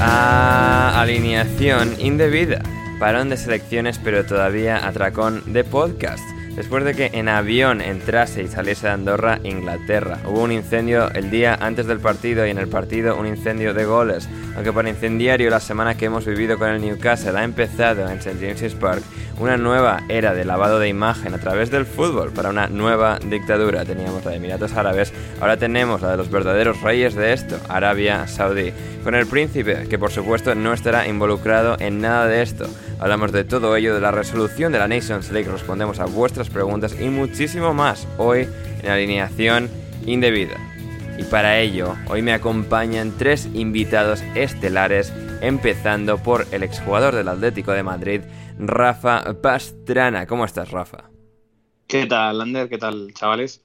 A Alineación Indebida, parón de selecciones pero todavía atracón de podcast. Después de que en avión entrase y saliese de Andorra, Inglaterra. Hubo un incendio el día antes del partido y en el partido un incendio de goles. Aunque para incendiario la semana que hemos vivido con el Newcastle ha empezado en St. James's Park una nueva era de lavado de imagen a través del fútbol para una nueva dictadura. Teníamos la de Emiratos Árabes, ahora tenemos la de los verdaderos reyes de esto, Arabia Saudí. Con el príncipe, que por supuesto no estará involucrado en nada de esto. Hablamos de todo ello, de la resolución de la Nations League, respondemos a vuestras preguntas y muchísimo más hoy en alineación indebida. Y para ello, hoy me acompañan tres invitados estelares, empezando por el exjugador del Atlético de Madrid, Rafa Pastrana. ¿Cómo estás, Rafa? ¿Qué tal, Lander? ¿Qué tal, chavales?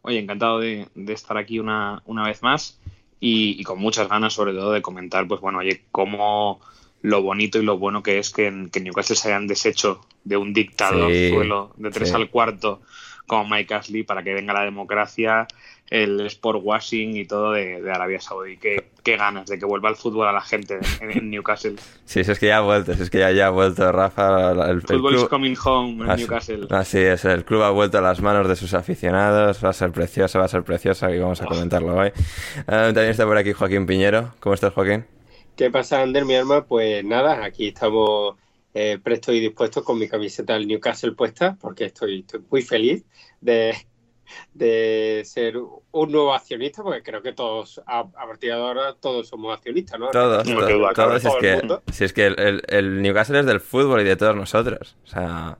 Oye, encantado de, estar aquí una, una vez más y, y con muchas ganas, sobre todo, de comentar, pues bueno, oye, cómo lo bonito y lo bueno que es que en, que en Newcastle se hayan deshecho de un dictador Sí, suelo de tres sí. al cuarto como Mike Ashley para que venga la democracia, el sport washing y todo de, de Arabia Saudí. Qué, qué ganas de que vuelva el fútbol a la gente en, en Newcastle. Sí, si es que ya ha vuelto, si es que ya, ya ha vuelto Rafa. El, el Fútbol is coming home en Así, Newcastle. así es, el club ha vuelto a las manos de sus aficionados, va a ser preciosa, va a ser preciosa y vamos a comentarlo hoy. Eh, también está por aquí Joaquín Piñero. ¿Cómo estás, Joaquín? ¿Qué pasa, Ander, mi arma? Pues nada, aquí estamos eh, prestos y dispuestos con mi camiseta del Newcastle puesta, porque estoy, estoy muy feliz de, de ser un nuevo accionista, porque creo que todos, a, a partir de ahora, todos somos accionistas, ¿no? Todos, No, to- qué duda, todos, si es todo el que, mundo. si es que el, el- el Newcastle es del fútbol y de todos nosotros. O sea,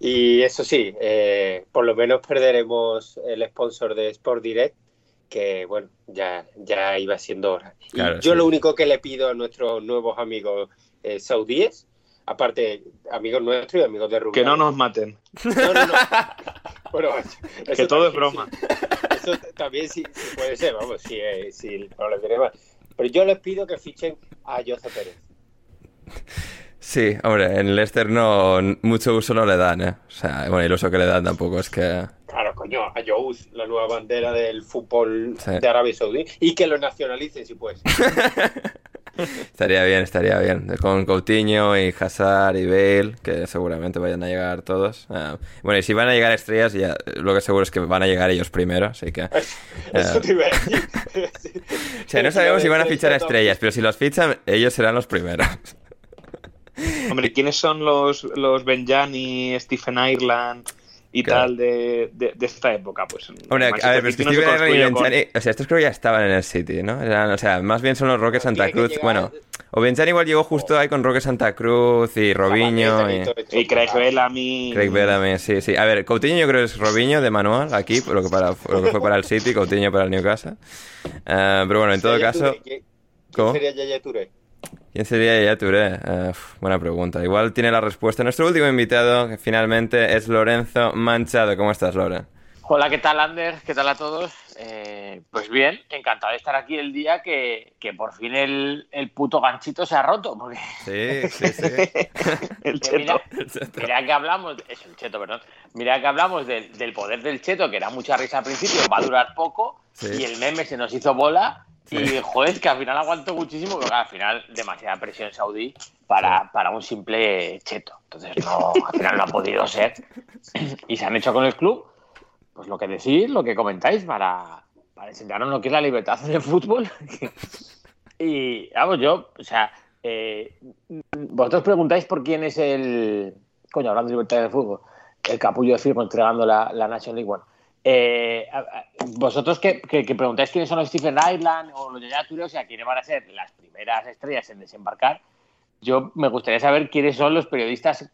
Y eso sí, eh, por lo menos perderemos el sponsor de Sport Direct, que bueno, ya, ya iba siendo hora. Y yo sí. lo único que le pido a nuestros nuevos amigos eh, saudíes, aparte amigos nuestros y amigos de Rubio, Que no nos maten. No, no, no. Bueno, Que todo es broma. sí. Eso también sí, sí puede ser, vamos, si, eh, si el problema Pero yo les pido que fichen a Jose Pérez. sí, hombre, en Leicester no, mucho uso no le dan, ¿eh? O sea, bueno, el uso que le dan tampoco es que... Claro, coño, a Youth, la nueva bandera del fútbol Sí. de Arabia Saudí. Y que lo nacionalicen, si puedes. Estaría bien, estaría bien. Con Coutinho y Hazard y Bale, que seguramente vayan a llegar todos. Ah, bueno, y si van a llegar estrellas, ya lo que seguro es que van a llegar ellos primero, así que... Eso te iba a decir. Sí. o sea, no sabemos si van a fichar a estrellas, pero si los fichan, ellos serán los primeros. Hombre, Hombre, ¿quiénes son los, los Benjani, Stephen Ireland y Claro. tal de, de, de esta época? Pues, Hombre, a ver, pero no con- o sea, estos creo que ya estaban en el City, ¿no? Eran- o sea, más bien son los Roques Santa Cruz, llegar- bueno, o Benjani igual llegó justo ahí con Roque Santa Cruz y Robinho y... Y Craig Bellamy. Craig Bellamy, sí, sí. A ver, Coutinho yo creo que es Robinho de manual aquí, lo que, para, lo que fue para el City, Coutinho para el Newcastle. Eh, pero bueno, en todo caso, Touré, ¿quién- ¿Cómo? ¿Quién sería Yaya Touré? ¿Quién sería Yaya Touré? Eh, buena pregunta. Igual tiene la respuesta. Nuestro último invitado, que finalmente, es Lorenzo Manchado. ¿Cómo estás, Loren? Hola, ¿qué tal, Ander? ¿Qué tal a todos? Eh, pues bien, encantado de estar aquí el día que, que por fin el, el puto ganchito se ha roto. Porque Sí, sí, sí. El mira, cheto. mira que hablamos, es el cheto, perdón. Mira que hablamos del, del poder del cheto, que era mucha risa al principio, va a durar poco, Sí. y el meme se nos hizo bola. Y joder, que al final aguantó muchísimo, claro, al final demasiada presión saudí para, para un simple cheto. Entonces no, al final no ha podido ser. Y se han hecho con el club, pues lo que decís, lo que comentáis, para, para enseñarnos lo que es la libertad en el fútbol. y vamos, yo, o sea, eh, vosotros preguntáis por quién es el. Coño, hablando de libertad del fútbol, el capullo de firmo entregando la, la National League One. Eh, vosotros que, que- que preguntáis quiénes son los Stephen Island o los Yaya Touré, o sea, quiénes van a ser las primeras estrellas en desembarcar, yo me gustaría saber quiénes son los periodistas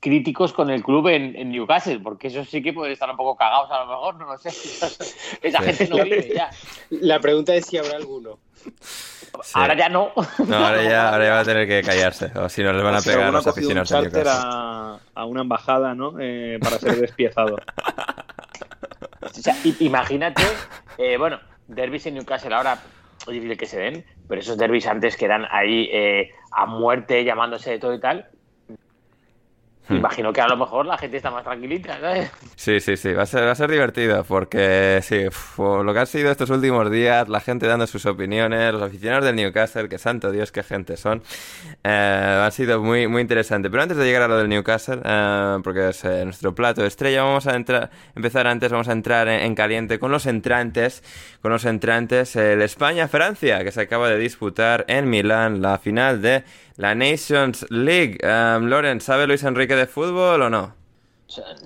críticos con el club en, en Newcastle, porque esos sí que pueden estar un poco cagados a lo mejor, no lo sé. Esa Sí. gente no vive ya. La pregunta es si habrá alguno. Sí. Ahora ya no. No, ahora ya, ahora ya va a tener que callarse, o si no les van a O sea, pegar los ha cogido un aficionados de charter a, a una embajada, ¿no? Eh, para ser despiezado. Sea, imagínate, eh, bueno, derbis en Newcastle ahora es difícil que se den, pero esos derbis antes que eran ahí eh, a muerte, llamándose de todo y tal. Hmm. Imagino que a lo mejor la gente está más tranquilita, ¿sabes? Sí, sí, sí, va a ser, va a ser divertido porque sí, lo que han sido estos últimos días, la gente dando sus opiniones, los aficionados del Newcastle, que santo Dios, qué gente son, eh, ha sido muy, muy interesante. Pero antes de llegar a lo del Newcastle, eh, porque es eh, nuestro plato de estrella, vamos a entrar, empezar antes, vamos a entrar en, en caliente con los entrantes, con los entrantes, el España-Francia, que se acaba de disputar en Milán, la final de la Nations League. Eh, Loren, ¿sabe Luis Enrique de fútbol o no?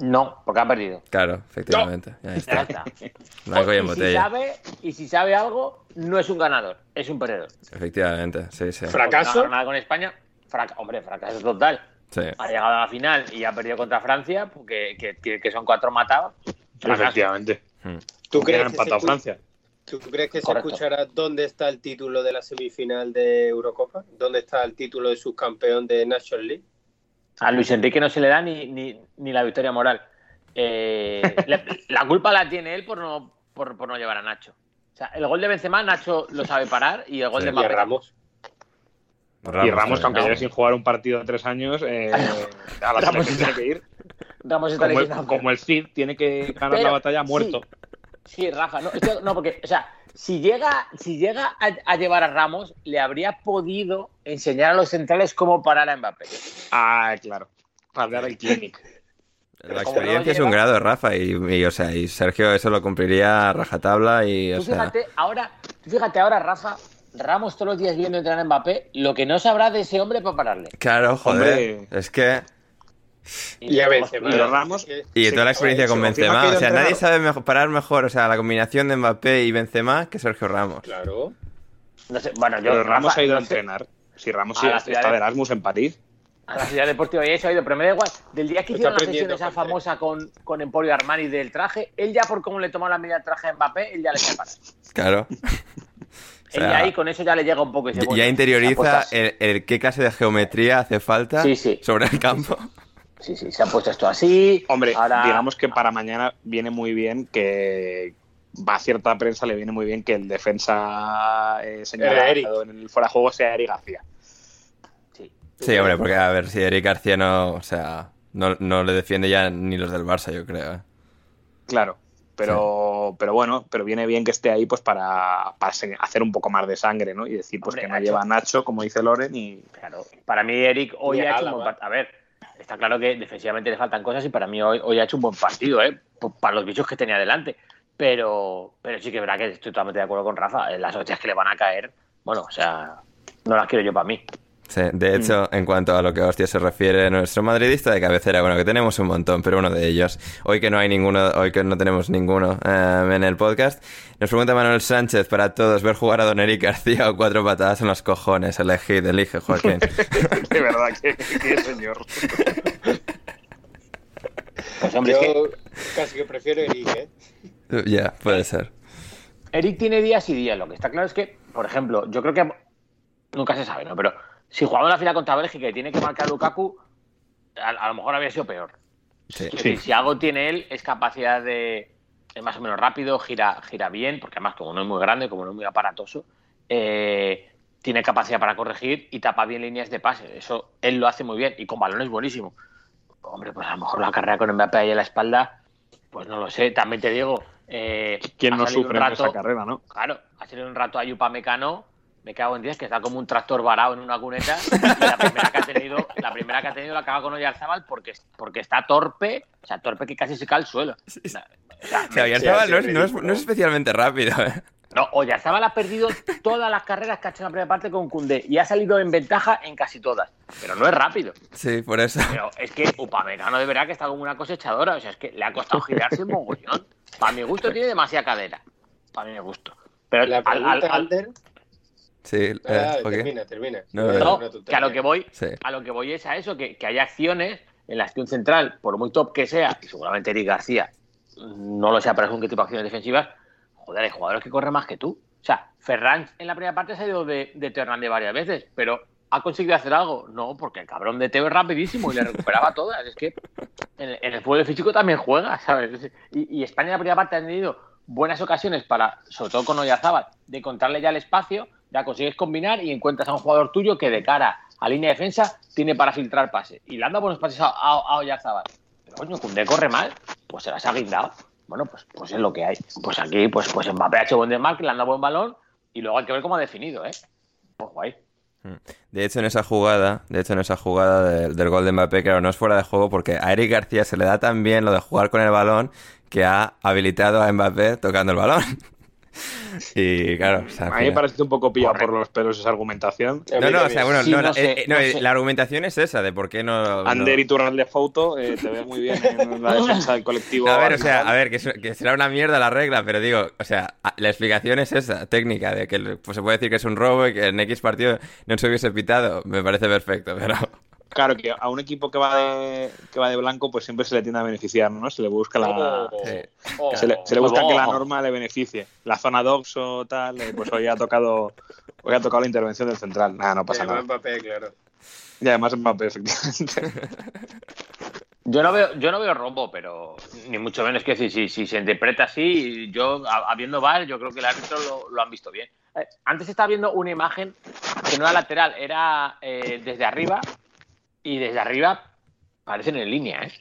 No, porque ha perdido. Claro, efectivamente. Ya Ya está. Blanco y en y, si botella. sabe, y si sabe algo, no es un ganador, es un perdedor. Efectivamente, sí, sí. ¿Fracaso? No ha ganado nada con España. fraca- hombre, fracaso total. Sí. Ha llegado a la final y ha perdido contra Francia, porque, que, son cuatro matados. Fracaso. Efectivamente. Hmm. ¿Tú crees, que se empatado Francia. ¿Tú crees que se escuchará dónde está el título de la semifinal de Eurocopa? ¿Dónde está el título de subcampeón de National League? A Luis Enrique no se le da ni, ni, ni la victoria moral. Eh, la, la culpa la tiene él por no, por, por no llevar a Nacho. O sea, el gol de Benzema, Nacho lo sabe parar y el gol Sí. de Mbappé. Ramos. y Ramos, que aunque lleve sin jugar un partido de tres años, eh, a la Ramos tiene que ir. Ramos está Como el, como el Cid tiene que ganar Pero, la batalla muerto. Sí, sí, Rafa. No, esto- no, porque, o sea, si llega, si llega a, a llevar a Ramos, le habría podido enseñar a los centrales cómo parar a Mbappé. Ah, claro. Para dar el clinic. La experiencia es un grado, Rafa, y, y, o sea, y Sergio eso lo cumpliría a rajatabla y, o Tú sea... fíjate, ahora, tú fíjate ahora, Rafa, Ramos todos los días viendo entrenar a Mbappé, lo que no sabrá de ese hombre para pararle. Claro, joder, Hombre. es que... Y a Benzema. Pero Ramos- Y toda la experiencia con Benzema, o sea, nadie sabe parar mejor, o sea, la combinación de Mbappé y Benzema que Sergio Ramos. Claro. No sé, bueno, yo Pero Ramos Rafa, ha ido a sé, entrenar. Si Ramos A está de de- Erasmus en París. a la ciudad deportiva y eso ha ido, pero me da igual. Del día que hicieron la sesión esa famosa con, con Emporio Armani del traje, él ya por cómo le tomó la medida del traje a Mbappé, él ya le sabe parar. Claro. O él sea, ya ahí con eso ya le llega un poco y dice, ya bueno, interioriza el, el qué clase de geometría hace falta Sí, sí. sobre el campo. Sí, sí, se ha puesto esto así. Hombre, ahora- digamos que para mañana viene muy bien que va a cierta prensa le viene muy bien que el defensa eh, señalado en el fuera de juego sea Eric García. Sí. Sí, hombre, porque a ver, si Eric García no, o sea, no, no le defiende ya ni los del Barça, yo creo. ¿eh? Claro. Pero, pero bueno, pero viene bien que esté ahí pues para, para hacer un poco más de sangre, ¿no? Y decir pues Hombre, que no Nacho. lleva a Nacho, como dice Loren, y Claro, para mí Eric hoy ha hecho un buen partido. A ver, está claro que defensivamente le faltan cosas y para mí hoy, hoy ha hecho un buen partido, ¿eh? Para los bichos que tenía delante. Pero, pero sí que es verdad que estoy totalmente de acuerdo con Rafa. eh, Las hostias que le van a caer, bueno, o sea, no las quiero yo para mí. Sí, de hecho, en cuanto a lo que hostia se refiere, nuestro madridista de cabecera, bueno, que tenemos un montón, pero uno de ellos, hoy que no hay ninguno, hoy que no tenemos ninguno eh, en el podcast, nos pregunta Manuel Sánchez para todos, ver jugar a Don Eric García o cuatro patadas en los cojones, elegid, elige, Joaquín. de verdad, qué, qué señor. Pues hombre, Yo es que casi que prefiero Eric, ¿eh? Ya, puede ser. Eric tiene días y días. Lo que está claro es que, por ejemplo, yo creo que nunca se sabe, ¿no? Pero si jugaba la final contra Bélgica y tiene que marcar Lukaku, a, a lo mejor habría sido peor. Sí. Decir, si algo tiene él es capacidad de. Es más o menos rápido, gira, gira bien, porque además, como no es muy grande, como no es muy aparatoso, eh, tiene capacidad para corregir y tapa bien líneas de pase. Eso él lo hace muy bien y con balones buenísimo. Hombre, pues a lo mejor la carrera con Mbappé ahí en la espalda, pues no lo sé. También te digo. Eh, ¿Quién no sufre un en esa carrera, no? Claro, ha salido un rato a Yupa Mecano, me cago en 10, que está como un tractor varado en una cuneta. Y la primera que ha tenido, la primera que ha tenido la acaba con Oyarzábal porque, porque está torpe, o sea, torpe que casi se cae al suelo. O sea, O sea, me- Oyarzabal no, es, no, es, ridículo. no es especialmente rápido, ¿eh? no, Oyarzábal ha perdido todas las carreras que ha hecho en la primera parte con Cundé y ha salido en ventaja en casi todas. Pero no es rápido. Sí, por eso. Pero es que Upamecano de verdad que está como una cosechadora. O sea, es que le ha costado girarse un mogollón. Para mi gusto tiene demasiada cadera. Para mi gusto. Pero La al- al- pregunta, al- Sí, eh, Ah, termina, termina. No, que a lo que voy, Sí. a lo que voy es a eso, que, que hay acciones en la acción central, por muy top que sea, y seguramente Eric García no lo sea para qué tipo de acciones defensivas, joder, hay jugadores que corren más que tú. O sea, Ferran en la primera parte se ha ido de, de Teo Hernández varias veces, pero ¿ha conseguido hacer algo? No, porque el cabrón de Teo es rapidísimo y le recuperaba todas. Es que en, en el fútbol físico también juega, ¿sabes? Y, y España en la primera parte ha tenido buenas ocasiones para, sobre todo con Oyazábal, de encontrarle ya el espacio, ya consigues combinar y encuentras a un jugador tuyo que de cara a línea de defensa tiene para filtrar pase. Y le anda buenos pases a, a, Oyazábal. Pero coño, Cundé corre mal, pues se las ha guindado. Bueno, pues, pues es lo que hay. Pues aquí, pues, pues Mbappé ha hecho buen desmarque, le anda buen balón y luego hay que ver cómo ha definido, ¿eh? Ojo ahí. De hecho, en esa jugada, de hecho, en esa jugada del gol de Mbappé, claro, no es fuera de juego porque a Eric García se le da tan bien lo de jugar con el balón que ha habilitado a Mbappé tocando el balón. y claro, o sea, al A mí me parece un poco pillado por los pelos esa argumentación. No, no, o sea, bueno, Sí, no, no sé, eh, no, no eh, sé. la argumentación es esa, de por qué no... no- Ander y Turral de Fouto eh, te ve muy bien en la defensa del colectivo. No, a ver, o sea, a ver, que, será una mierda la regla, pero digo, o sea, la explicación es esa, técnica, de que pues, se puede decir que es un robo y que en X partido no se hubiese pitado, me parece perfecto, pero... Claro que a un equipo que va de que va de blanco, pues siempre se le tiende a beneficiar, ¿no? Se le busca la. Oh, oh, Se le, se le busca Oh. que la norma le beneficie. La zona dox o tal, eh, pues hoy ha tocado hoy ha tocado la intervención del central. Nada, no pasa eh, nada. Mbappé, claro. Y además Mbappé, efectivamente. Yo no veo, yo no veo rombo, pero ni mucho menos que si, si, si se interpreta así, yo a- habiendo VAR, yo creo que el árbitro lo, lo han visto bien. Eh, antes estaba viendo una imagen que no era lateral, era eh, desde arriba, y desde arriba parecen en línea, ¿eh?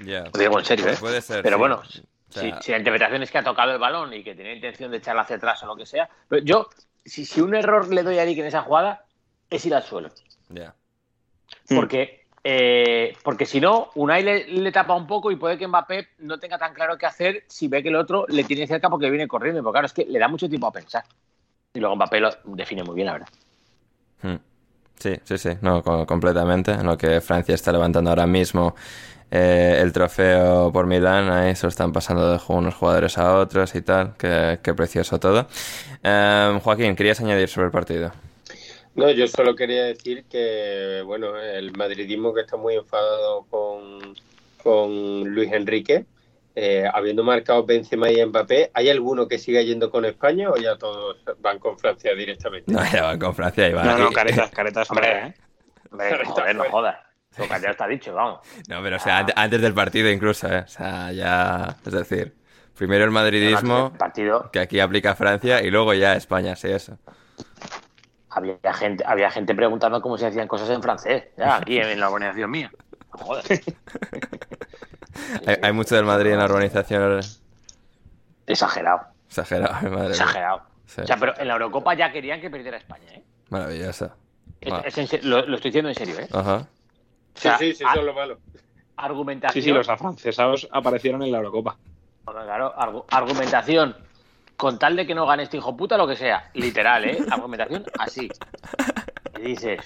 Lo digo en serio, ¿eh? Puede ser. Pero sí. bueno, O si, sea, si la interpretación es que ha tocado el balón y que tenía intención de echarla hacia atrás o lo que sea, pero yo, si, si un error le doy a Eric en esa jugada, es ir al suelo. ya. Porque, eh, porque si no, Unai le, le tapa un poco y puede que Mbappé no tenga tan claro qué hacer si ve que el otro le tiene cerca porque viene corriendo. Porque claro, es que le da mucho tiempo a pensar. Y luego Mbappé lo define muy bien, la verdad. Hmm. Sí, sí, sí, no, co- completamente. En lo que Francia está levantando ahora mismo eh, el trofeo por Milán, ahí se lo están pasando de unos jugadores a otros y tal. Qué, precioso todo. Eh, Joaquín, querías añadir sobre el partido. No, yo solo quería decir que, bueno, el madridismo que está muy enfadado con, con Luis Enrique, eh, habiendo marcado Benzema y Mbappé, ¿hay alguno que siga yendo con España o ya todos van con Francia directamente? No, ya van con Francia y van. No, no, caretas, caretas, Hombre, ¿eh? Hombre, joder, no jodas. Lo que ya está dicho, vamos. No, pero o sea, ante- antes del partido incluso, ¿eh? O sea, ya. Es decir, primero el madridismo, El partido, que aquí aplica Francia, y luego ya España, sí, eso. había gente, había gente preguntando cómo se decían cosas en francés, ya, aquí en la organización mía. No jodas. Hay, hay mucho del Madrid en la urbanización Exagerado, exagerado, madre exagerado. Sí. O sea, pero en la Eurocopa ya querían que perdiera España, ¿eh? Es- es se- lo, lo estoy diciendo en serio, ¿eh? Ajá. O sea, sí, sí, sí, eso es lo malo. argumentación. Sí, sí, los afrancesados aparecieron en la Eurocopa. Hombre, Claro, argu- argumentación. Con tal de que no gane este hijo puta, lo que sea. Literal, ¿eh? Argumentación así. Y dices,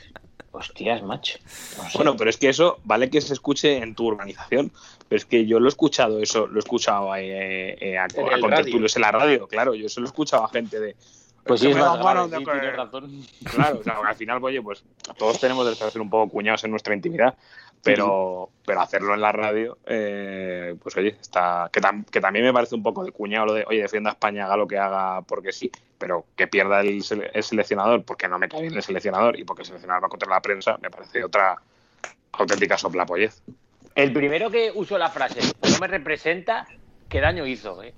hostias, macho. No sé. Bueno, pero es que eso vale que se escuche en tu urbanización, pero es que yo lo he escuchado eso, lo he escuchado eh, eh, a, En a el contertulios en la radio, claro, yo se lo he escuchado a gente de... pues sí, es más grave, sí, que- tienes razón. Claro, o sea, al final, oye, pues todos tenemos derecho a ser un poco cuñados en nuestra intimidad, pero, pero hacerlo en la radio, eh, pues oye, está que, tam- que también me parece un poco de cuñado lo de, oye, defienda a España, haga lo que haga porque sí, pero que pierda el, el seleccionador porque no me cae bien el seleccionador y porque el seleccionador va contra la prensa, me parece otra auténtica soplapollez. El primero que usó la frase, no me representa, ¿qué daño hizo? Eh?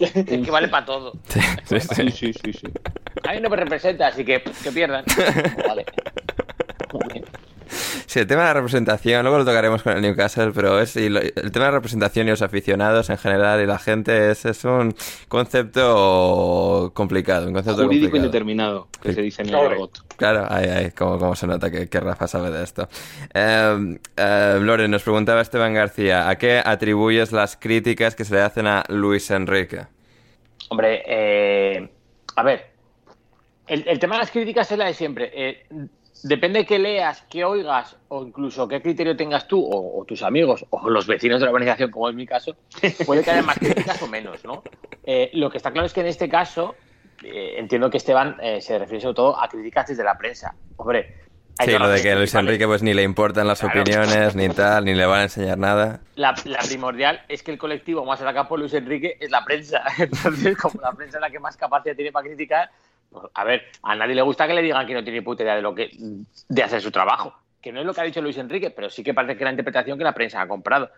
Es que vale para todo. Sí, sí, sí. sí, sí, sí. A mí no me representa, así que que pierdan. Vale. Sí, el tema de la representación, luego lo tocaremos con el Newcastle, pero es y lo- el tema de la representación y los aficionados en general y la gente es, es un concepto complicado, un concepto Jurídico complicado. indeterminado, que se dice en el argot. Claro, ahí, ahí, como, como se nota que, que Rafa sabe de esto. Eh, eh, Loren, nos preguntaba Esteban García, ¿a qué atribuyes las críticas que se le hacen a Luis Enrique? Hombre, eh, a ver, el, el tema de las críticas es la de siempre. Eh, depende que leas, que oigas o incluso qué criterio tengas tú o, o tus amigos o los vecinos de la organización, como es mi caso, puede que haya más críticas o menos, ¿no? Eh, lo que está claro es que en este caso eh, entiendo que Esteban eh, se refiere sobre todo a críticas desde la prensa. Hombre, Sí, lo de que Luis. Enrique pues ni le importan las Claro. opiniones, ni tal, ni le van a enseñar nada. La, la primordial es que el colectivo más atacado por Luis Enrique es la prensa. Entonces, como la prensa es la que más capacidad tiene para criticar, a ver, a nadie le gusta que le digan que no tiene puta idea de lo que de hacer su trabajo. Que no es lo que ha dicho Luis Enrique, pero sí que parece que es la interpretación que la prensa ha comprado.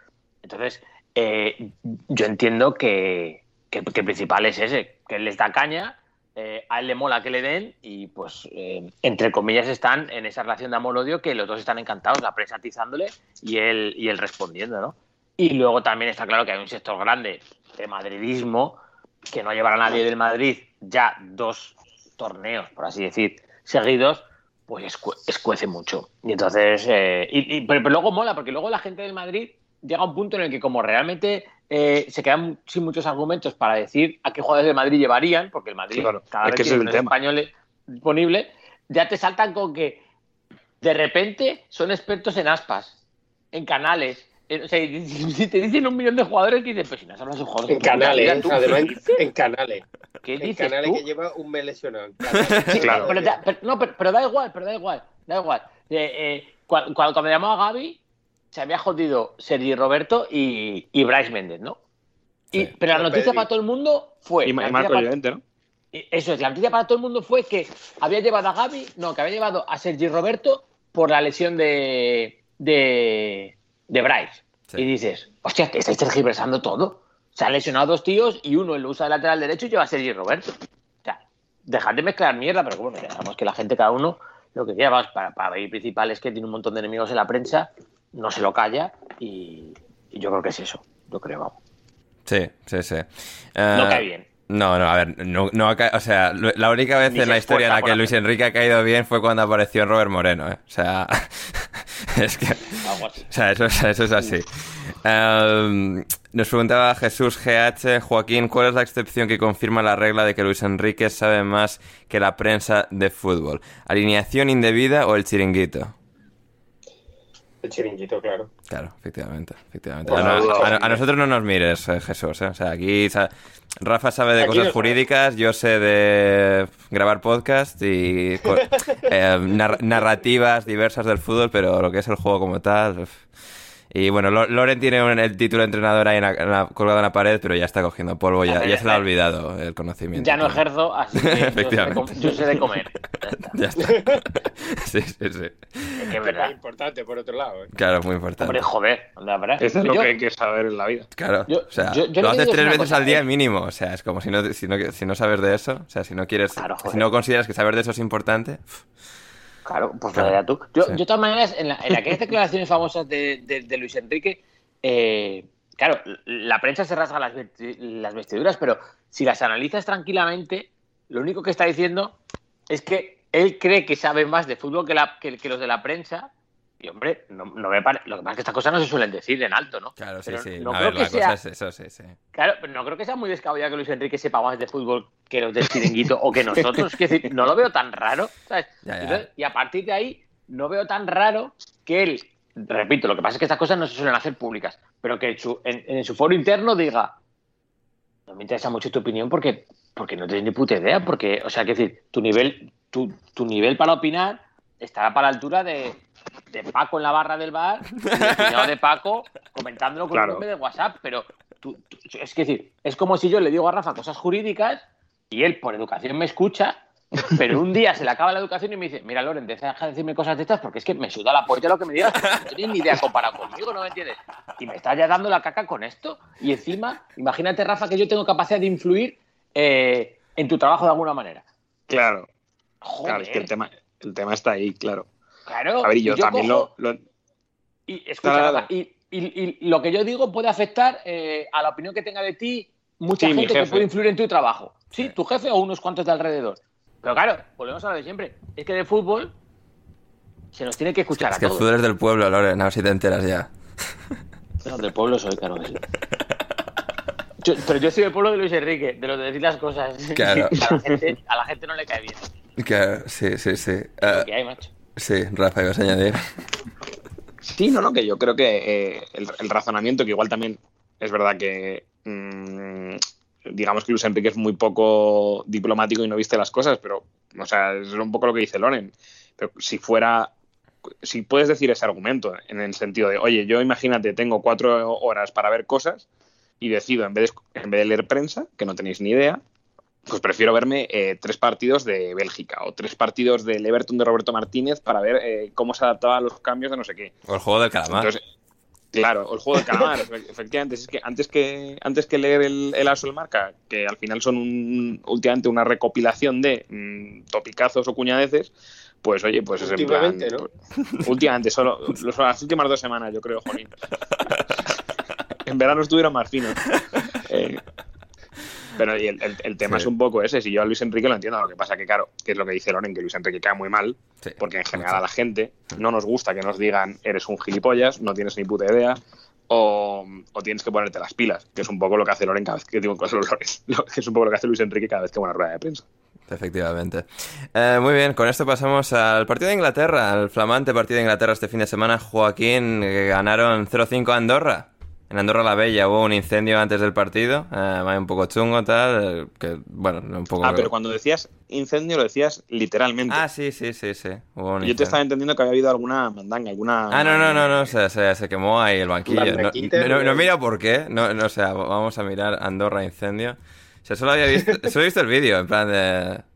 Entonces, eh, yo entiendo que, que, que el principal es ese, que él les da caña, eh, a él le mola que le den y pues eh, entre comillas están en esa relación de amor-odio que los dos están encantados, la prensa atizándole y él, y él respondiendo, ¿no? Y luego también está claro que hay un sector grande de madridismo que no llevará a nadie del Madrid ya dos torneos, por así decir, seguidos, pues escu- escuece mucho. Y entonces, eh, y- y- pero, pero luego mola, porque luego la gente del Madrid llega a un punto en el que como realmente eh, se quedan sin muchos argumentos para decir a qué jugadores del Madrid llevarían, porque el Madrid Claro, cada es vez que tiene menos españoles disponibles, ya te saltan con que de repente son expertos en aspas, en canales. En- o sea, y si te dicen un millón de jugadores, dices, pues si no sabes un jugador. En canales, ¿tú además qué en, dices? en canales. ¿Qué En dices canales tú? que lleva un mes lesionado. Sí, Claro. Pero, da- pero- no, pero, pero da igual, pero da igual, da igual. Eh, eh, cua- cuando, cuando llamó a Gaby, se había jodido Sergi Roberto y, y Bryce Méndez, ¿no? Y, Sí. pero la noticia para todo el mundo fue. Y, Marco Llorente, ¿no? Eso es, la noticia para todo el mundo fue que había llevado a Gaby, no, que había llevado a Sergi Roberto por la lesión de, de, de Bryce. Sí. Y dices, hostia, que estáis tergiversando todo. Se han lesionado dos tíos y uno lo usa de lateral derecho y lleva a Sergi Roberto. O sea, dejad de mezclar mierda, pero bueno, dejamos que la gente, cada uno, lo que quiera, vamos, para, para ir principal es que tiene un montón de enemigos en la prensa, no se lo calla y, y yo creo que es eso, yo creo, vamos. Sí, sí, sí. No Eh, cae bien. No, no, a ver, no, no ha o sea, la única vez Ni en la historia en la que Luis. Enrique ha caído bien fue cuando apareció Robert Moreno, ¿eh? O sea, es que, o sea, eso, es- eso es así. Em, nos preguntaba Jesús GH, Joaquín, ¿cuál es la excepción que confirma la regla de que Luis Enrique sabe más que la prensa de fútbol? ¿Alineación indebida o el chiringuito? El chiringuito, claro. Claro, efectivamente, efectivamente. A, no- a- a nosotros no nos mires, eh, Jesús. ¿eh? O sea, aquí sa- Rafa sabe de Aquí cosas jurídicas, yo sé de grabar podcast y eh, nar- narrativas diversas del fútbol, pero lo que es el juego como tal. Y bueno, Lo- Loren tiene un- el título de entrenador ahí en la- en la- colgado en la pared, pero ya está cogiendo polvo, ya, ya se le ha olvidado el conocimiento. Ya no ejerzo, así que yo sé de, Efectivamente. yo sé de comer. Ya está. Ya está. sí, sí, sí. Es que es es importante, por otro lado. ¿eh? Claro, muy importante. Hombre, joder, la verdad. Eso es lo Yo- que hay que saber en la vida. Claro, Yo- o sea, yo- yo lo haces tres veces cosa, al día ¿eh? mínimo, o sea, es como si no, si no, si no sabes de eso, o sea, si no quieres, Claro, si no consideras que saber de eso es importante, Claro, pues Claro. ya tú. Yo, Sí. yo de todas maneras, en, la, en aquellas declaraciones famosas de, de- de Luis Enrique, eh, claro, la prensa se rasga las, las vestiduras, pero si las analizas tranquilamente, lo único que está diciendo es que él cree que sabe más de fútbol que, la, que, que los de la prensa Y hombre, no, no me pare... lo que pasa es que estas cosas no se suelen decir en alto, ¿no? Claro, sí, Pero sí. no a creo ver, que la sea- cosa es eso, sí, sí. Claro, pero no creo que sea muy descabellado que Luis Enrique sepa más de fútbol que los del chiringuito o que nosotros. Es decir, no lo veo tan raro, ¿sabes? Ya, ya. Entonces, y a partir de ahí, no veo tan raro que él, repito, lo que pasa es que estas cosas no se suelen hacer públicas, pero que en su, en, en su foro interno diga, no me interesa mucho tu opinión porque, porque no tienes ni puta idea, porque, o sea, que decir, tu nivel, tu, tu nivel para opinar estará para la altura de, de Paco en la barra del bar y el cuñado de Paco comentándolo con Claro. un nombre de WhatsApp, pero tú- tú- es que decir, es como si yo le digo a Rafa cosas jurídicas y él por educación me escucha, pero un día se le acaba la educación y me dice, mira Loren, deja de decirme cosas de estas porque es que me suda la polla lo que me digas, no tienes ni idea comparado conmigo, ¿no me entiendes? Y me estás ya dando la caca con esto y encima, imagínate Rafa que yo tengo capacidad de influir eh, en tu trabajo de alguna manera. Claro, Joder, claro, es que el tema, el tema está ahí, claro. Claro, A ver, y yo, también cojo- lo, lo- Y escucha, Nada, y, y- y lo que yo digo puede afectar eh, a la opinión que tenga de ti mucha Sí, gente que puede influir en tu trabajo. Sí, tu jefe o unos cuantos de alrededor. Pero claro, volvemos a lo de siempre. Es que de fútbol se nos tiene que escuchar Es a que el todos. fútbol es del pueblo, Loren, a ver si te enteras ya. No, del pueblo soy, claro que sí. Yo- pero yo soy del pueblo de Luis Enrique, de los de decir las cosas. Claro. A la gente, a la gente no le cae bien. Claro, sí, sí, sí. Lo que hay, macho. Sí, Rafa, ibas a añadir. Sí, no, no, que yo creo que eh, el, razonamiento, que igual también es verdad que mm, digamos que Luis Enrique es muy poco diplomático y no viste las cosas, pero, o sea, es un poco lo que dice Loren. Pero si fuera, si puedes decir ese argumento en el sentido de, oye, yo imagínate, tengo cuatro horas para ver cosas y decido, en vez de, en vez de leer prensa, que no tenéis ni idea, pues prefiero verme eh, tres partidos de Bélgica o tres partidos del Everton de Roberto Martínez para ver eh, cómo se adaptaba a los cambios de no sé qué. O el juego del calamar. Entonces, claro, o el juego del calamar, efe- efectivamente. Es que antes que antes que leer el, el Aso el Marca, que al final son un, últimamente una recopilación de mm, topicazos o cuñadeces, pues oye, pues es en plan. Últimamente, ¿no? pues, últimamente, solo los- las últimas dos semanas, yo creo, Jolín. en verano estuvieron más finos. Eh, pero y el, el- el tema Sí. es un poco ese. Si yo a Luis Enrique lo entiendo, lo que pasa que, claro, que es lo que dice Loren, que Luis Enrique cae muy mal, Sí. porque en general a la gente no nos gusta que nos digan eres un gilipollas, no tienes ni puta idea, o, o tienes que ponerte las pilas, que es un poco lo que hace Loren cada vez que digo lo- que es un poco lo que hace Luis Enrique cada vez que va a una rueda de prensa. Efectivamente. Eh, muy bien, con esto pasamos al partido de Inglaterra, al flamante partido de Inglaterra este fin de semana. Joaquín, que ganaron 0-5 a Andorra. En Andorra la Bella hubo un incendio antes del partido, eh, un poco chungo, tal, eh, que, bueno, un poco... Ah, pero cuando decías incendio lo decías literalmente. Ah, sí, sí, sí, sí. Yo te estaba entendiendo que había habido alguna mandanga, alguna... Ah, no, no, no, no, se, se, se quemó ahí el banquillo. No, no, no ¿no? mira por qué, no, no, o sea, vamos a mirar Andorra incendio. O sea, solo había visto, solo he visto el vídeo, en plan de...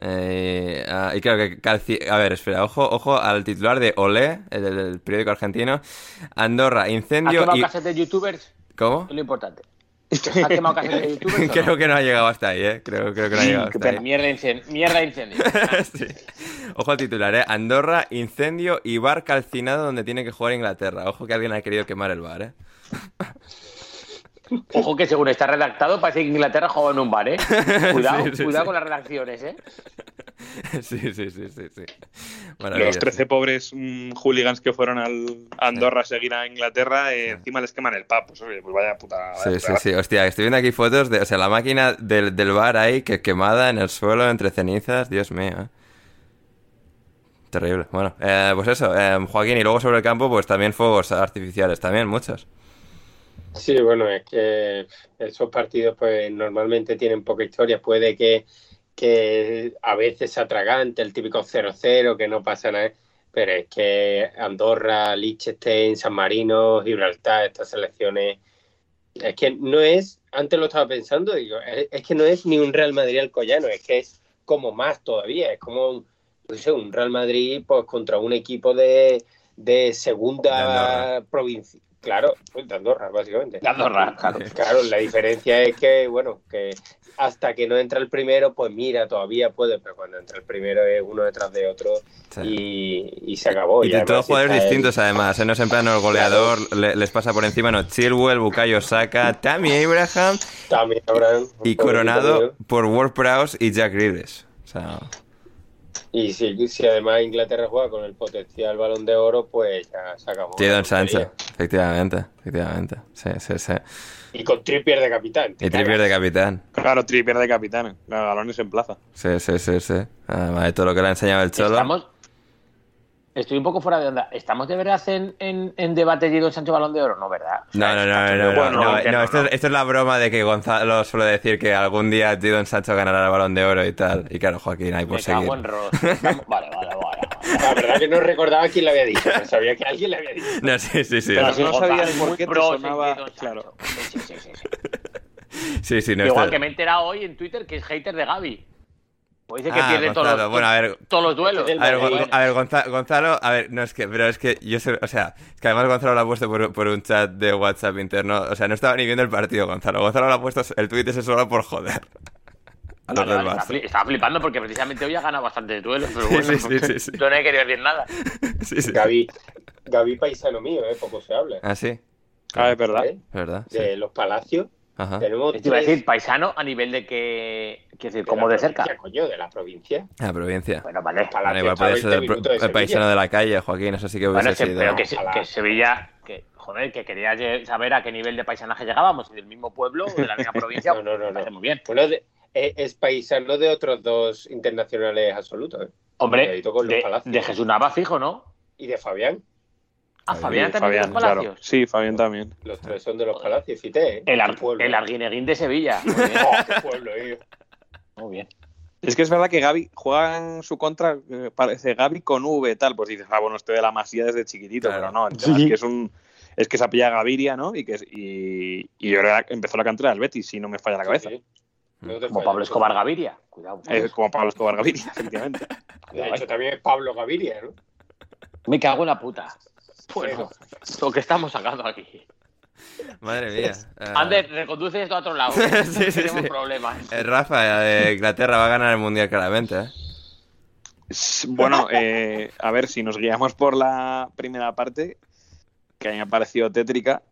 eh, ah, y claro que calci- A ver, espera, ojo, ojo al titular de Olé, el periódico argentino. Andorra, ¿Has incendio quemado y... casas de youtubers? ¿Cómo? Es lo importante. ¿Has quemado casas de youtubers? Creo no? que no ha llegado hasta ahí, ¿eh? Creo, creo que no ha llegado hasta ahí. mierda incendio. Mierda incendio. Sí. Ojo al titular, ¿eh? Andorra, incendio y bar calcinado donde tiene que jugar Inglaterra. Ojo que alguien ha querido quemar el bar, ¿eh? Ojo que según está redactado parece que Inglaterra juega en un bar, ¿eh? Cuidado, Sí, sí, cuidado sí. con las redacciones, ¿eh? Sí, sí, sí, sí, sí. Los Maravilloso. 13 pobres mm, hooligans que fueron al a Andorra a seguir a Inglaterra, eh, encima les queman el pap. Pues, oye, pues vaya puta. vaya Sí, puta sí, sí. Hostia, estoy viendo aquí fotos de, o sea, la máquina del, del bar ahí que quemada en el suelo entre cenizas. Dios mío. ¿eh? Terrible. Bueno, eh, pues eso, eh, Joaquín, y luego sobre el campo, pues también fuegos artificiales, también muchos. Sí, bueno, es que esos partidos pues normalmente tienen poca historia. Puede que, que a veces se atragante el típico 0-0, que no pasa nada, pero es que Andorra, Liechtenstein, San Marino, Gibraltar, estas selecciones, es que no es, antes lo estaba pensando, digo, es, es que no es ni un Real Madrid alcoyano, es que es como más todavía, es como un, no sé, un Real Madrid pues contra un equipo de De segunda provincia. Claro, pues, de Andorra, básicamente. De Andorra, claro. Claro, la diferencia es que, bueno, que hasta que no entra el primero, pues mira, todavía puede, pero cuando entra el primero es uno detrás de otro Sí. y, y se acabó. Y de todos jugadores el- distintos, además. ¿eh? No es en plan el goleador, le- les pasa por encima, no. Chilwell, Bukayo Saka, Tammy Abraham También habrán y coronado por Ward Prowse y Jack Grealish. O sea, Y si, si además Inglaterra juega con el potencial balón de oro, pues ya se acabó. Jadon tontería. efectivamente, efectivamente. Sí, sí, sí. Y con Trippier de capitán. Y Trippier de capitán. Claro, Trippier de capitán. Claro, Galones en plaza. Sí, sí, sí, sí. Además de todo lo que le ha enseñado el Cholo. Estamos... Estoy un poco fuera de onda. ¿Estamos de verdad en, en, en debate Jadon Sancho Balón de Oro? No, ¿verdad? O No, sea, no, no, no, no, no, que no, no, esto, no. Es, esto es la broma de que Gonzalo suele decir que algún día Jadon Sancho ganará el balón de oro y tal. Y claro, Joaquín, ahí por Me seguir. cago en Ross. Estamos- Vale, vale, vale. La verdad que no recordaba quién le había dicho. pero sabía que alguien le había dicho. No, sí, sí, sí. Pero eso- no sabía por qué te sonaba- claro. Sí, sí, sí, sí. Sí, sí, no Igual que me he enterado hoy en Twitter que es hater de Gaby. Pues dice que Ah, pierde todos Gonzalo, los, bueno, a ver, todos los duelos. A ver, a Gonzalo, a ver, no es que, pero es que yo sé, o sea, es que además Gonzalo lo ha puesto por, por un chat de WhatsApp interno, o sea, no estaba ni viendo el partido, Gonzalo. Gonzalo lo ha puesto el tweet ese solo por joder. A los Vale, del vale, Barça. estaba, fli- estaba flipando porque precisamente hoy ha ganado bastante duelos, pero bueno, Sí, sí, sí, sí. yo no he querido decir nada. Sí, sí. Gaby, Gaby paisano mío, ¿eh? Poco se habla. Ah, sí, Ah, es verdad. ¿eh? ¿verdad? Sí. De los palacios. Ajá. Tenemos Te iba a decir paisano a nivel de que. Quiero decir, de como de cerca. coño, de la provincia. La provincia. Bueno, vale. Palacio Bueno, igual está a puede ser 20 el, de paisano de la calle, Joaquín, eso sí que hubiese Bueno, sido. pero que, que Sevilla. Que, joder, que quería saber a qué nivel de paisanaje llegábamos, del mismo pueblo o de la misma provincia. No, no, no, no. muy bien. Bueno, de- eh, es paisano de otros dos internacionales absolutos. ¿eh? Hombre, de, de Jesús Nava fijo, ¿no? Y de Fabián. A Sí, Fabián Sí, también de Fabián, los claro. Palacios. Sí, Fabián también. Los tres son de los palacios, fíjate, ¿eh? El, ar- el Arguineguín de Sevilla. Muy bien. Oh, qué pueblo, eh. Muy bien. Es que es verdad que Gaby juega en su contra, eh, parece Gaby con V, tal, pues dices, ah, bueno, estoy de la masía desde chiquitito, Claro. pero no, el tema es que es un es que se apilla Gaviria, ¿no? Y que es- y, y ahora empezó la cantera del Betis, si no me falla la cabeza. Sí, sí. No te Como. Pablo Escobar Gaviria. Cuidado. Es como Pablo Escobar Gaviria, efectivamente. De hecho, también es Pablo Gaviria, ¿no? Me cago en la puta. Bueno, lo que estamos sacando aquí. Madre mía. Eh, Ander, reconduce esto a otro lado. Sí, sí, Tenemos sí. problemas. eh, Rafa, eh, Inglaterra va a ganar el mundial claramente, ¿eh? Bueno, eh, a ver, si nos guiamos por la primera parte, que a mí me ha parecido tétrica,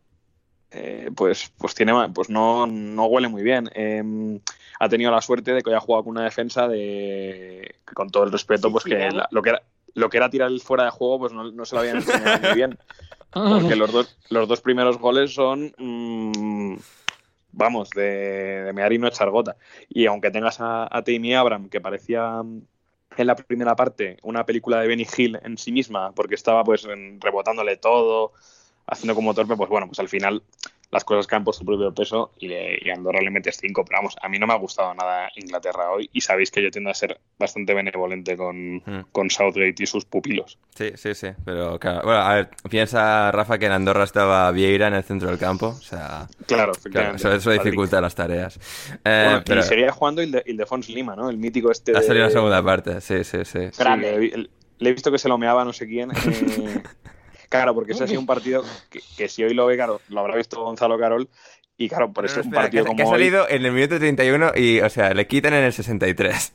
eh, pues, pues, tiene, pues no, no huele muy bien. Eh, ha tenido la suerte de que haya jugado con una defensa de, con todo el respeto, pues que la- lo que era lo que era tirar el fuera de juego, pues no, no se lo habían enseñado muy bien. Porque los dos, los dos primeros goles son, mm, vamos, de, de mear y no echar gota. Y aunque tengas a, a Tammy Abram, que parecía mm, en la primera parte una película de Benny Hill en sí misma, porque estaba pues rebotándole todo, haciendo como torpe, pues bueno, pues al final las cosas caen por su propio peso y, le, y Andorra le metes cinco. Pero vamos, a mí no me ha gustado nada Inglaterra hoy y sabéis que yo tiendo a ser bastante benevolente con, Mm. con Southgate y sus pupilos. Sí, sí, sí. Pero claro, bueno, a ver, piensa Rafa que en Andorra estaba Vieira en el centro del campo. O sea, Claro, claro, eso, eso dificulta las tareas. Eh, Bueno, pero Y seguía jugando Ilde- Ildefons Lima, ¿no? El mítico este. ha de- salido la segunda parte, sí, sí, sí. Sí, le, vi- le he visto que se lo meaba no sé quién. eh, claro, porque ese ha sido un partido que, que si hoy lo ve, claro, lo habrá visto Gonzalo Carol. Y claro, por No, eso no, es un espera, partido que, como que ha hoy- salido en el minuto 31 y, o sea, le quitan en el 63.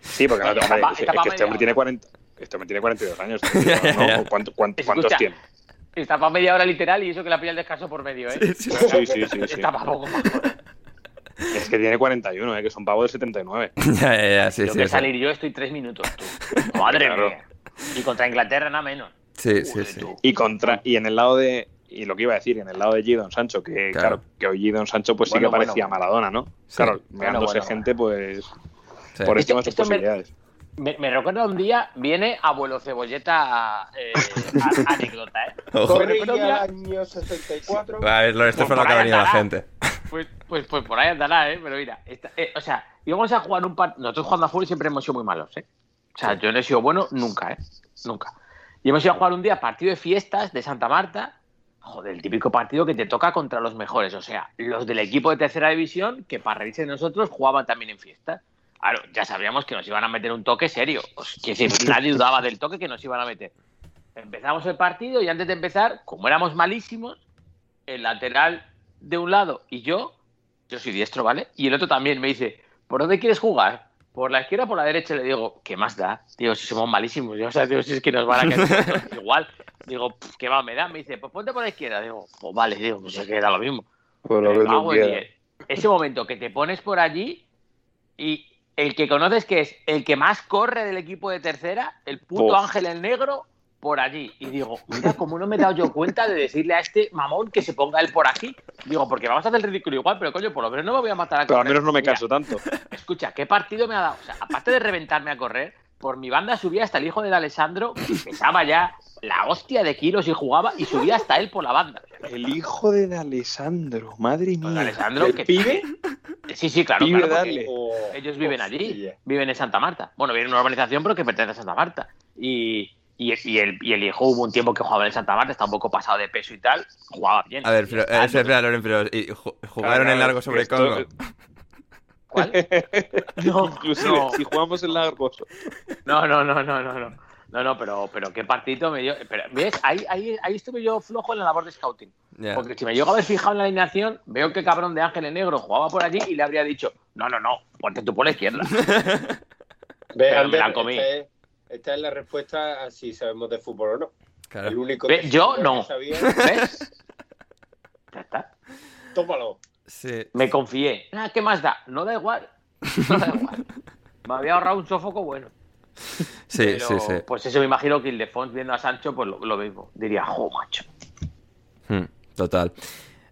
Sí, porque claro, hombre, es, que este hombre media tiene hora. 40, este hombre tiene 42 años. ¿no? ¿Cuánto- cuánto- ¿Cuántos Escucha, tiene? Está para media hora literal y eso que la pilla el descanso por medio, ¿eh? Sí, sí, sí. sí, sí. Está para poco más. Es que tiene 41, ¿eh? que son pavos de 79. ya, ya, ya, sí, Yo sí. que sí. salir yo estoy tres minutos, tú. Madre Claro. mía. Y contra Inglaterra nada menos. Sí, sí, Joder, sí. tú. Y contra y en el lado de y lo que iba a decir, en el lado de Gidon Sancho, que Claro. claro, que hoy Gidon Sancho pues Bueno, sí que parecía bueno, Maradona, ¿no? Sí. Claro, meándose bueno, gente pues Sí. por Esto- encima de sus posibilidades. Me, me recuerda un día, viene abuelo cebolleta eh, a- anécdota, ¿eh? Ojo. Me Corría recuerda un al día- año 64. A ver, lo- esto Pues fue lo que ha venido la gente. Pues, pues, pues por ahí andará, ¿eh? Pero mira, esta- eh, o sea, íbamos a jugar un partido. Nosotros jugando a fútbol siempre hemos sido muy malos, ¿eh? O sea, yo no he sido bueno nunca, ¿eh? Nunca. Y hemos ido a jugar un día partido de fiestas de Santa Marta. Joder, el típico partido que te toca contra los mejores. O sea, los del equipo de tercera división, que para reírse de nosotros, jugaban también en fiestas. Claro, ya sabíamos que nos iban a meter un toque serio. Decir, nadie dudaba del toque que nos iban a meter. Empezamos el partido y antes de empezar, como éramos malísimos, el lateral de un lado y yo, yo soy diestro, ¿vale? Y el otro también me dice, ¿por dónde quieres jugar? ¿Por la izquierda o por la derecha? Le digo, ¿qué más da? Digo, si somos malísimos. Yo, o sea, digo, si es que nos van a caer todos igual. Digo, "Pff, ¿qué más me da? Me dice, pues ponte por la izquierda. Digo, pues vale, digo, pues es que da lo mismo. Por lo Me que tú en quieras. Ese momento que te pones por allí y el que conoces que es el que más corre del equipo de tercera, el puto Uf. Ángel el Negro, por allí. Y digo, mira, cómo no me he dado yo cuenta de decirle a este mamón que se ponga él por aquí. Digo, porque vamos a hacer el ridículo igual, pero coño, por lo menos no me voy a matar a Pero al correr. menos no me Mira, canso tanto. Escucha, ¿qué partido me ha dado? O sea, aparte de reventarme a correr, por mi banda subía hasta el hijo de Alessandro, que pesaba ya la hostia de kilos y jugaba, y subía hasta él por la banda. El hijo de Alessandro, madre pues mía. Alessandro, ¿El que pibe? Sí, sí, claro, Pibe, claro, porque dale. Oh, ellos viven allí, viven en Santa Marta. Bueno, viven en una urbanización, pero que pertenece a Santa Marta. Y, y, y el, y el hijo hubo un tiempo que jugaba en Santa Marta, está un poco pasado de peso y tal, jugaba bien. A ver, pero, eh, espera, Loren, pero ¿y ju- ¿jugaron Claro, en largo sobre esto- Congo? ¿Cuál? No, Inclusive, no. si jugamos en largos. No, no, no, no, no, no. No, no, pero, pero qué partito me dio. Pero, ¿Ves? Ahí, ahí, ahí estuve yo flojo en la labor de scouting. Porque si me llego a haber fijado en la alineación, veo que cabrón de Ángel en Negro jugaba por allí y le habría dicho, no, no, no, ponte tú por la izquierda. Ve, Pero me la comí. Esta es, esta es la respuesta a si sabemos de fútbol o no. Claro. El único que yo que no. sabía, ¿Ves? Ya está. tómalo. Sí. Me confié. Ah, ¿Qué más da? No da igual. No da igual. Me había ahorrado un sofoco bueno. Sí, Pero, sí, sí. Pues eso me imagino que Ildefons viendo a Sancho, pues lo, lo mismo. Diría, jo, macho. Hmm, Total.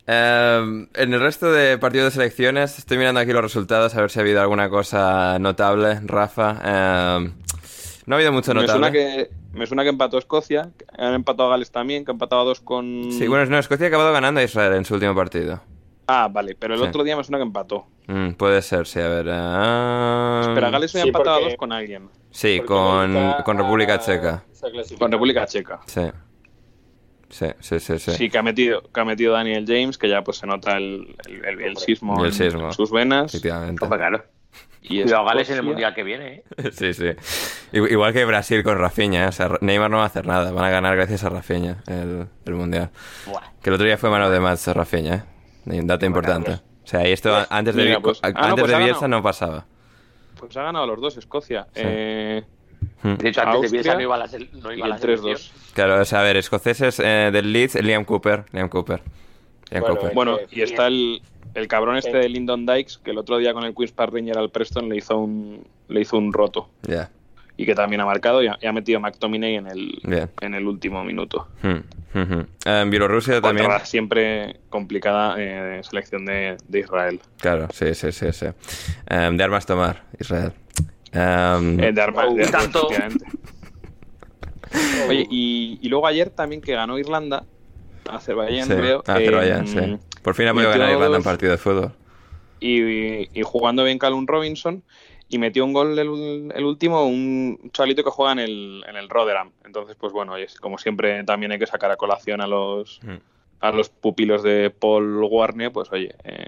Eh, en el resto de partidos de selecciones, estoy mirando aquí los resultados a ver si ha habido alguna cosa notable, Rafa. Eh, no ha habido mucho Me suena, notable. que, me suena que empató Escocia, que han empatado a Gales también, que han empatado a dos con... Sí, bueno, no, Escocia ha acabado ganando a Israel en su último partido. Ah, vale, pero el Sí. otro día me suena que empató. Mm, puede ser, sí, a ver. ah, Espera, Gales había sí, empatado porque- a dos con alguien. Sí, con, con República Checa. Con República Checa. Sí. Sí, sí, sí, sí. Sí, que, ha metido, que ha metido Daniel James, que ya pues se nota el, el, el- el sismo, en- sismo. en sus venas. Efectivamente. Claro. Y Cuidado, Gales en el mundial que viene, ¿eh? Sí, sí. Igu- Igual que Brasil con Rafinha. ¿eh? O sea, Neymar no va a hacer nada. Van a ganar gracias a Rafinha el, el mundial. Buah. Que el otro día fue mano de match a Rafinha, ¿eh? Un dato importante. O sea, y esto antes de, Mira, pues- ah, no, antes pues de Bielsa ganado. no pasaba. Pues ha ganado los dos Escocia. Sí. Eh, Hmm. De hecho, antes de Austria Bielsa no iba a la, no iba a la el selección. 3-2. Claro, o sea, a ver, escoceses eh, del Leeds, Liam Cooper. Liam Cooper. Bueno, Cooper. Bueno, y está el, el cabrón este de Lyndon Dykes, que el otro día con el Queen's Park Ranger al Preston le hizo un, le hizo un roto. Y que también ha marcado y ha, y ha metido a McTominay en el, en el último minuto. Hmm, hmm, hmm. En Bielorrusia Contra también. la siempre complicada eh, selección de, de Israel. Claro, sí, sí, sí. sí. Eh, de armas tomar, Israel. Eh, Eh, de armas, de armas, tanto. Oye, y, y luego ayer también que ganó Irlanda, Azerbaiyán, sí, creo. Azerbaiyán, eh, sí. Por fin ha podido ganar Irlanda en partido de fútbol. y, y jugando bien Callum Robinson y metió un gol el, el último, un chalito que juega en el, en el Rotherham. Entonces, pues bueno, oye, como siempre también hay que sacar a colación a los, Mm. a los pupilos de Paul Warner, pues oye, eh,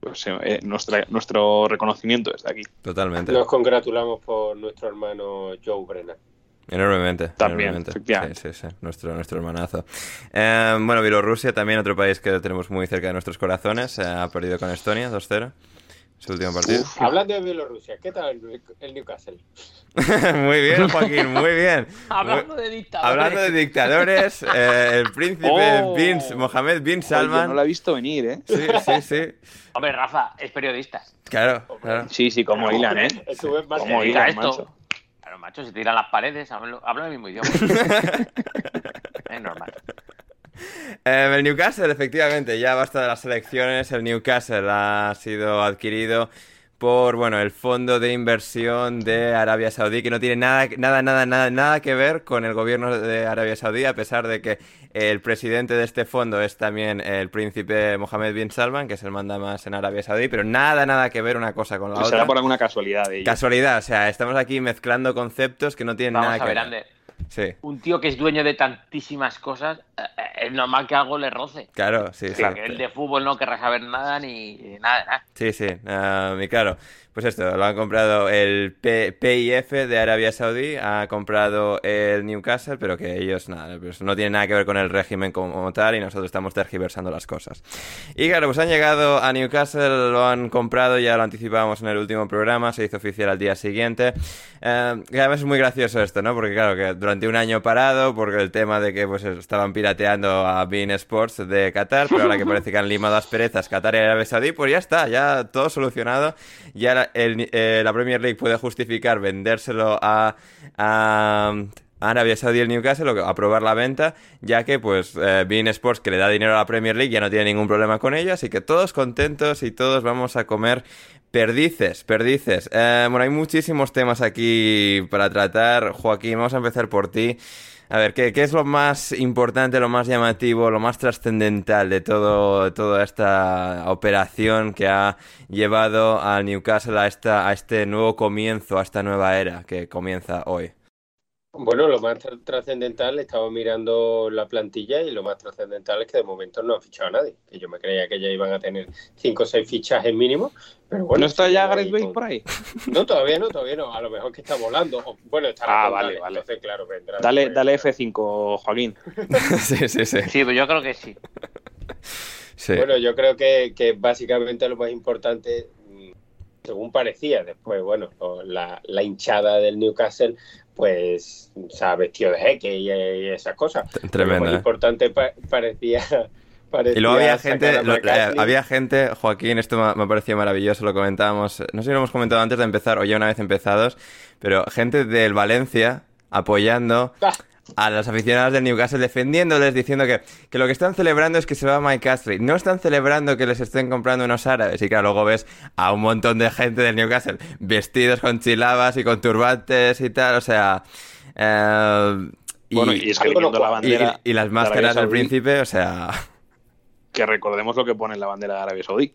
pues, eh, nuestra, nuestro reconocimiento desde aquí. Totalmente. Nos congratulamos por nuestro hermano Joe Brennan. Enormemente. También, enormemente. Sí, sí, sí. Nuestro, nuestro hermanazo. Eh, bueno, Bielorrusia también, otro país que tenemos muy cerca de nuestros corazones. eh, ha perdido con Estonia 2-0. Su último partido. Hablando de Bielorrusia, ¿qué tal el, el Newcastle? muy bien, Joaquín, muy bien. Hablando de dictadores. Hablando de dictadores, eh, el príncipe Oh. bin, Mohammed bin Oye, Salman. no lo he visto venir, ¿eh? Sí, sí, sí. Hombre, Rafa, es periodista. Claro, claro. Sí, sí, como hilan, ¿eh? Estuve más Como esto. macho. Claro, macho, se tiran las paredes, hablan, el mismo idioma. es normal. Eh, el Newcastle, efectivamente, ya basta de las elecciones. El Newcastle ha sido adquirido por, bueno, el fondo de inversión de Arabia Saudí, que no tiene nada, nada, nada, nada, nada que ver con el gobierno de Arabia Saudí, a pesar de que el presidente de este fondo es también el príncipe Mohammed bin Salman, que es el manda más en Arabia Saudí, pero nada, nada que ver una cosa con la Pues será otra. por alguna casualidad de. Casualidad, o sea, estamos aquí mezclando conceptos que no tienen Vamos nada a que ver, ver. Ander. Sí, Un tío que es dueño de tantísimas cosas, eh, eh, es normal que algo le roce. claro, sí, sí. Porque él de fútbol no querrá saber nada ni nada. Sí, sí, y claro, pues esto, lo han comprado el P- PIF de Arabia Saudí, ha comprado el Newcastle, pero que ellos nada, pues no tienen nada que ver con el régimen como tal y nosotros estamos tergiversando las cosas. Y claro, pues han llegado a Newcastle, lo han comprado, ya lo anticipábamos en el último programa, se hizo oficial al día siguiente. Eh, y además es muy gracioso esto, ¿no? Porque claro, que durante durante un año parado porque el tema de que pues estaban pirateando a Bean Sports de Qatar, pero ahora que parece que han limado las perezas Qatar y Arabia Saudí, pues ya está, ya todo solucionado. Ya eh, la Premier League puede justificar vendérselo a, a Arabia Saudí y el Newcastle aprobar la venta, ya que pues eh, Bean Sports que le da dinero a la Premier League ya no tiene ningún problema con ella, así que todos contentos y todos vamos a comer perdices, perdices. Eh, bueno, hay muchísimos temas aquí para tratar. Joaquín, vamos a empezar por ti. A ver, ¿qué, ¿qué, es lo más importante, lo más llamativo, lo más trascendental de todo, toda esta operación que ha llevado al Newcastle a, esta, a este nuevo comienzo, a esta nueva era que comienza hoy? Bueno, lo más trascendental, estaba mirando la plantilla y lo más trascendental es que de momento no ha fichado a nadie. Que yo me creía que ya iban a tener cinco o seis fichajes mínimo. Pero bueno, ¿No está ya Gareth Bale por ahí? No, todavía no, todavía no. A lo mejor que está volando. bueno, está Ah, vale, vale. Entonces, claro, vendrá. Dale, dale F5, Joaquín. sí, sí, sí. Sí, pues yo creo que sí. sí. Bueno, yo creo que, que básicamente lo más importante según parecía después, bueno, la, la, hinchada del Newcastle, pues se ha vestido de jeque y, y esas cosas. Tremendo. Lo ¿eh? importante pa parecía, parecía. Y luego había gente, lo, eh, había gente, Joaquín, esto me, me pareció maravilloso, lo comentábamos, no sé si lo hemos comentado antes de empezar o ya una vez empezados, pero gente del Valencia apoyando. A los aficionados del Newcastle defendiéndoles, diciendo que, que, lo que están celebrando es que se va Mike Astley. No están celebrando que les estén comprando unos árabes. Y claro, luego ves a un montón de gente del Newcastle vestidos con chilabas y con turbantes y tal. O sea. Eh, y, bueno, y, es que la bandera y, y las máscaras del príncipe, o sea. Que recordemos lo que pone en la bandera de Arabia Saudí.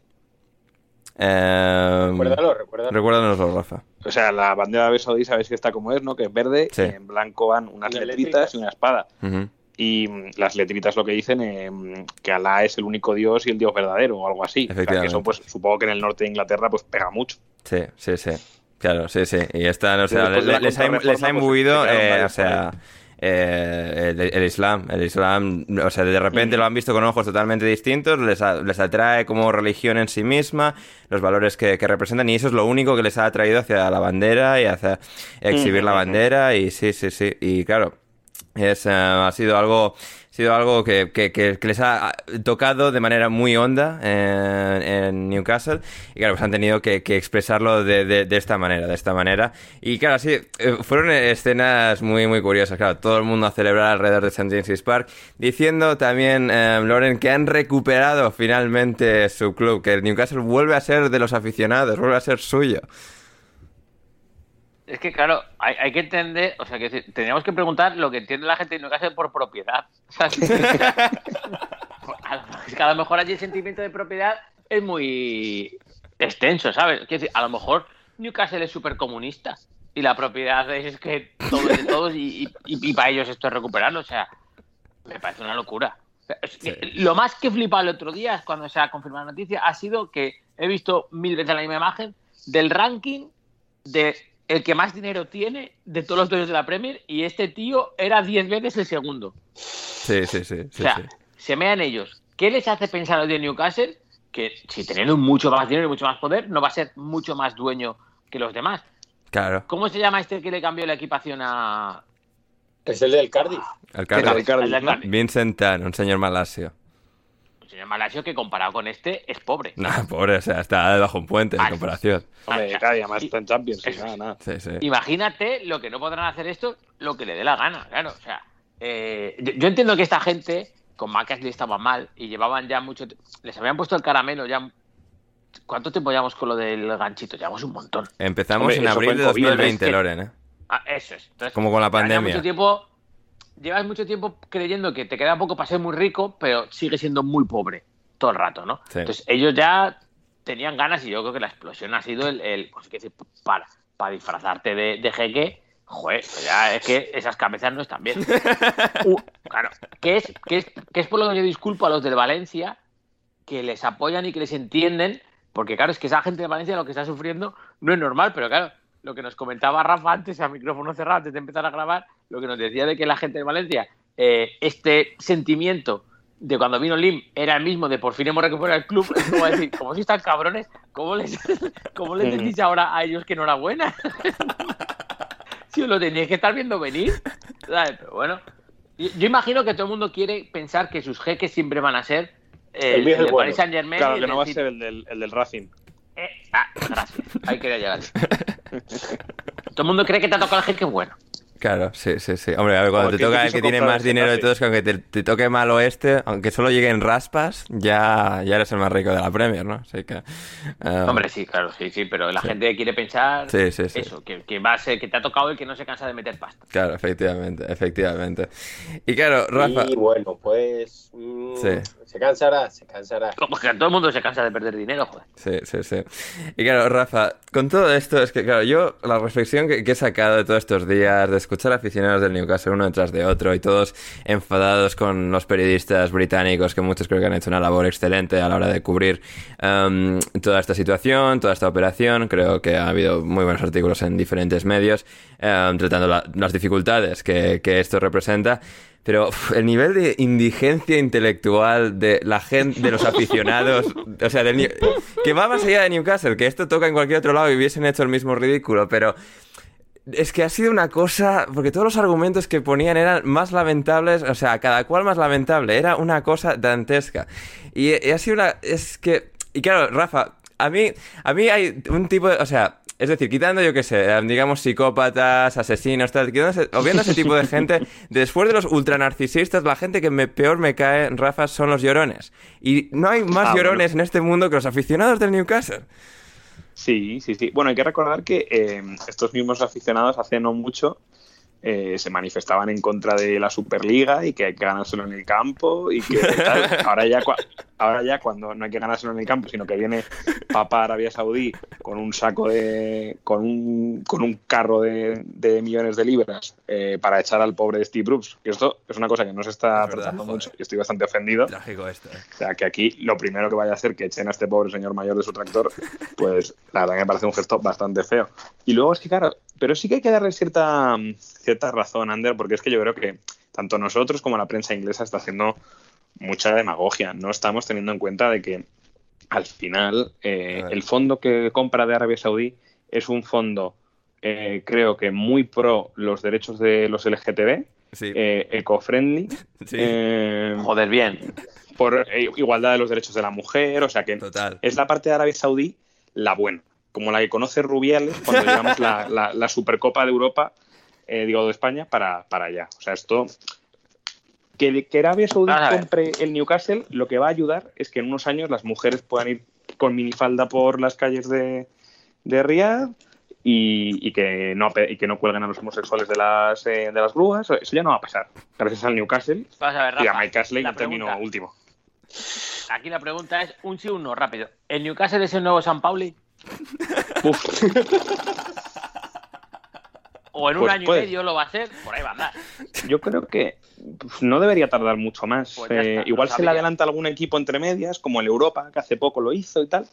Eh, recuérdalo, recuérdalo. Recuérdanoslo, Rafa. O sea, la bandera de Arabia Saudí sabéis que está como es, ¿no? Que es verde, sí. y en blanco van unas letritas y una espada. Uh -huh. Y las letritas lo que dicen eh, que Alá es el único dios y el dios verdadero o algo así. O sea, que eso, pues, supongo que en el norte de Inglaterra, pues pega mucho. Sí, sí, sí. Claro, sí, sí. Y están, o sea, les, les, ha, les ha imbuido, pues, eh, o sea, eh, el, el, Islam. El Islam, o sea, de repente lo han visto con ojos totalmente distintos, les, a, les atrae como religión en sí misma, los valores que, que, representan, y eso es lo único que les ha atraído hacia la bandera y hacia exhibir la bandera, y sí, sí, sí. Y claro, es, uh, ha sido algo sido algo que, que, que, les ha tocado de manera muy honda en, en Newcastle y claro, pues han tenido que, expresarlo de, de, de, esta manera, de esta manera. Y claro, sí, eh, fueron escenas muy, muy curiosas, claro, todo el mundo a celebrar alrededor de St. James's Park, diciendo también, eh, Loren, que han recuperado finalmente su club, que el Newcastle vuelve a ser de los aficionados, vuelve a ser suyo. Es que, claro, hay, hay, que entender, o sea, que tendríamos que preguntar lo que entiende la gente de Newcastle por propiedad. O sea, que a lo mejor allí el sentimiento de propiedad es muy extenso, ¿sabes? Quiero decir, a lo mejor Newcastle es súper comunista y la propiedad es que todo es de todos y, y, y, para ellos esto es recuperarlo. O sea, me parece una locura. O sea, es que sí. Lo más que flipa el otro día, cuando se ha confirmado la noticia, ha sido que he visto mil veces la misma imagen del ranking de el que más dinero tiene de todos los dueños de la Premier y este tío era 10 veces el segundo. Sí, sí, sí. sí o sea, sí. se mean ellos. ¿Qué les hace pensar los de Newcastle? Que si teniendo mucho más dinero y mucho más poder, no va a ser mucho más dueño que los demás. Claro. ¿Cómo se llama este que le cambió la equipación a. Es el del Cardiff. El Cardiff. El Cardiff. El Cardiff. Vincent Tan, un señor malasio señor Malasio que comparado con este es pobre. No, pobre, o sea, está debajo un puente en comparación. Hombre, claro, y además está en Champions, es, nada, nada. Sí, sí. Imagínate lo que no podrán hacer esto, lo que le dé la gana, claro. O sea, eh, yo, yo, entiendo que esta gente con Macasley estaba mal y llevaban ya mucho. Les habían puesto el caramelo ya. ¿Cuánto tiempo llevamos con lo del ganchito? Llevamos un montón. Empezamos Hombre, en abril de 2020, es que... Loren, ¿eh? Ah, eso es. Entonces, Como con la pandemia. Mucho tiempo, llevas mucho tiempo creyendo que te queda poco para ser muy rico, pero sigue siendo muy pobre todo el rato, ¿no? Sí. Entonces ellos ya tenían ganas y yo creo que la explosión ha sido el, el pues, que para, para disfrazarte de, de jeque, joder, pues ya es que esas cabezas no están bien. uh, claro, que es, que, es, que es por lo que yo disculpo a los del Valencia, que les apoyan y que les entienden, porque claro, es que esa gente de Valencia lo que está sufriendo no es normal, pero claro, lo que nos comentaba Rafa antes, a micrófono cerrado, antes de empezar a grabar, lo que nos decía de que la gente de Valencia, eh, este sentimiento de cuando vino Lim era el mismo de por fin hemos recuperado el club, es como decir, como si están cabrones, ¿cómo les, cómo les decís ahora a ellos que enhorabuena? Tío, lo teníais que estar viendo venir. ¿sabes? Pero bueno. Yo, yo imagino que todo el mundo quiere pensar que sus jeques siempre van a ser El el, viejo de bueno. Paris Saint Germain. Claro, que no va a ser el del, el del Racing. Eh, ah, gracias. Ahí quería llegar. todo el mundo cree que te ha tocado el jeque bueno. Claro, sí, sí, sí. Hombre, a ver, cuando Como te que toca el que tiene más dinero de todos, que aunque te, te toque mal oeste, aunque solo lleguen raspas, ya, ya eres el más rico de la Premier, ¿no? Así que... eh, Hombre, sí, claro, sí, sí, pero la gente quiere pensar Sí, sí, sí. eso, que, que va a ser, que te ha tocado el que no se cansa de meter pasta. Claro, efectivamente, efectivamente. Y claro, Rafa... Y bueno, pues mm, Sí. Se cansará, se cansará. Como que todo el mundo se cansa de perder dinero, joder. Sí, sí, sí. Y claro, Rafa, con todo esto, es que, claro, yo la reflexión que, que he sacado de todos estos días, de escuchar aficionados del Newcastle uno detrás de otro y todos enfadados con los periodistas británicos, que muchos creo que han hecho una labor excelente a la hora de cubrir em, toda esta situación, toda esta operación. Creo que ha habido muy buenos artículos en diferentes medios em, tratando la- las dificultades que, que esto representa. Pero el nivel de indigencia intelectual de la gente, de los aficionados, o sea, del que va más allá de Newcastle, que esto toca en cualquier otro lado y hubiesen hecho el mismo ridículo, pero es que ha sido una cosa, porque todos los argumentos que ponían eran más lamentables, o sea, cada cual más lamentable, era una cosa dantesca. Y, y ha sido una, es que, y claro, Rafa, a mí, a mí hay un tipo de, o sea, es decir, quitando, yo qué sé, eh, digamos psicópatas, asesinos, tal, quitándose- obviando ese tipo de gente, después de los ultranarcisistas, la gente que me, peor me cae, Rafa, son los llorones. Y no hay más Ah, bueno. llorones en este mundo que los aficionados del Newcastle. Sí, sí, sí. Bueno, hay que recordar que eh, estos mismos aficionados hace no mucho eh, se manifestaban en contra de la Superliga y que hay que ganárselo en el campo y que tal. Ahora ya, ahora ya cuando no hay que ganárselo en el campo, sino que viene Papá Arabia Saudí con un saco de... con un, con un carro de, de millones de libras eh, para echar al pobre Steve Bruce. Que esto es una cosa que no se está Es tratando mucho y estoy bastante ofendido. Trágico esto, eh. O sea, que aquí lo primero que vaya a hacer que echen a este pobre señor mayor de su tractor, pues la verdad me parece un gesto bastante feo. Y luego es que, claro, pero sí que hay que darle cierta, cierta razón, Ander, porque es que yo creo que tanto nosotros como la prensa inglesa está haciendo mucha demagogia. No estamos teniendo en cuenta de que al final eh, el fondo que compra de Arabia Saudí es un fondo, eh, creo que muy pro los derechos de los LGTB, Sí. eh, eco-friendly, Sí. eh, Joder, bien. por eh, igualdad de los derechos de la mujer, o sea que Total. es la parte de Arabia Saudí la buena, como la que conoce Rubiales cuando llevamos la, la- la Supercopa de Europa, eh, digo de España, para, para allá. O sea, esto... Que, que Arabia Saudí compre el Newcastle, lo que va a ayudar es que en unos años las mujeres puedan ir con minifalda por las calles de, de Riyadh y, y que no, y que no cuelguen a los homosexuales de las, eh, de las grúas. Eso ya no va a pasar. Gracias al Newcastle Vamos a ver, y a Rafa, Mike Ashley término último. Aquí la pregunta es un sí o un no, rápido. ¿El Newcastle es el nuevo San Pauli? Uf. ¿O en un Pues año puede. y medio lo va a ser? Por ahí va a andar. Yo creo que pues, no debería tardar mucho más. Pues Eh, igual se le adelanta algún equipo entre medias, como el Europa, que hace poco lo hizo y tal.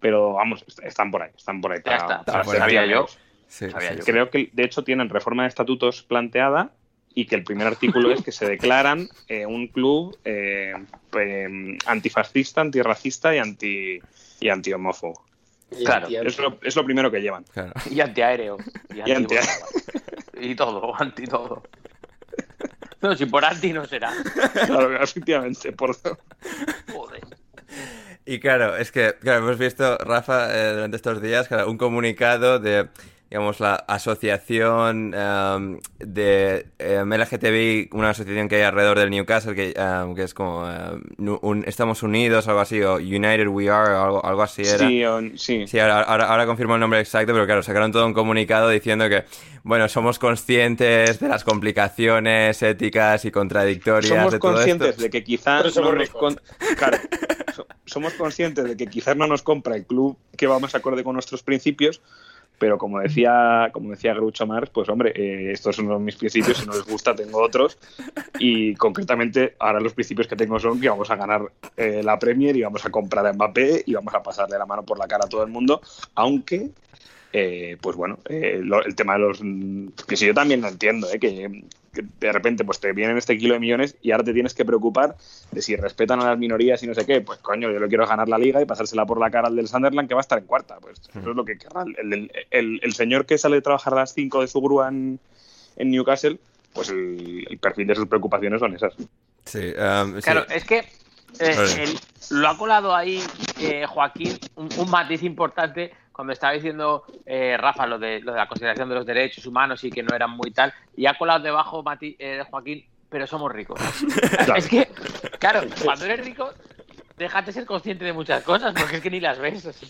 Pero vamos, est- están por ahí, están por ahí. Ya está, para sabía yo. pioneros. Sí, Sabía sí, yo. sí. Creo que de hecho tienen reforma de estatutos planteada y que el primer artículo es que se declaran eh, un club eh, eh, antifascista, antirracista y anti y antihomófobo. Claro, Es lo, es lo primero que llevan. Claro. Y antiaéreo. Y, Y antiaéreo. y todo, anti todo. No, si por anti no será. Claro, efectivamente. Por... Joder. Y claro, es que claro, hemos visto, Rafa, eh, durante estos días, claro, un comunicado de, digamos, la asociación em, de em, LGTBI, una asociación que hay alrededor del Newcastle, que, em, que es como un- Estamos Unidos, algo así, o United We Are, algo, algo así era. Sí, o- sí. Sí, ahora, ahora, ahora confirmo el nombre exacto, pero claro, sacaron todo un comunicado diciendo que, bueno, somos conscientes de las complicaciones éticas y contradictorias somos de todo conscientes esto. de que quizás somos no nos ricos. con- claro, so- somos conscientes de que quizás no nos compra el club que va más acorde con nuestros principios pero como decía como decía Groucho Marx pues hombre eh, estos son mis principios si no les gusta tengo otros. Y concretamente ahora los principios que tengo son que vamos a ganar eh, la Premier y vamos a comprar a Mbappé y vamos a pasarle la mano por la cara a todo el mundo aunque eh, pues bueno, eh, lo- el tema de los... Que si yo también lo entiendo, eh, que que de repente pues te vienen este kilo de millones y ahora te tienes que preocupar de si respetan a las minorías y no sé qué. Pues coño, yo lo quiero ganar la liga y pasársela por la cara al del Sunderland que va a estar en cuarta. Pues eso es lo que querrá. El, el- el- el señor que sale de trabajar a las 5 de su grúa en, en Newcastle, pues el, el perfil de sus preocupaciones son esas. Sí, um, sí. Claro, es que eh, lo ha colado ahí eh, Joaquín un, un matiz importante cuando estaba diciendo eh, Rafa lo de, lo de la consideración de los derechos humanos y que no eran muy tal, y ha colado debajo Mati- eh, Joaquín, pero somos ricos. Es que, claro, cuando eres rico, déjate ser consciente de muchas cosas, porque es que ni las ves. así.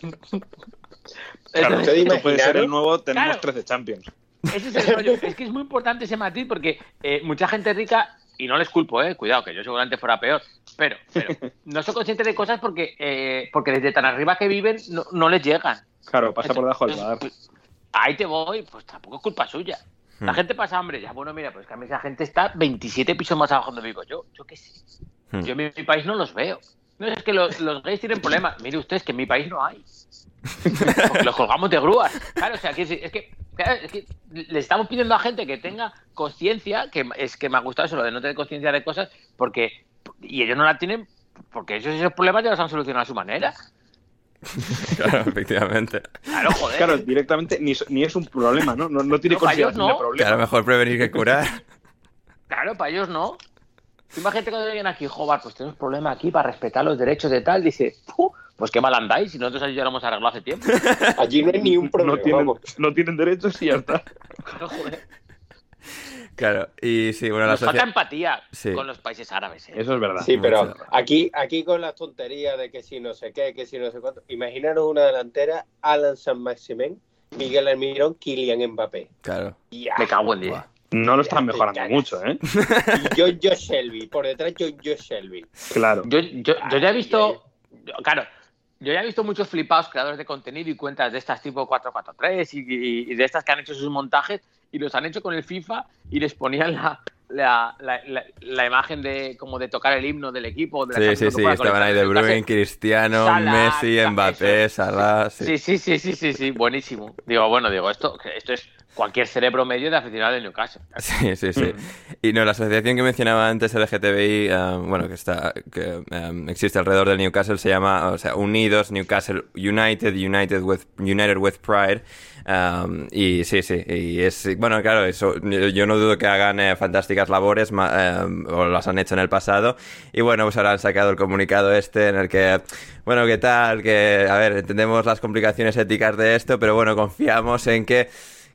Claro, Entonces, esto puede ser el nuevo, tenemos Claro. 13 Champions. ese es el rollo. Es que es muy importante ese matiz porque eh, mucha gente rica, y no les culpo, eh, cuidado, que yo seguramente fuera peor, pero, pero no son conscientes de cosas porque, eh, porque desde tan arriba que viven no, no les llegan. Claro, pasa por debajo del radar. Ahí te voy, pues tampoco es culpa suya. La Hmm. gente pasa hambre, ya bueno, mira, pues que a mí esa gente está 27 pisos más abajo donde vivo yo. Yo qué sé. Hmm. Yo en mi, mi país no los veo. No es que los, los gays tienen problemas. Mire usted, es que en mi país no hay. Porque los colgamos de grúas. Claro, o sea, que es, es que, es que le estamos pidiendo a gente que tenga conciencia, que es que me ha gustado eso, lo de no tener conciencia de cosas, porque. Y ellos no la tienen, porque ellos esos problemas ya los han solucionado a su manera. Claro, efectivamente. Claro, joder. Claro, directamente ni, ni es un problema, ¿no? No, no tiene No, consideración de no. problema. Claro, mejor prevenir que curar. Claro, para ellos no. Imagínate cuando lleguen aquí, joder, pues tenemos problema aquí para respetar los derechos de tal. Dice, "Fu, pues qué mal andáis y nosotros allí ya lo hemos arreglado hace tiempo. Allí no hay ni un problema. no, tienen, vamos. no tienen derechos y ya está. Claro, joder. Claro, y sí, bueno, la Nos falta empatía Sí. con los países árabes. ¿eh? Eso es verdad. Sí, pero Mucho. aquí, aquí con las tonterías de que si no sé qué, que si no sé cuánto. Imaginaros una delantera, Alan San Maximen, Miguel Almirón, Kylian Mbappé. Claro. Ya. Me cago en día. No lo están mejorando mucho, ¿eh? Y John Joe Shelby, por detrás John Joe Shelby. Claro. Yo, yo, yo ya he visto, yo- claro, yo ya he visto muchos flipados creadores de contenido y cuentas de estas tipo 443 y, y- y de estas que han hecho sus montajes y los han hecho con el FIFA y les ponían la, la, la, la- la imagen de como de tocar el himno del equipo. De la Sí, sí, sí, estaban ahí de. Bruyne, Cristiano, Salah, Messi, Mbappé. Salah, sí. Sí, sí, sí, sí, sí, buenísimo. Digo, bueno, digo, esto, esto es cualquier cerebro medio de aficionado de Newcastle. Sí, sí, sí. Y no, la asociación que mencionaba antes, LGTBI, eh, bueno, que está, que eh, existe alrededor del Newcastle, se llama, o sea, Unidos Newcastle United, United with, United with Pride. Um, y sí, sí, y es, bueno, claro, eso, yo, no dudo que hagan eh, fantásticas labores, ma- eh, o las han hecho en el pasado, y bueno, pues ahora han sacado el comunicado este en el que, bueno, ¿qué tal? Que, a ver, entendemos las complicaciones éticas de esto, pero bueno, confiamos en que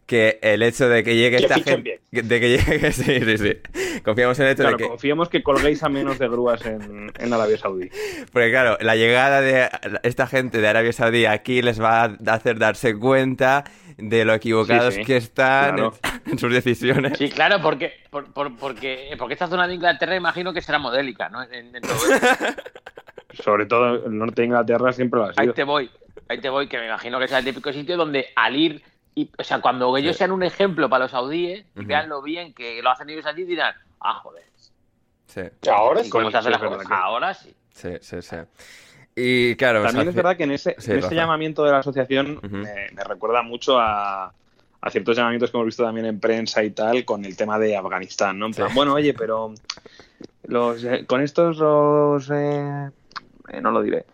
que el hecho de que llegue Que esta gente, de que llegue, sí, sí, sí, confiamos en el hecho Claro, de que, confiemos que colguéis a menos de grúas en, en Arabia Saudí. porque claro, la llegada de esta gente de Arabia Saudí aquí les va a hacer darse cuenta de lo equivocados Sí, sí, que están claro. en, en sus decisiones. Sí, claro, porque, por- por- porque, porque esta zona de Inglaterra imagino que será modélica, ¿no? En- en todo. Sobre todo el norte de Inglaterra siempre lo ha Ahí sido. te voy, ahí te voy, que me imagino que sea el típico sitio donde al ir, y, o sea, cuando ellos sean un ejemplo para los saudíes y vean lo bien que lo hacen ellos allí, dirán, ah, joder, Sí, Ahora sí. ¿cómo se hace sí, la es verdad cosa? que- Ahora sí. sí, sí, sí. Y claro, También o es verdad que en ese, Sí, en ese Rafa. llamamiento de la asociación Ujú. me, me recuerda mucho a, a ciertos llamamientos que hemos visto también en prensa y tal con el tema de Afganistán, ¿no? En plan, Sí. bueno, oye, pero los eh, con estos los eh, eh, no lo diré.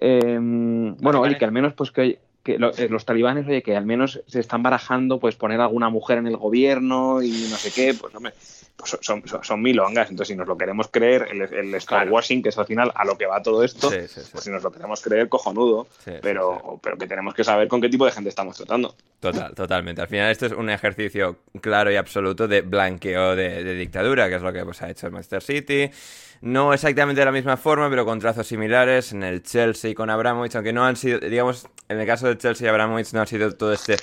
Eh, bueno, oye, que al menos pues que, que lo- eh, los talibanes, oye, que al menos se están barajando pues poner alguna mujer en el gobierno y no sé qué, pues hombre, pues son, son, son milongas, entonces si nos lo queremos creer, el, el Star Claro. washing, que es al final a lo que va todo esto, Sí, sí, sí. pues si nos lo queremos creer, cojonudo, pero, sí. pero que tenemos que saber con qué tipo de gente estamos tratando. Total, totalmente. Al final esto es un ejercicio claro y absoluto de blanqueo de, de dictadura, que es lo que pues, ha hecho el Manchester City. No exactamente de la misma forma, pero con trazos similares en el Chelsea con Abramovich, aunque no han sido, digamos, en el caso del Chelsea y Abramovich no ha sido todo este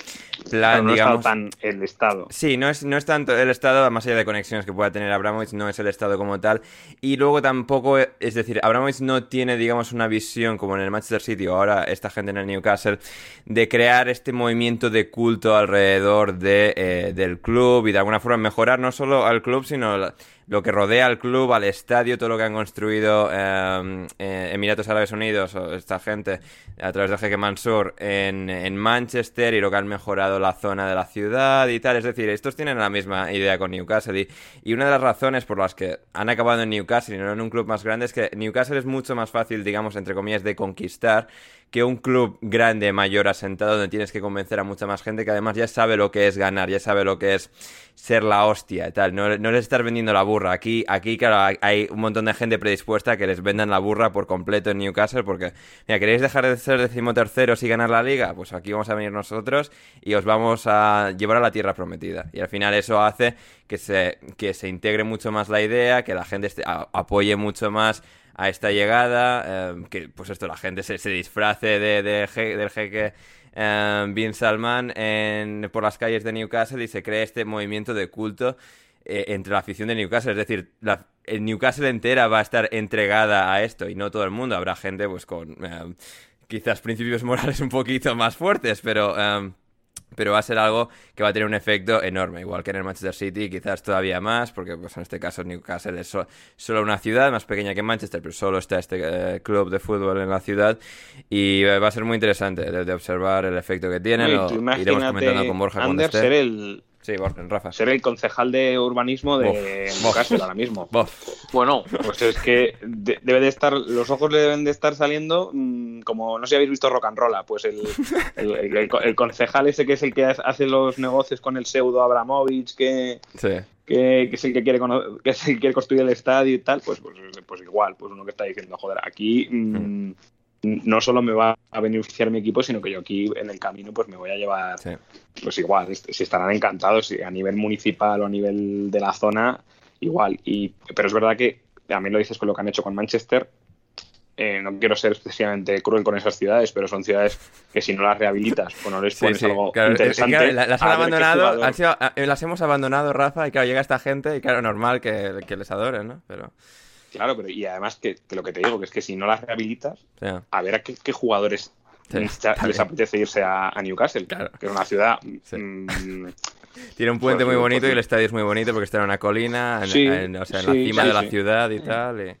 plan, no digamos... tan el Estado. Sí, no es, no es tanto el Estado, más allá de conexiones que pueda tener Abramovich, no es el Estado como tal. Y luego tampoco, es decir, Abramovich no tiene, digamos, una visión como en el Manchester City o ahora esta gente en el Newcastle, de crear este movimiento de culto alrededor de, eh, del club y de alguna forma mejorar no solo al club, sino la- lo que rodea al club, al estadio, todo lo que han construido eh, eh, Emiratos Árabes Unidos esta gente a través de Jeque Mansur en, en, Manchester y lo que han mejorado la zona de la ciudad y tal. Es decir, estos tienen la misma idea con Newcastle y, y una de las razones por las que han acabado en Newcastle y no en un club más grande es que Newcastle es mucho más fácil, digamos, entre comillas, de conquistar que un club grande, mayor, asentado, donde tienes que convencer a mucha más gente que además ya sabe lo que es ganar, ya sabe lo que es ser la hostia y tal. No, no les estás vendiendo la burra. Aquí, aquí, claro, hay un montón de gente predispuesta a que les vendan la burra por completo en Newcastle porque, mira, ¿queréis dejar de ser decimoterceros y ganar la liga? Pues aquí vamos a venir nosotros y os vamos a llevar a la tierra prometida. Y al final eso hace que se, que se integre mucho más la idea, que la gente apoye mucho más a esta llegada, eh, que pues esto, la gente se, se disfrace de, de, de, del jeque eh, Bin Salman en, por las calles de Newcastle y se crea este movimiento de culto eh, entre la afición de Newcastle. Es decir, la, el Newcastle entera va a estar entregada a esto y no todo el mundo. Habrá gente pues con quizás principios morales un poquito más fuertes, pero pero va a ser algo que va a tener un efecto enorme, igual que en el Manchester City, quizás todavía más, porque pues en este caso Newcastle es solo una ciudad más pequeña que Manchester, pero solo está este eh, club de fútbol en la ciudad y va a ser muy interesante de, de observar el efecto que tiene, lo iremos comentando con Borja cuando esté. Ser el, Sí, Rafa. Ser el concejal de urbanismo de Newcastle ahora mismo. Bueno, pues es que de, debe de estar, los ojos le deben de estar saliendo mmm, como, no sé si habéis visto Rock and Roll, pues el, el, el, el, concejal ese que es el que hace los negocios con el pseudo Abramovich, que, sí. que, que, es el que quiere que es el que quiere construir el estadio y tal, pues, pues, pues igual, pues uno que está diciendo, joder, aquí mmm, no solo me va a beneficiar mi equipo, sino que yo aquí en el camino pues me voy a llevar, sí. pues igual, si estarán encantados a nivel municipal o a nivel de la zona, igual. Y, pero es verdad que a mí lo dices con lo que han hecho con Manchester. Eh, no quiero ser excesivamente cruel con esas ciudades, pero son ciudades que si no las rehabilitas o no les pones sí, algo claro, interesante. Claro, las, han abandonado, han sido, las hemos abandonado, Rafa, y claro, llega esta gente y claro, normal que, que les adoren, ¿no? Pero... Claro, pero y además que, que, lo que te digo, que es que si no las rehabilitas, a ver a qué, qué jugadores les apetece irse a, a Newcastle, claro. que es una ciudad... Mmm, Tiene un puente muy bonito pues, y el estadio es muy bonito porque está en una colina, en, Sí, en, o sea, en sí, la cima sí, de la ciudad y tal. Y...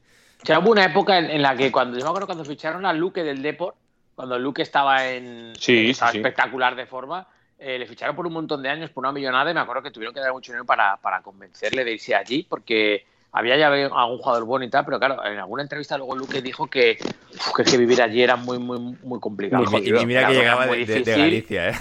Sea, hubo una época en, en, la que cuando yo me acuerdo cuando ficharon a Luque del Deport, cuando Luque estaba en sí, estaba sí, espectacular de forma, eh, le ficharon por un montón de años, por una millonada, y me acuerdo que tuvieron que dar mucho dinero para, para convencerle de irse allí, porque había ya algún jugador bueno y tal, pero claro, en alguna entrevista luego Luque dijo que, uf, que, es que vivir allí era muy, muy, muy complicado. Y, mira que llegaba de, Galicia, ¿eh?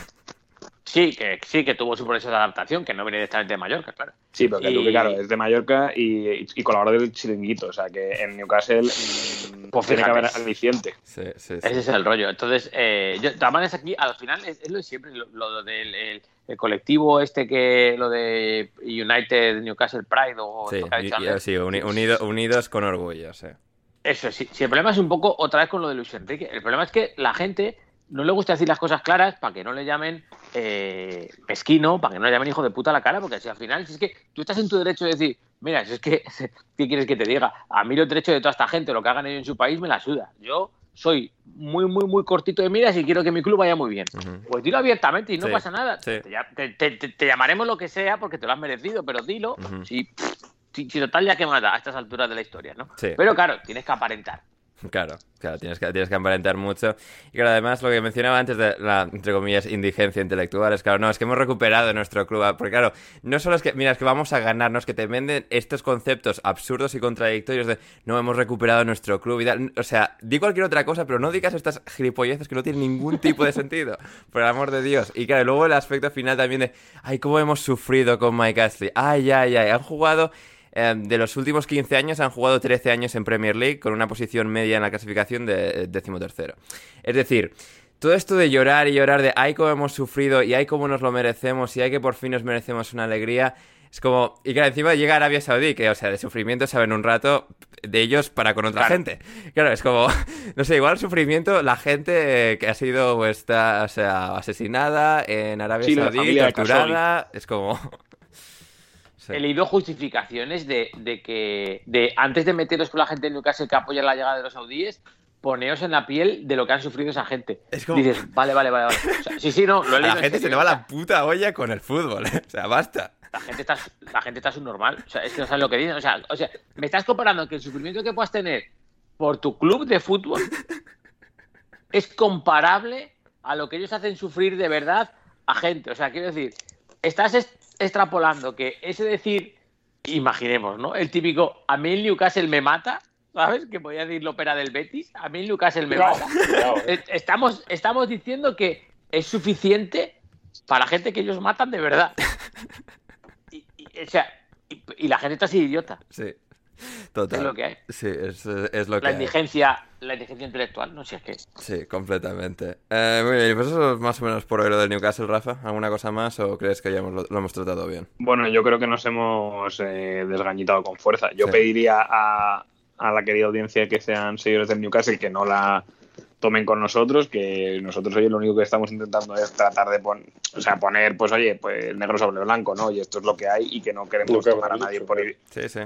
Sí, que sí, que tuvo su proceso de adaptación, que no viene directamente de Mallorca, claro. Sí, porque y... Luque, claro, es de Mallorca y, y, colaborador del chiringuito, o sea que en Newcastle mmm, pues tiene que haber aliciente. Sí, sí, sí. Ese es el rollo. Entonces, eh, yo, de todas maneras, aquí al final es, es lo de siempre, lo, lo del el, el, colectivo este que, lo de United Newcastle Pride o sí, que ha dicho y, sí uni, unido, unidos con orgullo, sí. Eso, sí, sí, el problema es un poco otra vez con lo de Luis Enrique. El problema es que la gente no le gusta decir las cosas claras para que no le llamen eh, pesquino, para que no le llamen hijo de puta a la cara, porque si al final, si es que tú estás en tu derecho de decir, mira, si es que, ¿qué quieres que te diga? A mí los derechos de toda esta gente, lo que hagan ellos en su país, me la suda. Yo soy muy, muy, muy cortito de miras y quiero que mi club vaya muy bien. Uh -huh. Pues dilo abiertamente y no sí, pasa nada. Sí. Te, te, te, te, llamaremos lo que sea porque te lo has merecido, pero dilo. Uh -huh. si, si, si, total ya que mata a estas alturas de la historia, ¿no? Sí. Pero claro, tienes que aparentar. Claro, claro, tienes que, tienes que aparentar mucho. Y claro, además lo que mencionaba antes de la, entre comillas, indigencia intelectual, es claro, no, es que hemos recuperado nuestro club. Porque claro, no solo es que, mira, es que vamos a ganarnos, que te venden estos conceptos absurdos y contradictorios de no hemos recuperado nuestro club y tal. O sea, di cualquier otra cosa, pero no digas estas gilipolleces que no tienen ningún tipo de sentido. por el amor de Dios. Y claro, luego el aspecto final también de, ay, cómo hemos sufrido con Mike Astley. Ay, ay, ay, han jugado de los últimos 15 años han jugado 13 años en Premier League con una posición media en la clasificación de decimotercero. Es decir, todo esto de llorar y llorar de ay cómo hemos sufrido y ay cómo nos lo merecemos y ay que por fin nos merecemos una alegría, es como... Y claro, encima llega Arabia Saudí, que o sea, de sufrimiento saben un rato de ellos para con otra claro. gente. Claro, es como... No sé, igual sufrimiento, la gente que ha sido pues, está, o sea, asesinada en Arabia sí, Saudí, torturada, es como... Sí. He leído justificaciones de, de, que de antes de meteros con la gente en Newcastle que apoya la llegada de los saudíes, poneos en la piel de lo que han sufrido esa gente. Es como... Dices, vale, vale, vale. vale. O sea, sí, sí, no, lo he leído. La gente se le va la puta olla con el fútbol, ¿eh? o sea, basta. la gente está, la gente está subnormal. O sea, es que no saben lo que dicen. O sea, o sea, me estás comparando que el sufrimiento que puedas tener por tu club de fútbol es comparable a lo que ellos hacen sufrir de verdad a gente. O sea, quiero decir, estás extrapolando que ese decir, imaginemos, ¿no? El típico, a mí el Newcastle me mata, ¿sabes? Que podía decir la ópera del Betis, a mí el Newcastle me mata. Eh, estamos, estamos diciendo que es suficiente para gente que ellos matan de verdad. Y, o sea, y, la gente está así idiota. Sí. Total. Es lo que hay. Sí, es, es lo la que indigencia, La indigencia intelectual, no sé qué. Sí, completamente. Eh, muy bien, y pues eso es más o menos por hoy lo del Newcastle, Rafa. ¿Alguna cosa más o crees que ya hemos, lo, hemos tratado bien? Bueno, yo creo que nos hemos eh, desgañitado con fuerza. Yo pediría a, a la querida audiencia que sean seguidores del Newcastle que no la tomen con nosotros, que nosotros hoy lo único que estamos intentando es tratar de poner, o sea, poner, pues oye, pues negro sobre blanco, ¿no? Y esto es lo que hay y que no queremos tomar a nadie por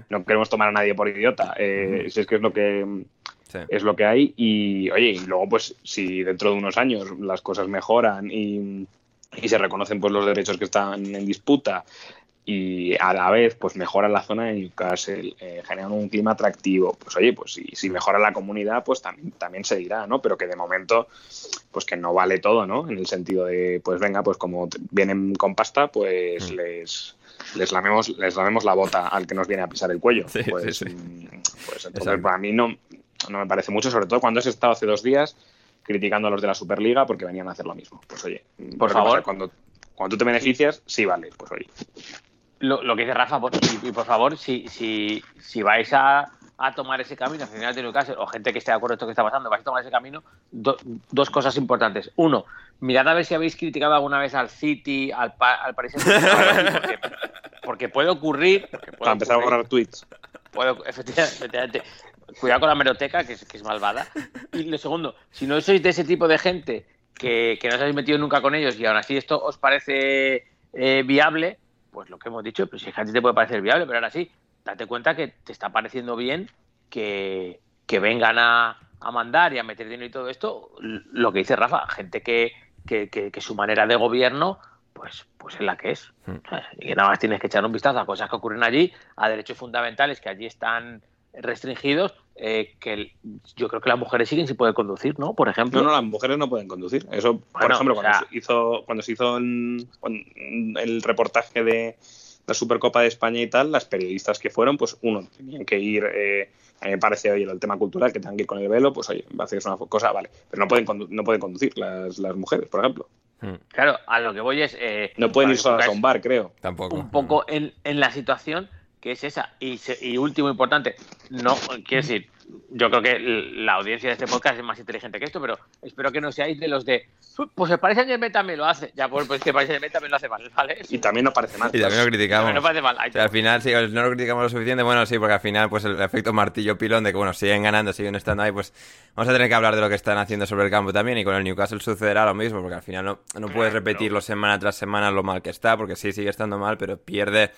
no queremos tomar a nadie por idiota. Eh, Si es que es lo que es lo que hay y oye, y luego pues si dentro de unos años las cosas mejoran y, y se reconocen pues los derechos que están en disputa y a la vez pues mejora la zona de Newcastle, eh, generan un clima atractivo, pues oye, pues si, si mejora la comunidad, pues también, también se dirá, ¿no? Pero que de momento, pues que no vale todo, ¿no? En el sentido de, pues venga, pues como vienen con pasta, pues mm. les, les lamemos, les lamemos la bota al que nos viene a pisar el cuello. pues, mm, pues entonces para mí no, no me parece mucho, sobre todo cuando has estado hace dos días criticando a los de la Superliga porque venían a hacer lo mismo. Pues oye, por favor, cuando, cuando tú te beneficias, sí vale, pues oye lo, que dice Rafa, y, por favor, si, si, si vais a, a, tomar ese camino, final de Newcastle, o gente que esté de acuerdo con esto que está pasando, vais a tomar ese camino, dos cosas importantes. Uno, mirad a ver si habéis criticado alguna vez al City, al, al Paris porque, porque, puede ocurrir. Para empezar a borrar tweets. efectivamente, Cuidado con la meroteca, que es, que es malvada. Y lo segundo, si no sois de ese tipo de gente que, que no os habéis metido nunca con ellos y aún así esto os parece eh, viable, pues lo que hemos dicho, pues si a ti te puede parecer viable, pero ahora sí, date cuenta que te está pareciendo bien que, vengan a, mandar y a meter dinero y todo esto, lo que dice Rafa, gente que, que, su manera de gobierno pues, pues es la que es. Hmm. Y que nada más tienes que echar un vistazo a cosas que ocurren allí, a derechos fundamentales que allí están restringidos, eh, que yo creo que las mujeres siguen sin poder conducir, ¿no? Por ejemplo. No, no, las mujeres no pueden conducir. Eso, por ejemplo, cuando, se hizo, cuando se hizo el reportaje de la Supercopa de España y tal, las periodistas que fueron, pues uno, tenían que ir, eh, a mí me parece, oye, el tema cultural, que tengan que ir con el velo, pues oye, va a hacer una cosa, vale. Pero no pueden, no pueden conducir las, las mujeres, por ejemplo. Hmm. Claro, a lo que voy es... Eh, no pueden ir solas a un bar, creo. Tampoco. Un poco en, en la situación que es esa. Y, y último importante, no, quiero decir, yo creo que la audiencia de este podcast es más inteligente que esto, pero espero que no seáis de los de, pues el parece Saint también lo hace. Ya, pues, pues que parece Saint también lo hace mal, ¿vale? Y también no parece mal. Y también lo criticamos. No parece mal. al final, si no lo criticamos lo suficiente, bueno, sí, porque al final, pues el efecto martillo pilón de que, bueno, siguen ganando, siguen estando ahí, pues vamos a tener que hablar de lo que están haciendo sobre el campo también. Y con el Newcastle sucederá lo mismo, porque al final no, no puedes repetirlo semana tras semana lo mal que está, porque sí, sigue estando mal, pero pierde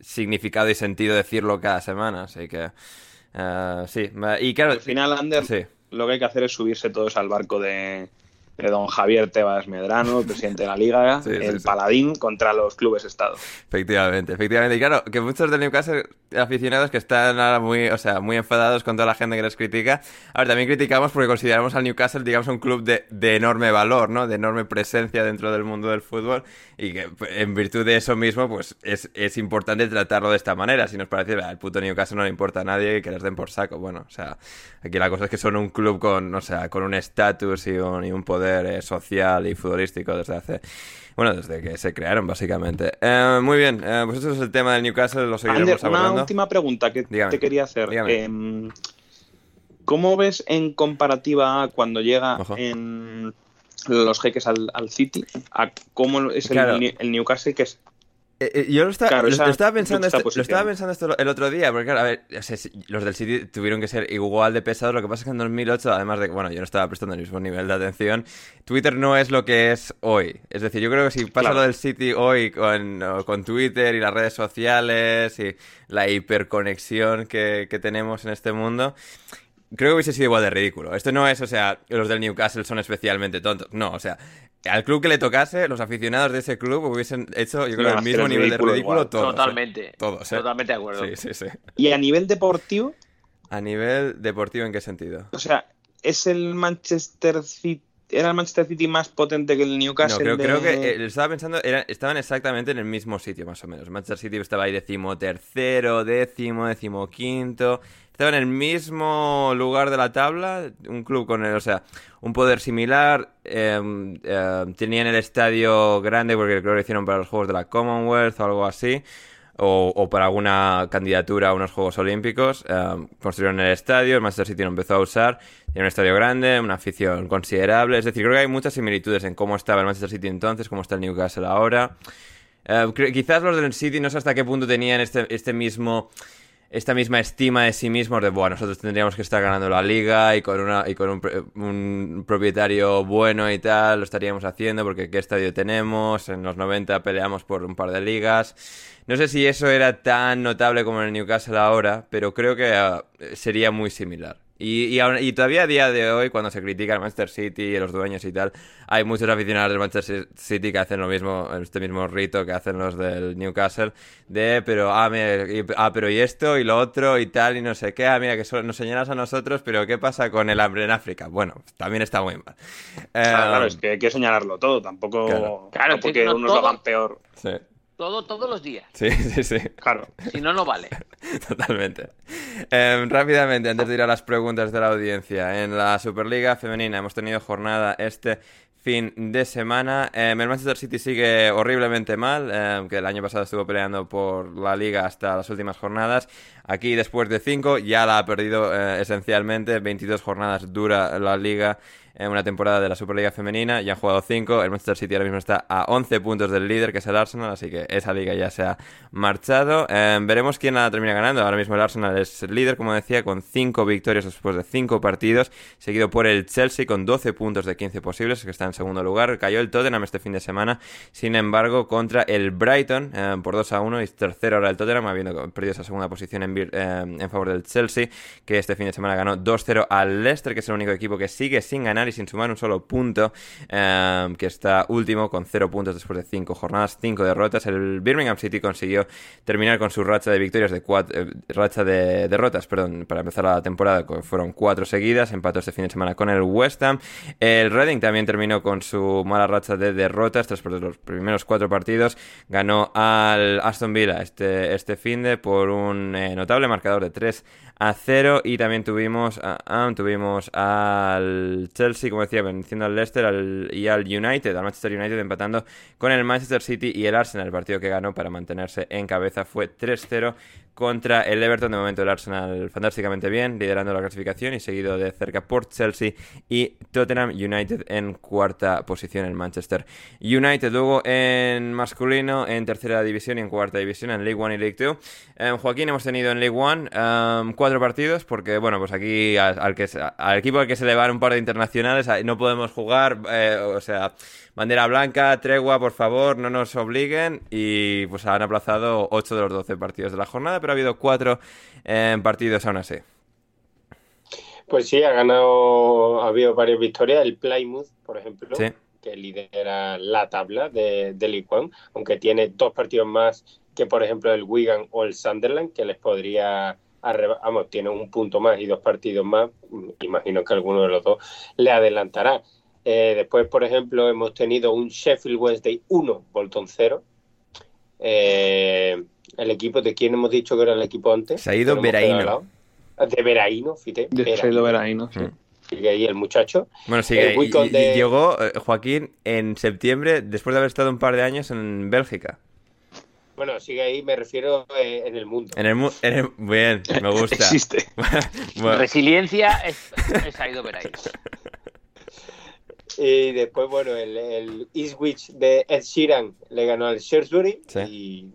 significado y sentido decirlo cada semana. Así que, uh, sí. Y claro, al final, Ander, sí. lo que hay que hacer es subirse todos al barco de, de don Javier Tebas Medrano, presidente de la Liga, el paladín contra los clubes Estado. Efectivamente, efectivamente. Y claro, que muchos del Newcastle aficionados que están ahora muy, o sea, muy enfadados con toda la gente que les critica. A ver, también criticamos porque consideramos al Newcastle, digamos, un club de, de enorme valor, ¿no? De enorme presencia dentro del mundo del fútbol y que pues, en virtud de eso mismo, pues es, es importante tratarlo de esta manera. Si nos parece, el puto Newcastle no le importa a nadie y que les den por saco. Bueno, o sea, aquí la cosa es que son un club con, o sea, con un estatus y y un poder eh, social y futbolístico desde hace. Bueno, desde que se crearon, básicamente. Eh, muy bien, eh, pues eso es el tema del Newcastle, lo seguiremos Una última pregunta que te quería hacer. Em, ¿Cómo ves en comparativa cuando llega en los jeques al, City a cómo es el, el, Newcastle que es eh, eh, yo lo, estaba, pensando esto, lo estaba pensando esto el otro día, porque claro, a ver, los del City tuvieron que ser igual de pesados, lo que pasa es que en 2008, además de que, bueno, yo no estaba prestando el mismo nivel de atención, Twitter no es lo que es hoy. Es decir, yo creo que si pasa lo del City hoy con, con, Twitter y las redes sociales y la hiperconexión que, que tenemos en este mundo, creo que hubiese sido igual de ridículo. Esto no es, o sea, los del Newcastle son especialmente tontos. No, o sea, al club que le tocase, los aficionados de ese club hubiesen hecho, yo creo, No, el mismo nivel de ridículo todos. ¿eh? Totalmente. Todos, ¿eh? Totalmente de acuerdo. Sí, sí, sí. Y a nivel deportivo, A nivel deportivo, ¿en qué sentido? o sea, ¿es el Manchester City, era el Manchester City más potente que el No, Newcastle? creo, de- creo que eh, estaba pensando, era- estaban exactamente en el mismo sitio, más o menos. Manchester City estaba ahí decimotercero, décimo, decimoquinto. Estaba en el mismo lugar de la tabla, un club con el, o sea, un poder similar. eh, eh, tenían el estadio grande porque creo que lo hicieron para los Juegos de la Commonwealth o algo así. O, o para alguna candidatura a unos Juegos Olímpicos. eh, construyeron el estadio, el Manchester City lo empezó a usar. Tiene un estadio grande, una afición considerable. Es decir, creo que hay muchas similitudes en cómo estaba el Manchester City entonces, cómo está el Newcastle ahora. Quizás los del City no sé hasta qué punto tenían este, este mismo esta misma estima de sí mismos de bueno nosotros tendríamos que estar ganando la liga y con una y con un, un propietario bueno y tal lo estaríamos haciendo porque qué estadio tenemos en los 90 peleamos por un par de ligas no sé si eso era tan notable como en el Newcastle ahora pero creo que ah, sería muy similar y, y, aún- y todavía a día de hoy, cuando se critica al Manchester City y los dueños y tal, hay muchos aficionados del Manchester City que hacen lo mismo, este mismo rito que hacen los del Newcastle, de, pero, ah, mira, y, ah, pero y esto y lo otro y tal y no sé qué, ah, mira, que solo nos señalas a nosotros, pero ¿qué pasa con el hambre en África? Bueno, también está muy mal. Claro, claro, Eh, es que hay que señalarlo todo, tampoco Claro. Claro, no porque que no unos lo hagan peor. sí, Todo, todos los días. sí, sí, sí. Claro. Si no, no vale. Totalmente. Em, rápidamente, antes de ir a las preguntas de la audiencia, en la Superliga Femenina hemos tenido jornada este fin de semana. Em, el Manchester City sigue horriblemente mal, em, que el año pasado estuvo peleando por la liga hasta las últimas jornadas. Aquí, después de cinco, ya la ha perdido eh, esencialmente. 22 jornadas dura la liga en una temporada de la Superliga Femenina. Ya han jugado 5. El Manchester City ahora mismo está a 11 puntos del líder, que es el Arsenal, así que esa liga ya se ha marchado. Eh, veremos quién la termina ganando. Ahora mismo el Arsenal es líder, como decía, con 5 victorias después de 5 partidos, seguido por el Chelsea con 12 puntos de 15 posibles, que está en segundo lugar. Cayó el Tottenham este fin de semana, sin embargo, contra el Brighton eh, por 2 a 1 y tercero ahora el Tottenham, habiendo perdido esa segunda posición eh, en favor del Chelsea, que este fin de semana ganó 2-0 al Leicester, que es el único equipo que sigue sin ganar y sin sumar un solo punto, eh, que está último con 0 puntos después de 5 jornadas, 5 derrotas. El Birmingham City consiguió terminar con su racha de victorias de cuatro, eh, racha de derrotas, perdón, para empezar la temporada, fueron 4 seguidas, empató este fin de semana con el West Ham. El Reading también terminó con su mala racha de derrotas tras perder los primeros 4 partidos, ganó al Aston Villa este, este fin de por un eh, notable marcador de 3 a 0 y también tuvimos, ah, tuvimos al Chelsea, como decía, venciendo al Leicester y al United, al Manchester United empatando con el Manchester City y el Arsenal. El partido que ganó para mantenerse en cabeza fue 3-0 contra el Everton. De momento el Arsenal fantásticamente bien, liderando la clasificación y seguido de cerca por Chelsea y Tottenham United en cuarta posición el Manchester United. Luego en masculino, en tercera división y en cuarta división, en League One y League Two. Eh, Joaquín, hemos tenido en League One eh, cuatro partidos porque, bueno, pues aquí al, equipo al que se le van un par de internacionales no podemos jugar, eh, o sea, bandera blanca, tregua, por favor, no nos obliguen y pues han aplazado 8 de los 12 partidos de la jornada, pero ha habido cuatro eh, partidos aún así. Pues sí, ha ganado, ha habido varias victorias. El Plymouth, por ejemplo, Sí. que lidera la tabla de, de League One, aunque tiene dos partidos más que, por ejemplo, el Wigan o el Sunderland, que les podría. Vamos, tiene un punto más y dos partidos más. Imagino que alguno de los dos le adelantará. Eh, después, por ejemplo, hemos tenido un Sheffield Wednesday 1, Bolton 0. Eh, el equipo de quién hemos dicho que era el equipo antes. Se ha ido regalado. De Veraíno, fíjate. De Fredo Veraíno, sí. Mm. Sigue ahí el muchacho. Bueno, sí, El y- de- llegó eh, Joaquín en septiembre, después de haber estado un par de años en Bélgica. Bueno, sigue ahí, me refiero eh, en el mundo. En el, mu- en el- Bien, me gusta. Existe. Bueno, Resiliencia es, es ahí veráis. Y después, bueno, el, el Ipswich de Ed Sheeran le ganó al Shrewsbury Sí. y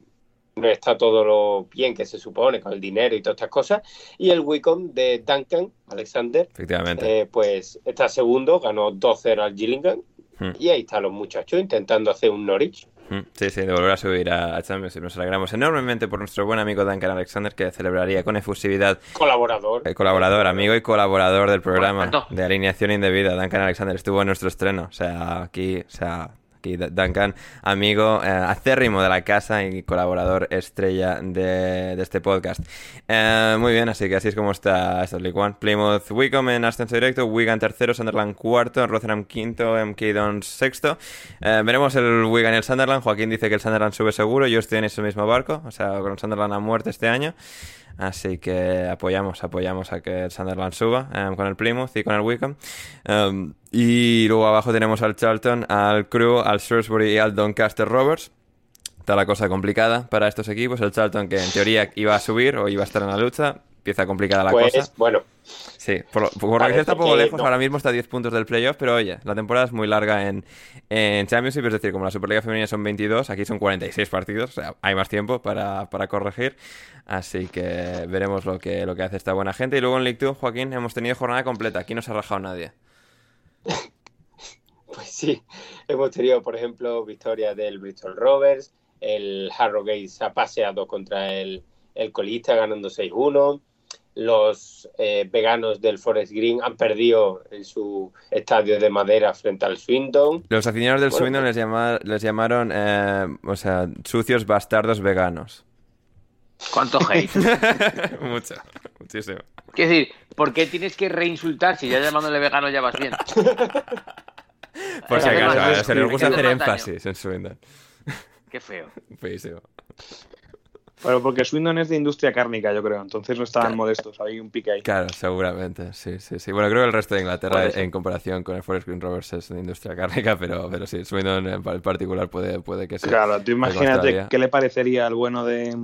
no está todo lo bien que se supone con el dinero y todas estas cosas. Y el Wycombe de Duncan, Alexander, efectivamente. eh, pues está segundo, ganó 2-0 al Gillingham. Hmm. Y ahí están los muchachos intentando hacer un Norwich. Mm, Sí, sí, de volver a subir a, a Championship. Nos alegramos enormemente por nuestro buen amigo Duncan Alexander, que celebraría con efusividad Colaborador. Eh, colaborador, amigo y colaborador del programa de alineación indebida. Duncan Alexander estuvo en nuestro estreno. O sea, aquí, o sea, aquí Duncan, amigo eh, acérrimo de la casa y colaborador estrella de, este podcast. Eh, muy bien, así que así es como está League One. Plymouth Wickham en ascenso directo, Wigan tercero, Sunderland cuarto, Rotherham quinto, MK Dons sexto. Eh, veremos el Wigan y el Sunderland. Joaquín dice que el Sunderland sube seguro. Yo estoy en ese mismo barco, o sea, con Sunderland a muerte este año. Así que apoyamos, apoyamos a que el Sunderland suba em, con el Plymouth y con el Wickham. Em, y luego abajo tenemos al Charlton, al Crew, al Shrewsbury y al Doncaster Rovers. Está la cosa complicada para estos equipos. El Charlton, que en teoría iba a subir o iba a estar en la lucha, empieza complicada la Pues cosa. bueno, Sí, por lo, por lo que está un poco lejos, no. ahora mismo está a 10 puntos del playoff, pero oye, la temporada es muy larga en, en Championship, es decir, como la Superliga Femenina son 22, aquí son 46 partidos, o sea, hay más tiempo para, para corregir, así que veremos lo que, lo que hace esta buena gente. Y luego en League 2, Joaquín, hemos tenido jornada completa, aquí no se ha rajado nadie. pues sí. Hemos tenido, por ejemplo, victoria del Bristol Rovers. El Harrogate se ha paseado contra el, el colista ganando 6-1. Los eh, veganos del Forest Green han perdido en su estadio de madera frente al Swindon. Los aficionados del Bueno, Swindon les, llama- les llamaron, eh, o sea, sucios bastardos veganos. ¿Cuánto hate? Mucho, muchísimo. Quiero decir, ¿por qué tienes que reinsultar si ya llamándole vegano ya vas bien? Por si acaso, eh, se les gusta hace hacer énfasis en Swindon. Qué feo. Feísimo. Pero porque Swindon es de industria cárnica, yo creo. Entonces no estaban modestos. Hay un pique ahí. Claro, seguramente, sí, sí, sí. Bueno, creo que el resto de Inglaterra, en comparación con el Forest Green Rovers, es de industria cárnica, pero, pero sí, Swindon en pa- en particular puede, puede que sí. Claro, tú imagínate qué le parecería al bueno de.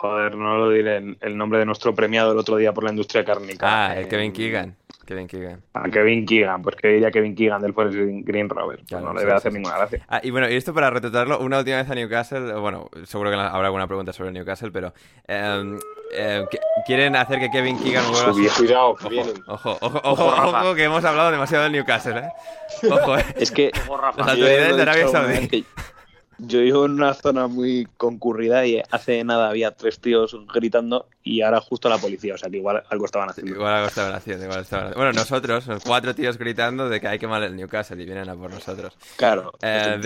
Joder, no lo diré el, nombre de nuestro premiado el otro día por la industria cárnica. Ah, el Eh, Kevin Keegan. Kevin Keegan. A Kevin Keegan, pues que diría Kevin Keegan del Forest Green. Pues Claro, no le debe sí, hacer sí. ninguna gracia. Ah, y bueno, y esto para retratarlo, una última vez a Newcastle, bueno, seguro que habrá alguna pregunta sobre Newcastle, pero em, em, quieren hacer que Kevin Keegan vuelva a Cuidado, que vienen. Ojo, ojo, ojo, Rafa. ojo, que hemos hablado demasiado del Newcastle, ¿eh? Ojo, ¿eh? Es que Ojo. Las autoridades de Arabia Saudí. Yo vivo en una zona muy concurrida y hace nada había tres tíos gritando y ahora justo la policía, o sea que igual algo estaban haciendo. Igual algo estaban haciendo, igual estaban haciendo. Bueno, nosotros, los cuatro tíos gritando de que hay que mal el Newcastle y vienen a por nosotros. Claro, Eh,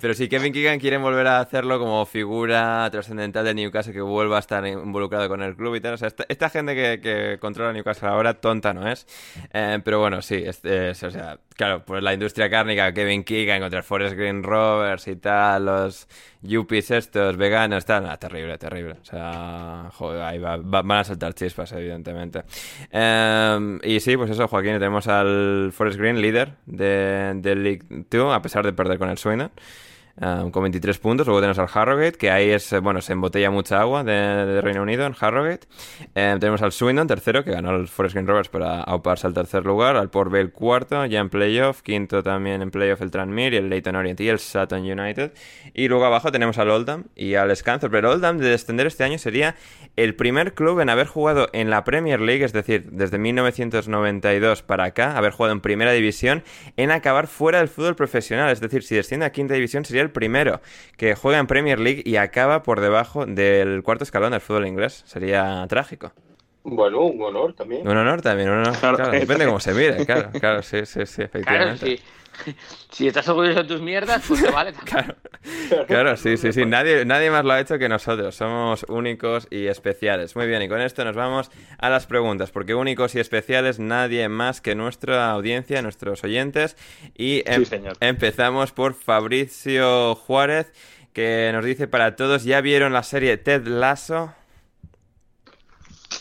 pero, si Kevin Keegan quieren volver a hacerlo como figura trascendental de Newcastle que vuelva a estar involucrado con el club y tal. O sea, esta, esta gente que, que controla Newcastle ahora tonta no es. Eh, pero bueno, sí, es, es- o sea, claro, pues la industria cárnica, Kevin Keegan contra el Forest Green Rovers y tal, los yuppies estos, veganos, tal, nada, terrible, terrible. O sea, joder, ahí va- va- van a saltar chispas, evidentemente. Eh, y sí, pues eso, Joaquín, tenemos al Forest Green, líder de, de League 2, a pesar de perder con el Swindon. Con 23 puntos. Luego tenemos al Harrogate, que ahí es, eh, bueno, se embotella mucha agua de, Reino Unido en Harrogate. Eh, tenemos al Swindon, tercero, que ganó el Forest Green Rovers para auparse al tercer lugar. Al Port Vale, cuarto, ya en playoff. Quinto también en playoff el Tranmere, el Leyton Orient y el Sutton United. Y luego abajo tenemos al Oldham y al Scanthorpe. Pero Oldham, de descender este año, sería el primer club en haber jugado en la Premier League, es decir, desde 1992 para acá, haber jugado en primera división, en acabar fuera del fútbol profesional. Es decir, si desciende a quinta división, sería el primero que juega en Premier League y acaba por debajo del cuarto escalón del fútbol inglés. Sería trágico. Bueno, un honor también. Un honor también, un honor. Claro. Claro, depende cómo se mire, claro, claro, sí, sí, sí, Claro, efectivamente. si, si estás orgulloso de tus mierdas, pues te vale. Claro, claro, sí, sí, sí. Nadie, nadie más lo ha hecho que nosotros. Somos únicos y especiales. Muy bien, y con esto nos vamos a las preguntas, porque únicos y especiales nadie más que nuestra audiencia, nuestros oyentes. Y em- Sí, señor. empezamos por Fabricio Juárez, que nos dice para todos, ¿ya vieron la serie Ted Lasso?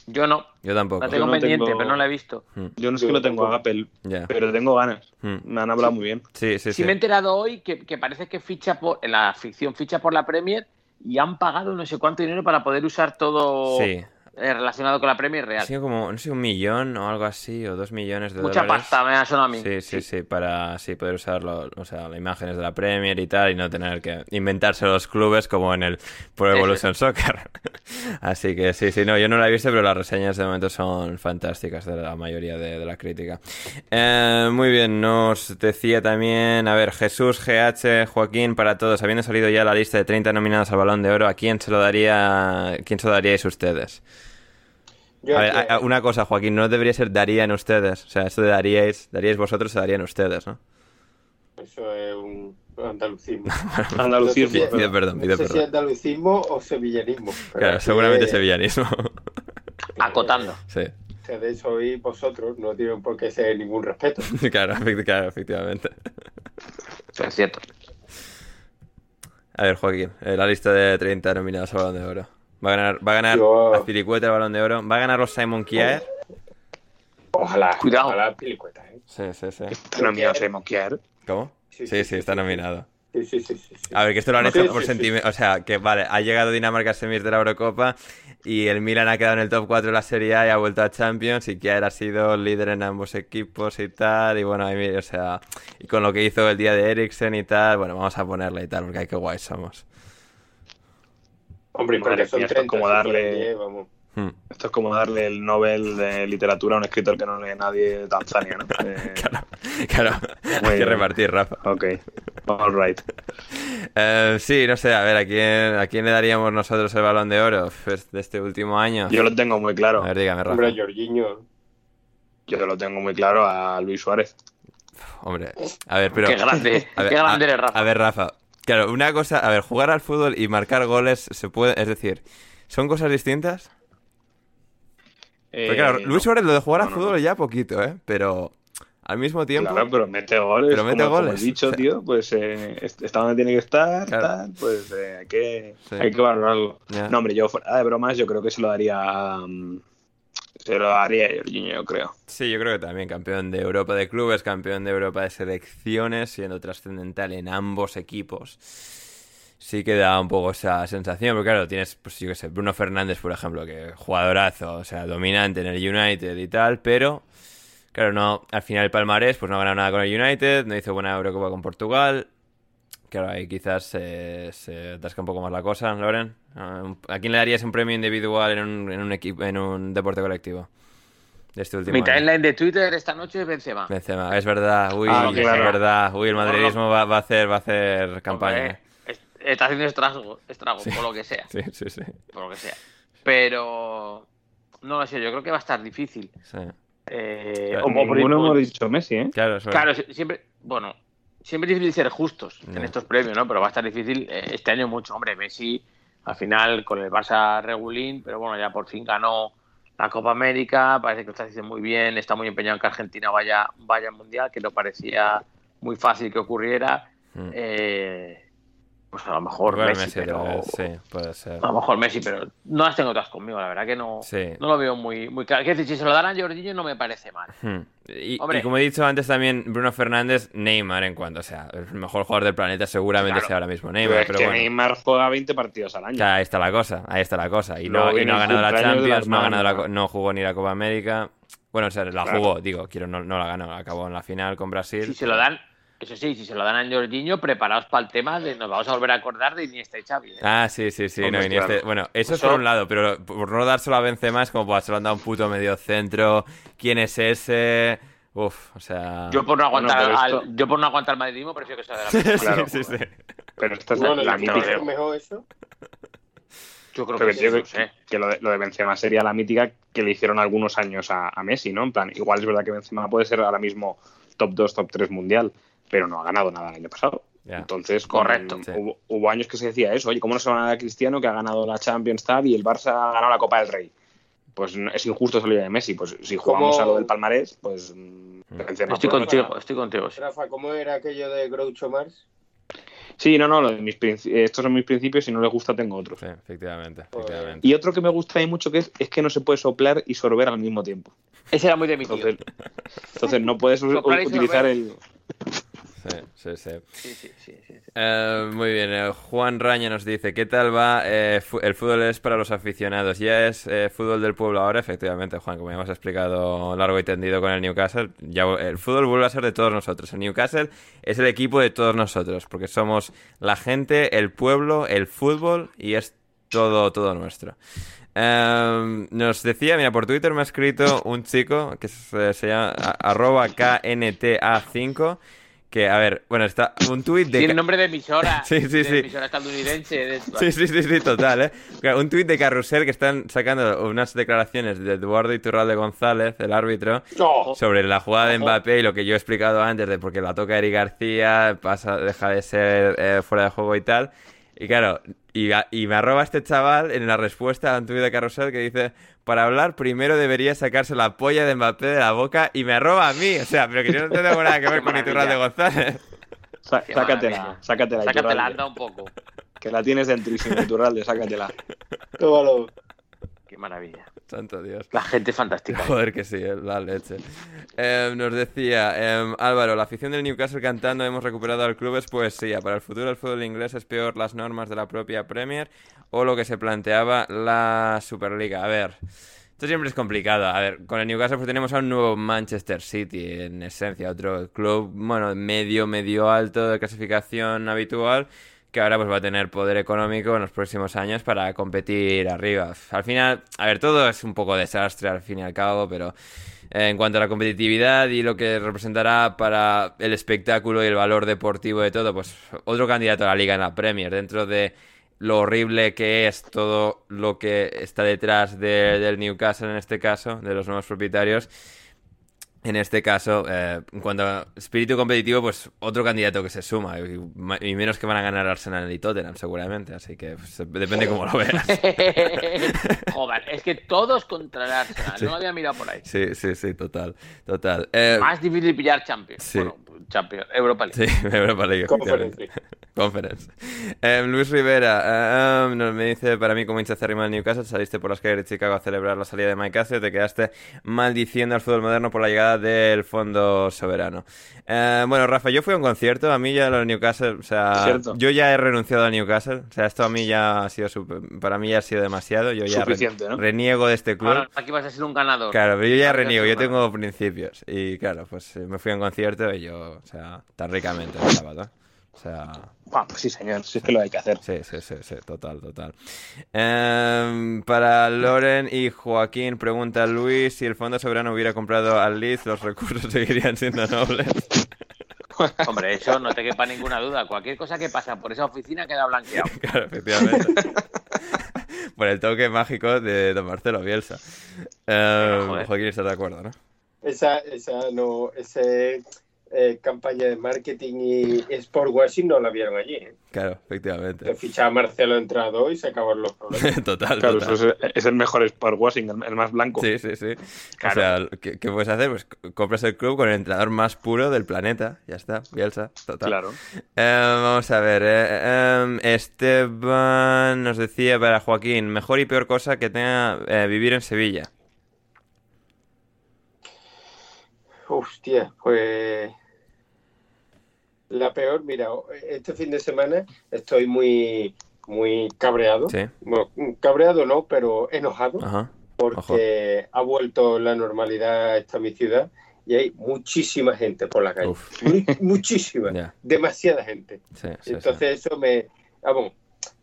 Yo no. Yo tampoco. La tengo no pendiente, tengo- pero no la he visto. Yo no es que lo tengo a Apple, Ya. pero tengo ganas. Mm. Me han hablado muy bien. Sí, sí, Sí, sí. me he enterado hoy que, que parece que ficha por, en la ficción ficha por la Premier y han pagado no sé cuánto dinero para poder usar todo Sí. Eh, relacionado con la Premier real. Ha sido como, no sé, un millón o algo así, o dos millones de Mucha dólares. pasta me ha sonado a mí. Sí, sí, sí, para así poder usarlo, o sea, las imágenes de la Premier y tal, y no tener que inventarse los clubes como en el Pro. Evolution Soccer. así que sí, sí, no, yo no la he visto, pero las reseñas de momento son fantásticas de la mayoría de, de la crítica. Eh, muy bien, nos decía también, a ver, Jesús, GH, Joaquín, para todos, habiendo salido ya la lista de 30 nominados al Balón de Oro, ¿a quién se lo daría, quién se lo daríais ustedes? Yo A ver, aquí- a- a- una cosa, Joaquín, no debería ser darían ustedes. O sea, esto de daríais, daríais vosotros, se darían ustedes, ¿no? Eso es un andalucismo. Andalucismo. Pido, pero- pido perdón, no sé si perdón. andalucismo o sevillanismo. Claro, seguramente es- sevillanismo. Acotando. sí, Ustedes sois vosotros, no tienen por qué ser ningún respeto. claro, claro, efectivamente. Eso es cierto. A ver, Joaquín, eh, la lista de 30 nominados al Balón de Oro. Va a ganar, va a ganar Yo- Azpilicueta el Balón de Oro. Va a ganar los Simon Kier. Ojalá, Cuidado. ojalá pelicueta, ¿eh? Sí, sí, sí. Está nominado Simon Kier. ¿Cómo? Sí, Sí, sí, sí, sí, está sí. nominado. Sí, sí, sí, sí, sí. A ver, que esto lo han hecho sí, por sí. sentimiento. O sea, que vale, ha llegado Dinamarca a semis de la Eurocopa y el Milan ha quedado en el top 4 de la Serie A y ha vuelto a Champions y Kier ha sido líder en ambos equipos y tal. Y bueno, ahí, o sea, y con lo que hizo el día de Eriksen y tal, bueno, vamos a ponerle y tal, porque hay que guay somos. Hombre, Madre porque son mía, esto 30, es como darle- fueran 10, vamos. Hmm. Esto es como darle el Nobel de literatura a un escritor que no lee nadie de Tanzania, ¿no? Eh, Claro, claro, hay que repartir, Rafa. Ok, all right. Eh, sí, no sé, a ver, ¿a quién, ¿a quién le daríamos nosotros el balón de oro pues, de este último año? Yo lo tengo muy claro. A ver, dígame, Rafa. Hombre, Jorginho. Yo lo tengo muy claro a Luis Suárez. Hombre, a ver, pero... Qué grande, A ver, qué grande a- eres, Rafa. A ver, Rafa. Claro, una cosa, a ver, jugar al fútbol y marcar goles se puede, es decir, ¿son cosas distintas? Porque claro, Eh, Luis no. Suárez lo de jugar al no, fútbol no. ya poquito, ¿eh? Pero al mismo tiempo... Claro, pero mete goles. Pero mete como, como goles. he dicho, O sea- tío, pues eh, est- está donde tiene que estar, Claro. tal, pues eh, hay, que, Sí. hay que valorarlo. Ya. No, hombre, yo fuera de bromas, yo creo que se lo daría a, mm, se lo daría Jorginho, yo creo. Sí, yo creo que también campeón de Europa de clubes, campeón de Europa de selecciones, siendo trascendental en ambos equipos. Sí que da un poco esa sensación, porque claro, tienes, pues yo qué sé, Bruno Fernández, por ejemplo, que jugadorazo, o sea, dominante en el United y tal, pero claro, no, al final el palmarés, pues no ha ganado nada con el United, no hizo buena Eurocopa con Portugal. Claro, ahí quizás se atasca un poco más la cosa, Loren. Ah, ¿A quién le darías un premio individual en un, en un equipo, en un deporte colectivo? De este último Mi año? timeline de Twitter esta noche es Benzema. Benzema, es verdad, uy, Ah, es claro. verdad, uy, el madridismo va, va a hacer, va a hacer campaña. Hombre, es- está haciendo estragos, estragos por lo que sea. Sí, sí, sí, Por lo que sea. Pero no lo sé, yo creo que va a estar difícil. sí. Eh, Claro, o- por- Ninguno hemos dicho Messi, ¿eh? Claro. Claro, si- siempre, bueno, siempre es difícil ser justos en estos premios, ¿no? Pero va a estar difícil eh, este año mucho. Hombre, Messi al final con el Barça regulín, pero bueno, ya por fin ganó la Copa América, parece que lo está haciendo muy bien, está muy empeñado en que Argentina vaya, vaya al Mundial, que no parecía muy fácil que ocurriera. Mm. Eh, pues a lo mejor Messi, pero... vez, sí, puede ser. A lo mejor Messi, pero no las tengo todas conmigo, la verdad que no, Sí. no lo veo muy, muy claro. Quiero decir, si se lo dan a Jorginho no me parece mal. Hmm. Y, Hombre. y como he dicho antes también, Bruno Fernández, Neymar en cuanto, o sea, el mejor jugador del planeta seguramente Claro. sea ahora mismo Pero Neymar, es pero que bueno. Neymar juega 20 partidos al año. Claro, ahí está la cosa, ahí está la cosa. Y no, y viene no ha ganado la Champions, no, ha ganado la no jugó ni la Copa América. Bueno, o sea, la Claro. jugó, digo, quiero, no, no la ganó, acabó en la final con Brasil. Si se lo dan, eso sí, si se lo dan a Jorginho, preparados para el tema de nos vamos a volver a acordar de Iniesta y Xavi. ¿eh? Ah, sí, sí, sí. No, Iniesta-. Bueno, eso es por un lado, pero por no dárselo a Benzema es como, pues, se lo han dado un puto medio centro. ¿Quién es ese? Uf, o sea... Yo por no aguantar Bueno, pero al, esto- yo por no aguantar el madridismo prefiero que sea de la sí, Claro. sí, sí. Pero esta es Bueno, la ¿y mítica. que mejor eso? Yo creo Pero que sé. que lo de, lo de Benzema sería la mítica que le hicieron algunos años a, a Messi, ¿no? En plan, igual es verdad que Benzema puede ser ahora mismo top 2, top 3 mundial, pero no ha ganado nada el año pasado. Entonces, con- Correcto. Sí. hubo, hubo años que se decía eso, oye, ¿cómo no se va a Cristiano que ha ganado la Champions tal y el Barça ha ganado la Copa del Rey? Pues no- es injusto salir de Messi. Pues si jugamos ¿Cómo- a lo del palmarés, pues mm, Benzema Estoy contigo, estoy contigo. sí. Rafa, ¿cómo era aquello de Groucho Marx? Sí, no, no, lo de mis estos son mis principios, si no les gusta tengo otros. Sí, efectivamente. Y otro que me gusta ahí mucho que es, es que no se puede soplar y sorber al mismo tiempo. Ese era muy de mi tío. Entonces, entonces no puedes y utilizar sorber. el. Sí, sí, sí. Eh, muy bien, eh, Juan Raña nos dice, ¿qué tal va? Eh, el fútbol es para los aficionados, ya es eh, fútbol del pueblo ahora, efectivamente, Juan, como ya hemos explicado largo y tendido con el Newcastle, ya el fútbol vuelve a ser de todos nosotros. El Newcastle es el equipo de todos nosotros, porque somos la gente, el pueblo, el fútbol y es todo, todo nuestro. Eh, nos decía, mira, por Twitter me ha escrito un chico que se, se llama a- arroba KNTA5, que, a ver, bueno, está un tuit de... Tiene nombre de emisora. Sí, sí, de sí. emisora estadounidense. de- Sí, sí, sí, sí, total, ¿eh? Un tuit de Carrusel que están sacando unas declaraciones de Eduardo Iturralde González, el árbitro, ¡Oh! sobre la jugada de. Mbappé y lo que yo he explicado antes de porque la toca Eric García, pasa, deja de ser eh, fuera de juego y tal. Y claro, y, me arroba este chaval en la respuesta a un tuit de Carrusel que dice, para hablar primero debería sacarse la polla de Mbappé de la boca y me arroba a mí. O sea, pero que yo no tengo nada que ver con Iturralde. González. Sa- Qué sácatela, maravilla. sácatela, Sácatela, anda un poco. Que la tienes dentrísimo, Iturralde, sácatela. Tómalo. Qué maravilla. Santo Dios. La gente fantástica. Joder, que sí, eh, la leche. Eh, nos decía eh, Álvaro, la afición del Newcastle cantando hemos recuperado al club es poesía. Para el futuro el fútbol inglés es peor las normas de la propia Premier o lo que se planteaba la Superliga. A ver, esto siempre es complicado. A ver, con el Newcastle pues tenemos a un nuevo Manchester City, en esencia, otro club, bueno, medio, medio alto de clasificación habitual que ahora pues va a tener poder económico en los próximos años para competir arriba. Al final, a ver, todo es un poco desastre al fin y al cabo, pero eh, en cuanto a la competitividad y lo que representará para el espectáculo y el valor deportivo de todo, pues otro candidato a la liga en la Premier, dentro de lo horrible que es todo lo que está detrás de- del Newcastle en este caso, de los nuevos propietarios. En este caso, eh, en cuanto a espíritu competitivo, pues otro candidato que se suma. Y, y menos que van a ganar Arsenal y Tottenham, seguramente. Así que pues, depende cómo lo veas. Joder, es que todos contra el Arsenal. Sí. No había mirado por ahí. Sí, sí, sí, total. Total. Eh, Más difícil pillar Champions. sí. Bueno, Champions, Europa League. Sí, Europa League. Conference. Conference. Em, Luis Rivera eh, em, nos me dice, para mí como hincha acérrimo del Newcastle, saliste por las calles de Chicago a celebrar la salida de Mike Ashley, te quedaste maldiciendo al fútbol moderno por la llegada del fondo soberano. Eh, bueno, Rafa, yo fui a un concierto, a mí ya los Newcastle, o sea, Cierto. yo ya he renunciado al Newcastle, o sea, esto a mí ya ha sido, para mí ya ha sido demasiado, yo ya re- ¿no? reniego de este club. Ahora aquí vas a ser un ganador. Claro, pero yo ya reniego, yo tengo principios. Y claro, pues eh, me fui a un concierto y yo, o sea, tan ricamente el sábado. O sea, Ah, pues sí, señor, sí es que lo hay que hacer. sí, sí, sí, sí, total, total. Em, para Loren y Joaquín, pregunta Luis, si el Fondo Soberano hubiera comprado al Leeds, los recursos seguirían siendo nobles. Hombre, eso no te quepa ninguna duda. Cualquier cosa que pasa por esa oficina queda blanqueado. Claro, efectivamente. Por el toque mágico de Don Marcelo Bielsa. Joder. Joaquín, ¿estás de acuerdo, no? Esa, esa no, ese eh, campaña de marketing y sport washing no la vieron allí. ¿eh? Claro, efectivamente. Que fichaba Marcelo entrenador y se acabaron los problemas. total, Claro, total. eso es, es el mejor sport washing, el, el más blanco. Sí, sí, sí. Claro. O sea, ¿qué, qué puedes hacer? Pues compras el club con el entrenador más puro del planeta. Ya está, Bielsa, total. Claro. Eh, vamos a ver. eh, em, Esteban nos decía para Joaquín, mejor y peor cosa que tenga eh, vivir en Sevilla. Hostia, pues la peor, mira, este fin de semana estoy muy, muy cabreado. Sí. Bueno, cabreado no, pero enojado Ajá. porque ha vuelto la normalidad esta mi ciudad y hay muchísima gente por la calle. Muchísima, demasiada gente. Sí, sí, sí. Entonces eso me... Vamos,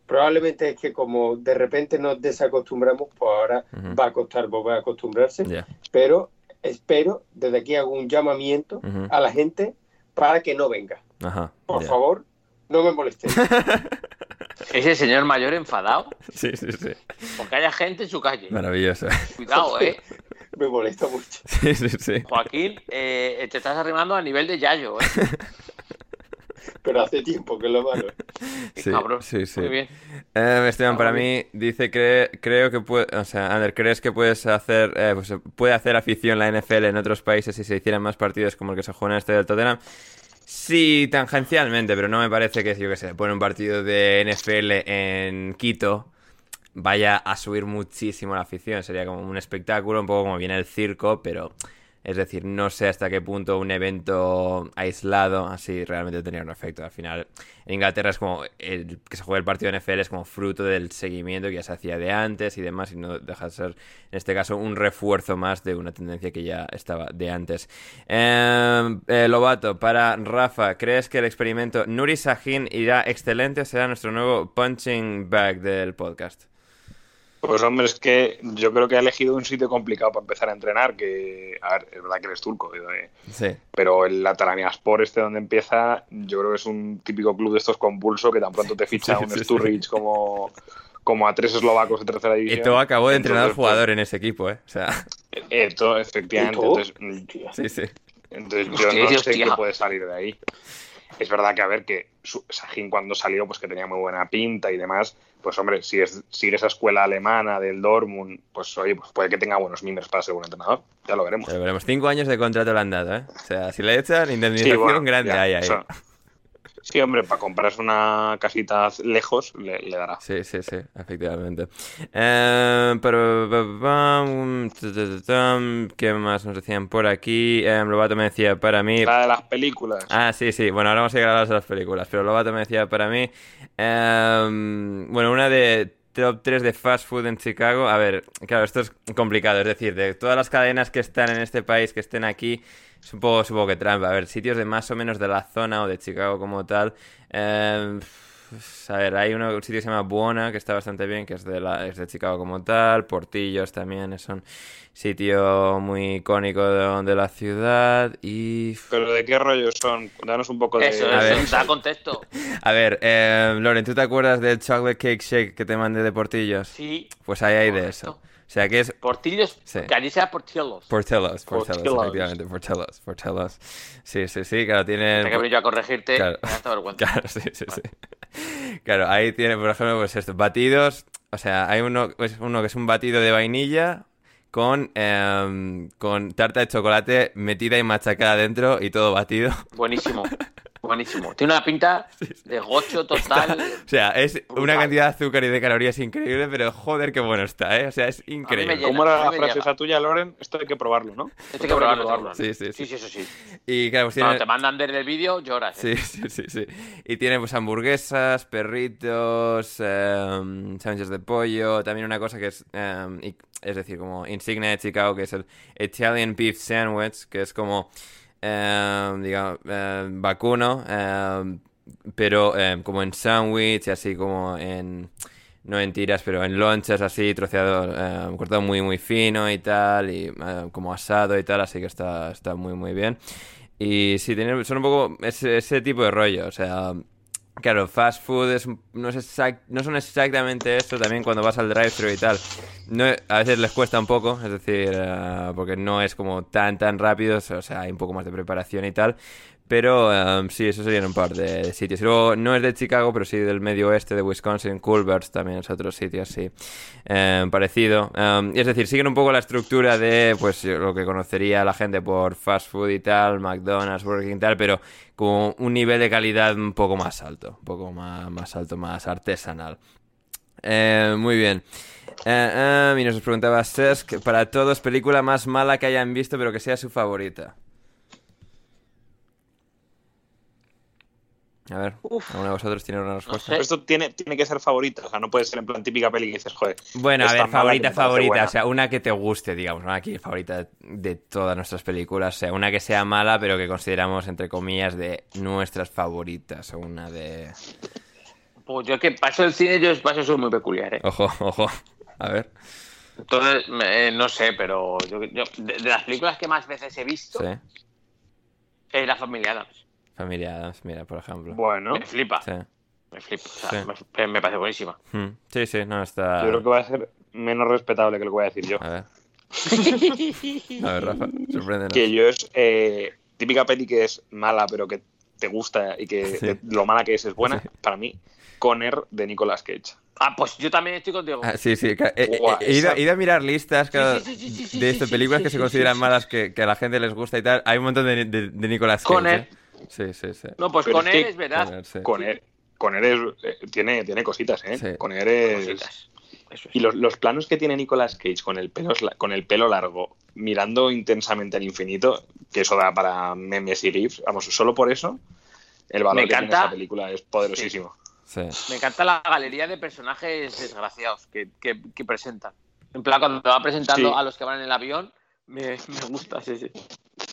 probablemente es que como de repente nos desacostumbramos, pues ahora va a costar volver a acostumbrarse, pero espero, desde aquí hago un llamamiento a la gente para que no venga. Ajá. Por ya. favor, no me molestéis. Ese señor mayor enfadado Sí, sí, sí. porque haya gente en su calle. Maravilloso. Cuidado, eh. me molesta mucho. Sí, sí, sí. Joaquín, eh, te estás arrimando a nivel de Yayo, eh. Pero hace tiempo que lo malo. Qué Sí, cabrón. sí, sí. Muy bien. Eh, Esteban, para mí, dice que creo que puede, o sea, Ander, ¿crees que puedes hacer, eh, pues, puede hacer afición la NFL en otros países si se hicieran más partidos como el que se juega en este del Tottenham? Sí, tangencialmente, pero no me parece que, yo que sé, pone un partido de NFL en Quito vaya a subir muchísimo la afición. Sería como un espectáculo, un poco como viene el circo, pero Es decir, no sé hasta qué punto un evento aislado así realmente tenía un efecto. Al final, en Inglaterra es como el que se juega el partido de NFL es como fruto del seguimiento que ya se hacía de antes y demás, y no deja de ser, en este caso, un refuerzo más de una tendencia que ya estaba de antes. Eh, eh, Lobato, para Rafa, ¿crees que el experimento Nuri Sahin irá excelente será nuestro nuevo punching bag del podcast? Pues hombre, es que yo creo que ha elegido un sitio complicado para empezar a entrenar, que, a ver, es verdad que eres turco, eh, Sí. pero el Atalaniaspor este donde empieza, yo creo que es un típico club de estos convulso que tan pronto te ficha Sí, un sí. Sturridge como, como a tres eslovacos de tercera división. Eto acabó de entrenar al Entonces, pues, jugador en ese equipo, ¿eh? O sea, Eto, efectivamente. Sí, sí. entonces yo Hostia, no sé qué puede salir de ahí. Es verdad que, a ver, que su- Sahin cuando salió, pues que tenía muy buena pinta y demás, pues hombre, si es sigue esa escuela alemana del Dortmund, pues oye, pues puede que tenga buenos mimbres para ser buen entrenador. Ya lo veremos. Ya veremos. Cinco años de contrato le han dado, ¿eh? O sea, si le echan, Sí, indemnización bueno, grande ya, hay ahí. Sí, hombre, para comprarse una casita lejos le, le dará. Sí, sí, sí, efectivamente. Eh, pero, ¿Qué más nos decían por aquí? Eh, Lobato me decía para mí. La de las películas. Ah, sí, sí. Bueno, ahora vamos a llegar a las de las películas. Pero Lobato me decía para mí. eh, bueno, una de top 3 de fast food en Chicago. A ver, claro, esto es complicado. Es decir, de todas las cadenas que están en este país, que estén aquí, es un poco, supongo que trampa. A ver, sitios de más o menos de la zona o de Chicago como tal. Eh, a ver, hay uno, un sitio que se llama Buona, que está bastante bien, que es de, la, es de Chicago como tal. Portillos también es un sitio muy icónico de, de la ciudad. Y. Pero ¿de qué rollo son? Danos un poco de... Eso, A ver. eso, da contexto. A ver, eh, Loren, ¿tú te acuerdas del chocolate cake shake que te mandé de Portillos? Sí. Pues ahí hay de eso. O sea que es Portillos, Sí. sea Portillos. Portillos, Portillos, Portillos. efectivamente, Portillos, Portillos. Sí, sí, sí, claro, tienen... Tengo que venir yo a corregirte. Claro. Me. Claro, sí, sí, sí. Claro, ahí tiene, por ejemplo, pues estos batidos. O sea, hay uno, es uno que es un batido de vainilla con, em, con tarta de chocolate metida y machacada dentro y todo batido. Buenísimo. Buenísimo. Tiene una pinta de gocho total. O sea, es una cantidad de azúcar y de calorías increíble, pero joder, qué bueno está, ¿eh? O sea, es increíble. llena. ¿Cómo era a la frase esa tuya, Loren? Esto hay que probarlo, ¿no? Esto hay que probarlo, probarlo. Sí, sí, sí. Sí, sí, eso sí. Y claro, pues Cuando tiene... te mandan desde el vídeo, lloras. ¿eh? Sí, sí, sí, sí. Y tiene pues hamburguesas, perritos, em, sándwiches de pollo, también una cosa que es, i- es decir, como insignia de Chicago, que es el Italian Beef Sandwich, que es como, em, digamos, em, vacuno, em, pero como en sándwich, así como en, no en tiras, pero en lonchas así, troceado, cortado muy, muy fino y tal, y como asado y tal, así que está, está muy, muy bien. Y sí, tiene, son un poco ese, ese tipo de rollo, o sea, claro, fast food es, no, es exact- no son exactamente esto, también cuando vas al drive-thru y tal, no, a veces les cuesta un poco, es decir, eh, porque no es como tan, tan rápido, o sea, hay un poco más de preparación y tal, pero em, sí, eso serían un par de sitios. Luego, no es de Chicago, pero sí del medio oeste de Wisconsin, Culver's también es otro sitio así em, parecido. Y es decir, siguen un poco la estructura de pues lo que conocería la gente por fast food y tal, McDonald's, Burger King y tal, pero con un nivel de calidad un poco más alto, un poco más, más alto, más artesanal. Eh, muy bien. Eh, y nos preguntaba Sesk, para todos, película más mala que hayan visto, pero que sea su favorita. A ver, ¿alguno de vosotros tiene una respuesta? Pero esto tiene, tiene que ser favorita, o sea, no puede ser en plan típica peli que dices, joder. Bueno, a ver, favorita, favorita, o sea, una que te guste, digamos, una aquí favorita de todas nuestras películas, o sea, una que sea mala, pero que consideramos, entre comillas, de nuestras favoritas, o una de... Pues yo que paso el cine, yo paso soy muy peculiar, ¿eh? Ojo, ojo, a ver, Entonces, me- eh, no sé, pero yo, yo- de, de las películas que más veces he visto sí, es La Familia Adams. Familia Adams, mira, por ejemplo. Bueno, Me flipa, Sí, me flipa. O sea, Sí. me, me parece buenísima. Hmm, sí, sí, no, está... yo creo que va a ser menos respetable que lo que voy a decir yo. A ver. A ver, Rafa, sorpréndenos. Que yo es eh, típica peli que es mala, pero que te gusta y que Sí. de- lo mala que es es buena, para mí, Conner de Nicolas Cage. Ah, pues yo también estoy contigo. Ah, sí, sí, he, he- Guau, he ido, esa- he ido a mirar listas claro, sí, sí, sí, sí, de estas películas que se consideran malas que, que a la gente les gusta y tal. Hay un montón de, de, de Nicolas Cage. Conner. ¿eh? Sí, sí, sí. No, pues Pero con es él que- es verdad. Sí. Conner, Conner es, eh, tiene, tiene cositas, ¿eh? Sí. Conner es... Cositas. Eso es. Y los, los planos que tiene Nicolas Cage con el, pelo, con el pelo largo, mirando intensamente al infinito, que eso da para memes y gifs, vamos, solo por eso, el valor Me que tiene encanta. esa película es poderosísimo. Sí. Me encanta la galería de personajes desgraciados que, que, que presentan. En plan, cuando va presentando Sí. a los que van en el avión, me, me gusta, sí, sí.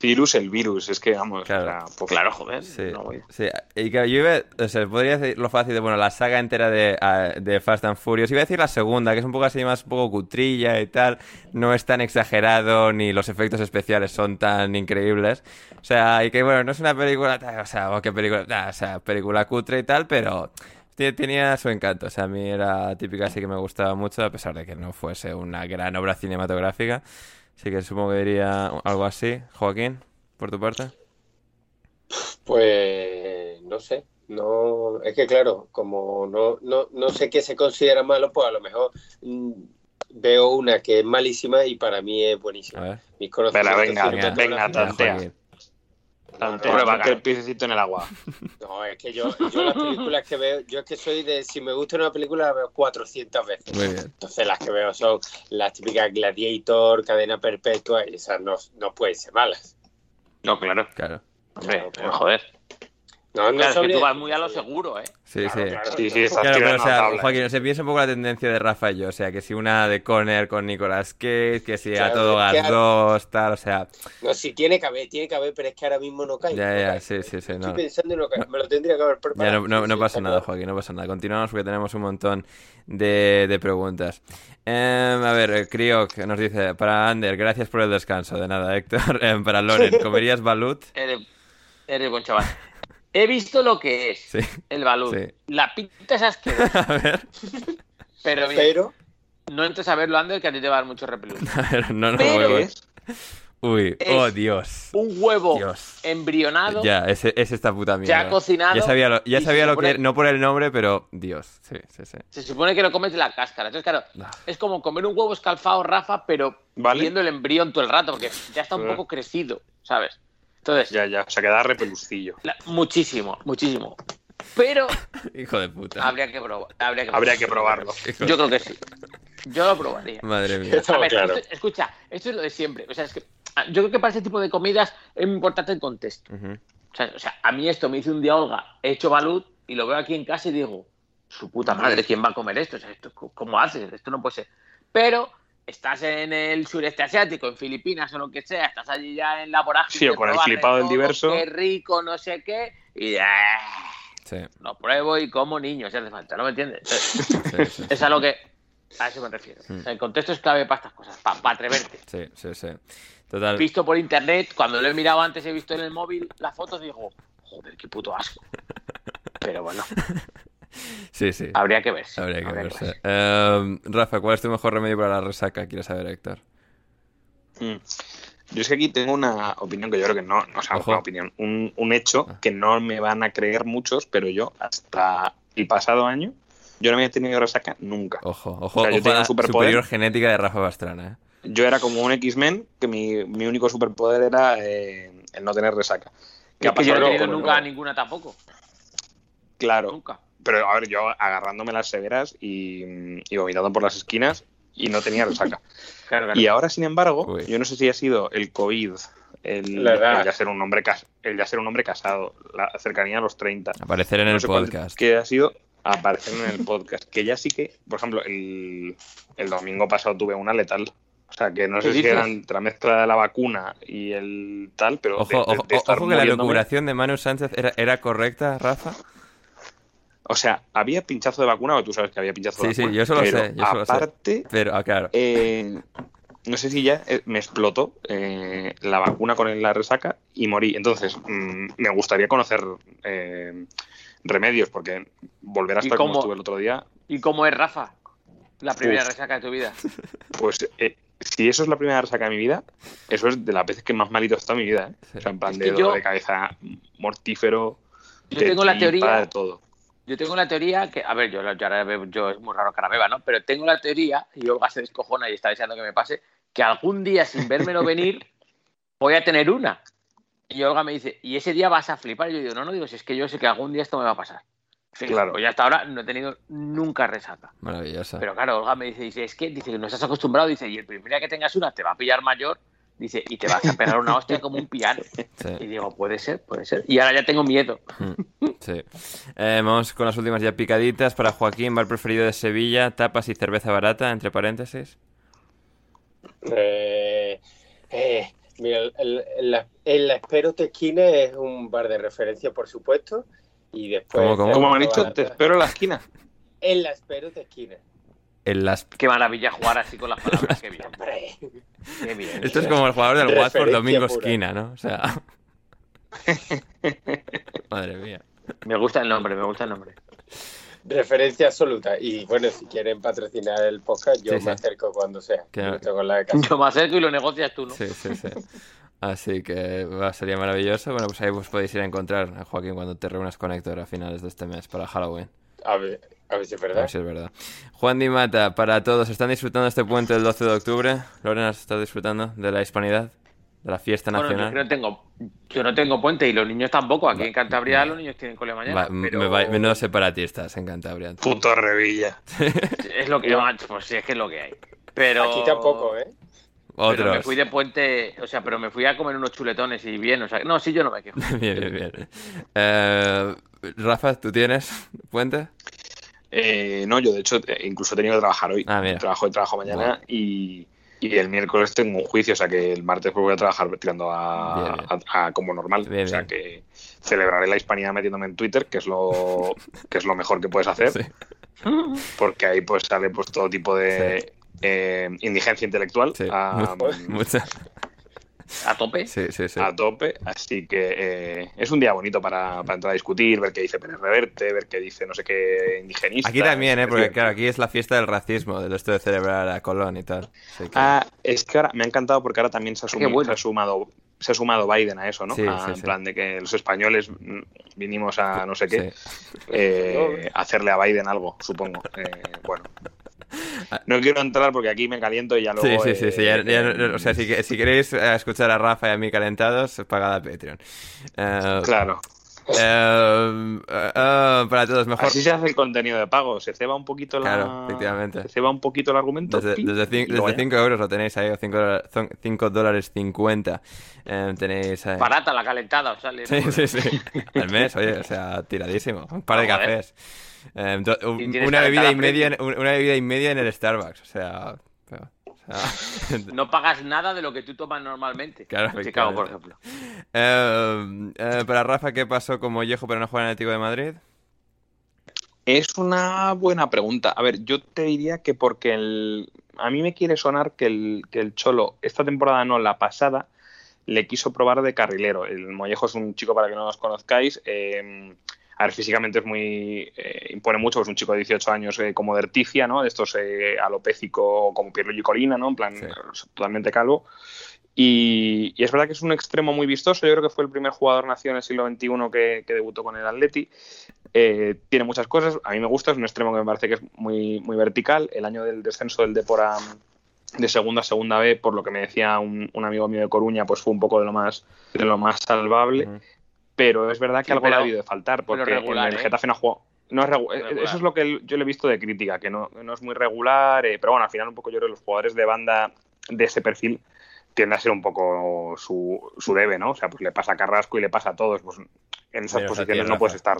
Virus, el virus, es que vamos, Claro. o sea, pues, Claro, joder. Sí, no voy. sí. Y que yo iba, o sea, podría decir lo fácil de, bueno, la saga entera de, de Fast and Furious. Iba a decir la segunda, que es un poco así más un poco cutrilla y tal. No es tan exagerado, ni los efectos especiales son tan increíbles. O sea, y que bueno, no es una película, o sea, oh, qué película, o sea, película cutre y tal, pero tenía su encanto. O sea, a mí era típica, así que me gustaba mucho, a pesar de que no fuese una gran obra cinematográfica. Así que supongo que diría algo así. Joaquín, por tu parte. Pues no sé, no, es que claro, como no, no, no sé qué se considera malo, pues a lo mejor mm, veo una que es malísima y para mí es A buenísima. ver. Mis conocimientos venga, venga, venga, tantea. Tantea, Prueba, mete el piececito en el agua. No, es que yo, yo las películas que veo, yo es que soy de, si me gusta una película la veo 400 veces. Muy bien. Entonces las que veo son las típicas Gladiator, Cadena Perpetua, y esas no, no pueden ser malas. No, claro. Claro. Hombre, pero joder. No, no Claro, es que tú vas muy a lo seguro, ¿eh? Sí, Claro, sí. claro, Sí, sí, pero o sea. Joaquín, se piensa un poco la tendencia de Rafa y yo, o sea, que si una de Conner con Nicolas Cage, que si a todo que gas 2, tal, o sea, No, sí, tiene que haber, tiene que haber, pero es que ahora mismo no cae. ya, no ya, cae. sí, sí, sí, Estoy no. pensando y no cae. Me lo tendría que haber Ya preparado. no, no, Sí, no pasa nada. Joaquín, no pasa nada. Continuamos porque tenemos un montón de, de preguntas. Em, a ver, Kriok nos dice, para Ander, gracias por el descanso. De nada, Héctor. Em, para Loren, ¿comerías balut? Eres, eres buen chaval. He visto lo que es Sí. el balón. Sí. La pinta es asquerosa, A ver, pero bien, Pero, no entres a verlo, Ander, que a ti te va a dar mucho repelús. a ver, no, no, Pero- voy. Uy, Es oh Dios. Un huevo Dios. embrionado, Ya, ese, es esta puta mierda. ya cocinado. Ya sabía lo, ya sabía lo supone- que, no por el nombre, pero Dios, sí, sí, sí. Se supone que lo comes de la cáscara. Entonces, claro, Ah. es como comer un huevo escalfado, Rafa, pero Vale. viendo el embrión todo el rato, porque ya está un poco crecido, ¿sabes? Entonces, Ya, ya, o sea, queda repeluscillo. la- muchísimo, muchísimo. Pero Hijo de puta. habría que probar. Habría que, Habría que probarlo. Hijo de- Yo creo que sí. Yo lo probaría. Madre mía. A ver, claros. esto- escucha, esto es lo de siempre. O sea, es que ah, yo creo que para ese tipo de comidas es muy importante el contexto. Ujú. O sea, o sea, a mí esto me dice un día Olga, he hecho balut y lo veo aquí en casa y digo, su puta madre, ¿quién va a comer esto? O sea, esto ¿Cómo haces? Esto no puede ser. Pero estás en el sureste asiático, en Filipinas o lo que sea, estás allí ya en la vorágine. Sí, o con el flipado del diverso. Qué rico, no sé qué. Y ah, Sí, lo pruebo y como niño, si hace falta, ¿no me entiendes? Entonces, sí, sí. es a lo que. A eso me refiero. Mm. El contexto es clave para estas cosas, para atreverte. Sí, sí, sí. Total. Visto por internet, cuando lo he mirado antes, he visto en el móvil las fotos, digo, joder, qué puto asco. Pero bueno, Sí, sí. habría que verse. Habría que habría verse. verse. Em, Rafa, ¿cuál es tu mejor remedio para la resaca? Quiero saber, Héctor. Mm. Yo es que aquí tengo una opinión que yo creo que no, o sea, Ojo. una opinión, un, un hecho Ah. que no me van a creer muchos, pero yo hasta el pasado año, yo no había tenido resaca nunca. Ojo, ojo, O sea, yo ojo tenía a un la superpoder. superior genética de Rafa Pastrana, ¿eh? Yo era como un X-Men, que mi, mi único superpoder era eh, el no tener resaca. ¿Qué Es que yo no he tenido nunca no- ninguna tampoco. Claro, Nunca. Pero a ver, yo agarrándome las severas y, y vomitando por las esquinas y no tenía resaca. Claro, claro. Y ahora, sin embargo, Uy. yo no sé si ha sido el COVID, el, La edad. el ya ser un hombre cas- el ya ser un hombre casado, la cercanía a los 30. Aparecer en No el podcast. Que ha sido aparecer en el podcast. Que ya sí que, por ejemplo, el, el domingo pasado tuve una letal. O sea, que no ¿Qué sé si era entre la mezcla de la vacuna y el tal, pero Ojo, de- de- ojo, de estar ojo que la locuración de Manu Sánchez era, era correcta, Rafa. O sea, había pinchazo de vacuna, o tú sabes que había pinchazo de Sí, sí, vacuna. yo eso lo pero sé, yo eso lo sé. aparte, Pero, ah, claro. eh, no sé si ya eh, me explotó eh, la vacuna con la resaca y morí. Entonces, mm, me gustaría conocer eh, remedios, porque volver a ¿Y estar como estuve el otro día, ¿Y cómo es Rafa? La primera Uf. resaca de tu vida. pues eh, si eso es la primera resaca de mi vida, eso es de las veces que más malito está en mi vida. ¿eh? Sí. O sea, en plan Es de dolor yo- de cabeza mortífero, Yo de tengo la teoría. de todo. Yo tengo la teoría que, a ver, yo, yo ahora bebo- yo es muy raro que ahora beba, ¿no? Pero tengo la teoría, y Olga se descojona y está deseando que me pase, que algún día sin vérmelo venir voy a tener una. Y Olga me dice, y ese día vas a flipar. Y yo digo, no, no digo, si es que yo sé que algún día esto me va a pasar. Sí, Claro. Pues ya hasta ahora no he tenido nunca resaca. Maravillosa. Pero claro, Olga me dice, dice, es que dice que no estás acostumbrado, dice, y el primer día que tengas una te va a pillar mayor, dice, y te vas a pegar una hostia como un piano. Sí. Y digo, puede ser, puede ser. Y ahora ya tengo miedo. Sí. Eh, vamos con las últimas ya picaditas. Para Joaquín, bar preferido de Sevilla, tapas y cerveza barata, entre paréntesis. Eh, eh, mira, el, el, el- Espero Tequine es un bar de referencia, por supuesto. Y después. ¿Cómo, cómo? Como han dicho, te espero en la esquina. El La Espero Tequine. En las... Qué maravilla jugar así con las palabras, qué bien. Hombre. Qué bien. Esto es como el jugador del Referencia Watford Domingo pura. Esquina, ¿no? O sea... Madre mía. Me gusta el nombre, me gusta el nombre. Referencia absoluta. Y bueno, si quieren patrocinar el podcast, yo Sí, me sí. acerco cuando sea. Que- Yo tengo la de casa. Yo me acerco y lo negocias tú, ¿no? Sí, sí, sí. Así que va, sería maravilloso. Bueno, pues ahí os podéis ir a encontrar a Joaquín cuando te reúnas con Héctor a finales de este mes para Halloween. A ver, a ver si es A verdad. ver si es verdad. Juan Di Mata, para todos, ¿están disfrutando este puente del 12 de octubre? Lorena, ¿estás disfrutando de la hispanidad? ¿De la fiesta Bueno, yo nacional? que no tengo, yo no tengo puente y los niños tampoco. Aquí en Cantabria los niños tienen cole mañana. Va- pero me va- menudos separatistas en Cantabria. Puto revilla. es lo que pues sí, es que es lo que hay. Pero Aquí tampoco, ¿eh? Pero me Otros. fui de puente, o sea, pero me fui a comer unos chuletones y bien, o sea, no, sí, yo no me quejo. bien, bien, bien. Eh, Rafa, ¿tú tienes puente? Eh, no, yo de hecho eh, incluso he tenido que trabajar hoy. Ah. Trabajo y trabajo mañana y, y el miércoles tengo un juicio, o sea que el martes pues voy a trabajar tirando a, Bien, bien. a- a como normal. Bien, o sea que celebraré la hispanidad metiéndome en Twitter, que es lo que es lo mejor que puedes hacer, Sí. porque ahí pues sale pues todo tipo de eh, indigencia intelectual Sí. a, Mucha- A tope. Sí, sí, sí. a tope, así que eh, es un día bonito para, para entrar a discutir, ver qué dice Pérez Reverte, ver qué dice no sé qué indigenista. Aquí también, ¿eh? Porque claro, aquí es la fiesta del racismo, del esto de celebrar a Colón y tal. Así que- Ah, es que ahora me ha encantado porque ahora también se ha, Qué sumi- bueno. se ha sumado se ha sumado Biden a eso, ¿no? Sí, A- sí, en sí. plan de que los españoles mm, vinimos a no sé qué, Sí. eh, a hacerle a Biden algo, supongo. Eh, bueno. No quiero entrar porque aquí me caliento y ya Sí, luego... sí, sí, sí, ya- ya- eh, o sea, si, si queréis eh, escuchar a Rafa y a mí calentados, pagad a Patreon. Eh, Claro. eh, eh, para todos, mejor. Así se hace el contenido de pago. Se ceba un poquito la... Claro, efectivamente. Se ceba un poquito el argumento. Desde, desde, desde ya. 5 euros lo tenéis ahí, o 5 dólares 50. Eh, tenéis ahí. Barata la calentada, o sale. Sí, sí, sí. Al mes, oye, o sea, tiradísimo. Un par de cafés. Eh, do- un- Y tienes una, bebida y media en, un- una bebida y media en el Starbucks. O sea. pero- o sea, No pagas nada de lo que tú tomas normalmente. Claro, en Chicago, por ejemplo. Eh, eh, para Rafa, ¿qué pasó con Mollejo para no jugar en el Atlético de Madrid? Es una buena pregunta. A ver, yo te diría que porque el... a mí me quiere sonar que el, que el Cholo, esta temporada no, la pasada, le quiso probar de carrilero. El Mollejo es un chico, para que no los conozcáis, eh, a ver, físicamente es muy... eh, impone mucho, es un chico de 18 años eh, como de ¿no? De estos eh, alopécico como Pierluigi Colina, ¿no? En plan, Sí. totalmente calvo. Y, y es verdad que es un extremo muy vistoso. Yo creo que fue el primer jugador nacido en el siglo XXI que, que debutó con el Atleti. Eh, tiene muchas cosas. A mí me gusta, es un extremo que me parece que es muy, muy vertical. El año del descenso del Depor a- de segunda a segunda B, por lo que me decía un, un amigo mío de Coruña, pues fue un poco de lo más, de lo más salvable. Pero es verdad que Sí, algo le ha debido de faltar, porque regular, en el ¿eh? Getafe no jugó. No es regu- Regular. Eso es lo que yo le he visto de crítica, que no, no es muy regular, eh, pero bueno, al final un poco yo creo que los jugadores de banda de ese perfil tiende a ser un poco su, su debe, ¿no? O sea, pues le pasa a Carrasco y le pasa a todos, pues en esas posiciones no puedes estar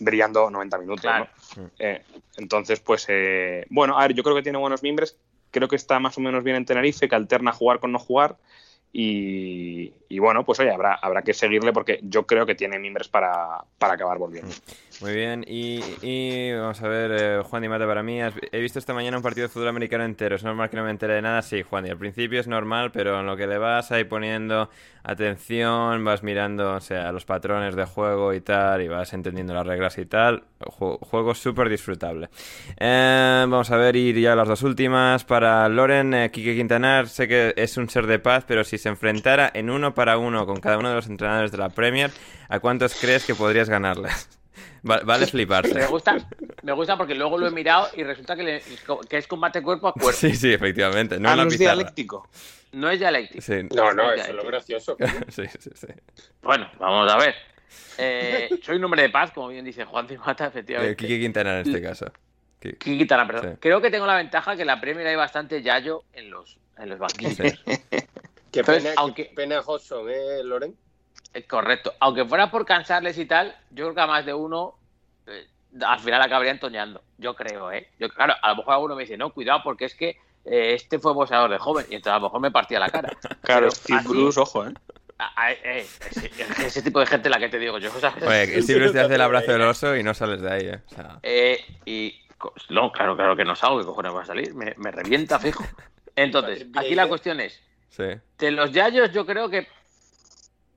brillando 90 minutos, Claro. ¿no? Eh, entonces, pues, eh, bueno, a ver, yo creo que tiene buenos mimbres, creo que está más o menos bien en Tenerife, que alterna jugar con no jugar, y, bueno, pues oye, habrá, habrá que seguirle porque yo creo que tiene mimbres para, para acabar volviendo. Muy bien, y, vamos a ver, eh, Juan Di Mata para mí. He visto esta mañana un partido de fútbol americano entero. ¿Es normal que no me entere de nada? Sí, Juan, y al principio es normal, pero en lo que le vas ahí poniendo atención, vas mirando, o sea, los patrones de juego y tal, y vas entendiendo las reglas y tal. Ju- juego súper disfrutable. Eh, vamos a ver, ir ya las dos últimas. Para Loren, eh, Quique Quintanar, sé que es un ser de paz, pero si se enfrentara en uno para uno con cada uno de los entrenadores de la Premier, ¿a cuántos crees que podrías ganarles? Va- Vale fliparse. Me gusta, me gusta porque luego lo he mirado y resulta que, le- que es combate cuerpo a cuerpo. Sí, sí, efectivamente. No ah, no es pizarra. dialéctico. No es dialéctico. Sí. No, no, eso es lo gracioso. sí, sí, sí. Bueno, vamos a ver. Eh, soy un hombre de paz, como bien dice Juan Mata, Eh, efectivamente. Kiki Quintana en este caso. Ki- Kiki Quintana, perdón. Sí. Creo que tengo la ventaja que en la Premier hay bastante Yayo en los, en los banquillos. Sí. Qué Entonces, pena, aunque- qué pena Hodgson, ¿eh, Loren? Es correcto. Aunque fuera por cansarles y tal, yo creo que a más de uno eh, al final acabaría entoñando. Yo creo, ¿eh? Yo, claro, a lo mejor alguno me dice, no, cuidado, porque es que eh, este fue boxeador de joven y entonces a lo mejor me partía la cara. Claro, Steve así- Bruce, ojo, ¿eh? a- a- eh, ese, ese tipo de gente la que te digo yo. ¿sabes? Oye, Steve Bruce te hace el abrazo del oso y no sales de ahí, ¿eh? O sea, Eh, y no, claro, claro que no salgo, ¿qué cojones va a salir? Me, me revienta fijo. Entonces, aquí la cuestión es, sí. de los Yayos yo creo que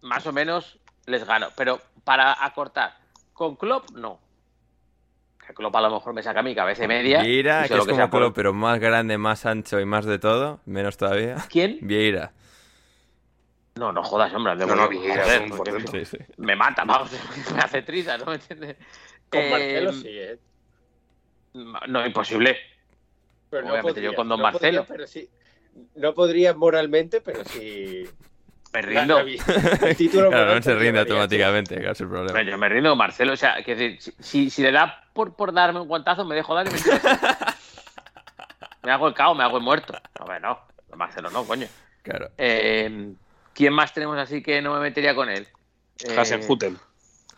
más o menos les gano, pero para acortar, con Klopp no. Que Klopp a lo mejor me saca mi cabeza y media. Vieira, y que es como sea por- Klopp, pero más grande, más ancho y más de todo, menos todavía. ¿Quién? Vieira. No, no jodas, hombre. No, no, Vieira. Sí, sí. Me mata, vamos, me hace trisa, ¿no me entiendes? Con Eh, Marcelo sí, ¿eh? No, imposible. Pero no obviamente yo podría, con Don no Marcelo. podría, pero sí. No podría moralmente, pero sí. Me rindo. el título Claro, no se rinde automáticamente, claro, es el problema. Yo me rindo Marcelo. O sea, que decir, si, si le da por, por darme un guantazo, me dejo dar y me tiro. Me hago el cao, me hago el muerto. No, hombre, no. Marcelo no, coño. Claro. Eh, ¿Quién más tenemos así que no me metería con él? Eh, Hasenhutel.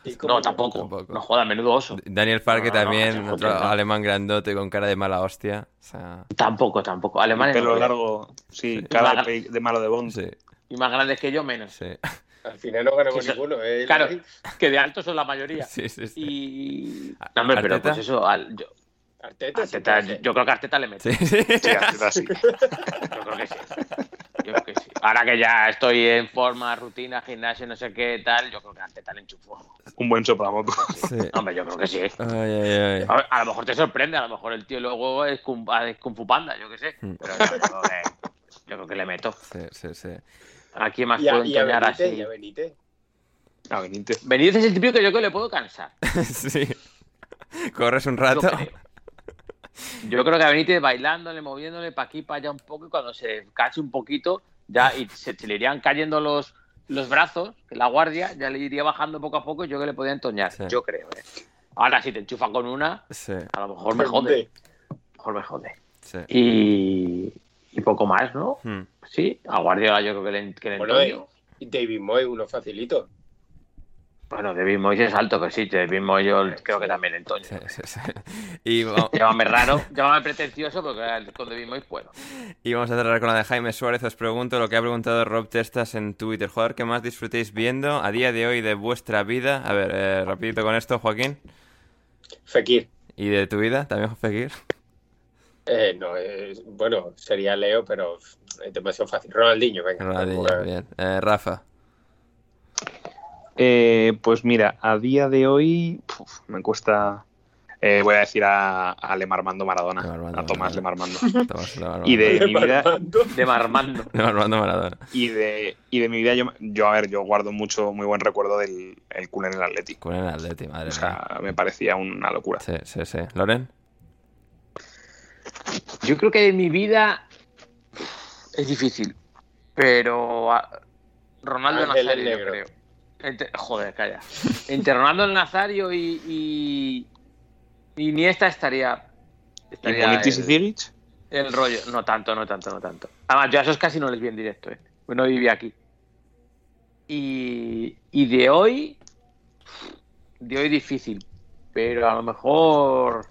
¿Y cómo No, tampoco. Tampoco. No joda, menudo oso. Daniel Farke No, no, no, también, otro alemán grandote con cara de mala hostia. O sea, Tampoco, tampoco. Alemanes Pelo no, largo, sí, Sí. cara de malo de Bond. sí, Y más grandes que yo, menos. sí. Al final no ganamos ninguno, ¿eh? Claro, que de altos son la mayoría. Sí, sí, sí. Y. ¿A- No, hombre, pero Arteta? pues eso. al- yo, Arteta, Arteta, yo creo que a Arteta le mete. Sí, sí. Sí, Arteta sí. Yo creo que sí. Yo creo que sí. Ahora que ya estoy en forma, rutina, gimnasio, no sé qué tal, yo creo que antes le enchufó. Un buen soplamoco. Sí. Hombre, yo creo que sí. Ay, ay, ay. A, lo mejor te sorprende, a lo mejor el tío luego es Kung, es Kung Fu Panda, yo qué sé. Mm. Pero yo creo que, yo creo que le meto. Sí, sí, sí. ¿A quién más Y puedo a Benítez, así? y a Benítez. A Benítez. Benítez es el típico que yo creo que le puedo cansar. Sí. Corres un Yo rato. creo. Yo creo que a Benítez bailándole, moviéndole para aquí, para allá un poco, y cuando se cache un poquito, ya y se, se le irían cayendo los, los brazos, que la guardia ya le iría bajando poco a poco y yo que le podía entoñar. Sí. Yo creo, ¿eh? Ahora, si te enchufa con una, Sí, a lo mejor me jode. A lo mejor me jode. sí. Y, y poco más, ¿no? Hmm. Sí, a Guardiola yo creo que le, que le Bueno, y David Moy, uno facilito. Bueno, David Moyes es alto, que sí, David Moyes yo creo que también entoño. Sí, sí, sí. Y, Llámame raro, llámame pretencioso, porque con David Moyes puedo. y vamos a cerrar con la de Jaime Suárez. Os pregunto lo que ha preguntado Rob Testas en Twitter. Jugador que más disfrutéis viendo a día de hoy de vuestra vida. A ver, eh, rapidito con esto, Joaquín. Fekir. ¿Y de tu vida? ¿También Fekir? Eh, no, eh, bueno, sería Leo, pero es demasiado fácil. Ronaldinho, venga. Ronaldinho, bien. Eh, Rafa. Eh, pues mira, a día de hoy puf, me cuesta. eh, voy a decir a, a Lemarmando Maradona, Lemarmando a Tomás. Lemarmando. Tomás Lemarmando. Y de mi vida, De Marmando. Lemarmando Maradona. y de, y de mi vida yo, yo, a ver, yo guardo mucho, muy buen recuerdo del el culo en el Atlético. Con el Atleti, madre O sea, me parecía una locura. Sí, sí, sí. ¿Loren? Yo creo que de mi vida es difícil, pero Ronaldo Ángel el Nazario, yo creo. Entre- joder, calla. Entre Ronaldo el Nazario y, y, y Iniesta estaría, ¿Y estaría y el, el rollo. No tanto, no tanto, no tanto. Además, yo a esos casi no les vi en directo, ¿eh? Pues no vivía aquí. Y, y de hoy, de hoy difícil, pero a lo mejor,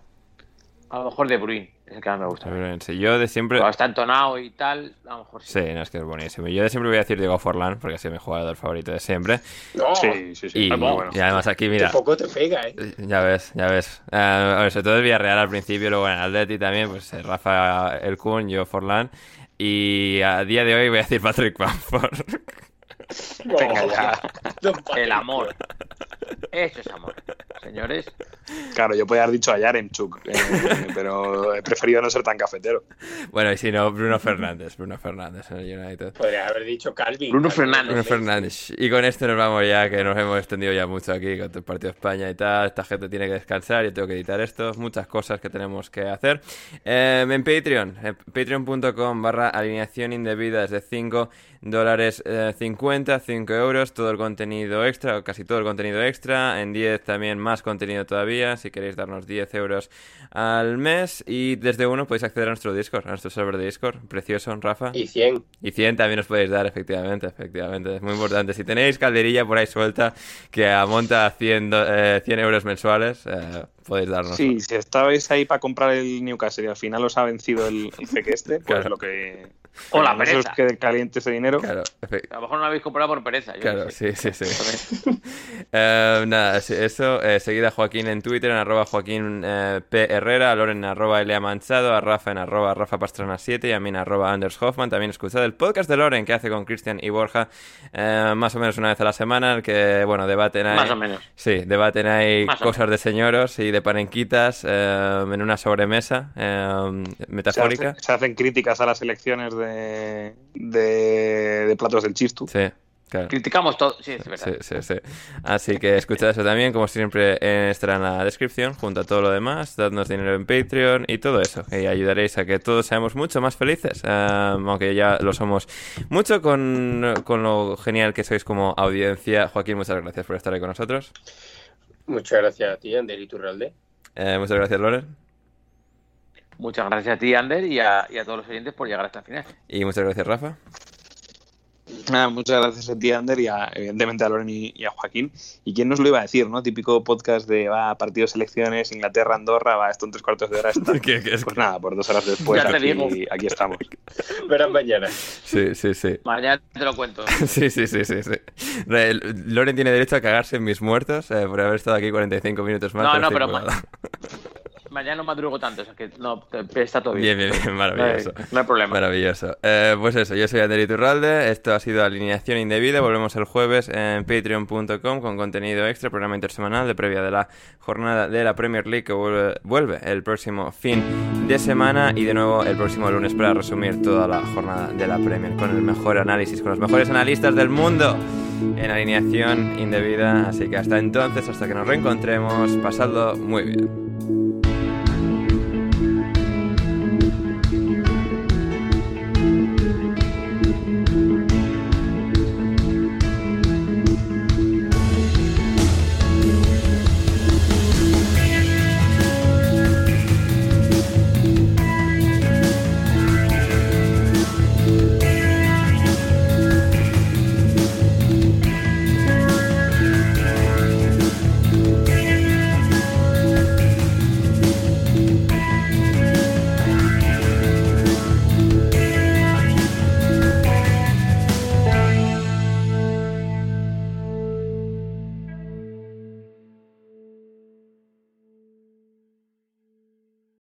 a lo mejor De Bruyne es el que más me gusta. Sí. Yo de siempre... Cuando está entonado y tal, a lo mejor sí. Sí, no, es que es buenísimo. Yo de siempre voy a decir Diego Forlán, porque ha sido mi jugador favorito de siempre. No, Sí, sí, sí. Y, muy bueno. y además aquí, mira, poco te pega, ¿eh? ya ves, ya ves. Eh, a ver, sobre todo el Villarreal al principio, luego en Atleti también, pues eh, Rafa El Kun, yo Forlán. Y a día de hoy voy a decir Patrick Bamford. Venga, ya. El amor. Eso es amor. Señores, Claro, yo podía haber dicho a Yaremchuk, eh, pero he preferido no ser tan cafetero. bueno, y si no, Bruno Fernández, Bruno Fernández en el United. Podría haber dicho Calvin. Bruno Calvin Fernández. Bruno. Fernández. Y con esto nos vamos ya, que nos hemos extendido ya mucho aquí con el partido de España y tal. Esta gente tiene que descansar, yo tengo que editar esto, muchas cosas que tenemos que hacer. Eh, en Patreon, eh, patreon.com barra alineación indebida desde 5 dólares eh, 50, 5 euros, todo el contenido extra, o casi todo el contenido extra, en 10 también más contenido todavía, si queréis darnos 10 euros al mes, y desde uno podéis acceder a nuestro Discord, a nuestro server de Discord, precioso, Rafa. Y 100. Y 100 también os podéis dar, efectivamente, efectivamente, es muy importante. Si tenéis calderilla por ahí suelta que amonta a 100, do- eh, 100 euros mensuales, eh, podéis darnos. Sí, si estabais ahí para comprar el Newcastle y al final os ha vencido el, el este, pues Claro. lo que... O la no se os pereza. quede caliente ese dinero. Claro, A lo mejor no lo habéis comprado por pereza. yo Claro, sé. sí, sí, sí. Eh, nada, eso. Eh, seguid a Joaquín en Twitter, en arroba Joaquín eh, P. Herrera, a Loren en arroba Lea Manchado, a Rafa en arroba Rafa Pastrana 7 y a mí en arroba Anders Hoffman. También escuchad el podcast de Loren que hace con Cristian y Borja eh, más o menos una vez a la semana, el que, bueno, debaten ahí... Más o menos. Sí, debaten ahí Más cosas de señoros y de panenquitas eh, en una sobremesa eh, Se, metafórica. hace- se hacen críticas a las elecciones de, de, de platos del Chistu. Sí, claro. Criticamos todo. Sí, es verdad. Sí, sí, sí. Así que escuchad eso también, como siempre eh, estará en la descripción, junto a todo lo demás, dadnos dinero en Patreon y todo eso. Y ayudaréis a que todos seamos mucho más felices, aunque ya lo somos mucho con, con lo genial que sois como audiencia. Joaquín, muchas gracias por estar ahí con nosotros. Muchas gracias a ti, Ander Iturralde. Eh, muchas gracias, Loren. Muchas gracias a ti, Ander, y a, y a todos los oyentes por llegar hasta el final. Y muchas gracias, Rafa. Nada, muchas gracias a ti, Ander, y a, evidentemente a Loren y, y a Joaquín. ¿Y quién nos lo iba a decir, no? Típico podcast de, va, partidos, elecciones, Inglaterra, Andorra, va, esto en tres cuartos de hora está. Pues nada, por dos horas después Ya te aquí, digo. aquí estamos. Verás mañana. Sí, sí, sí. Mañana te lo cuento. Sí, sí, sí, sí, sí. Re- Loren tiene derecho a cagarse en mis muertos eh, por haber estado aquí 45 minutos más. No, no, pero. Mañana no madrugo tanto, o sea que no, está todo Bien, bien. bien, bien, No hay, maravilloso. no hay problema. Maravilloso. Eh, pues eso, yo soy Ander Iturralde, esto ha sido Alineación Indebida, volvemos el jueves en patreon.com con contenido extra, programa intersemanal de previa de la jornada de la Premier League que vuelve, vuelve el próximo fin de semana y de nuevo el próximo lunes para resumir toda la jornada de la Premier con el mejor análisis, con los mejores analistas del mundo en Alineación Indebida, así que hasta entonces, hasta que nos reencontremos, pasadlo muy bien.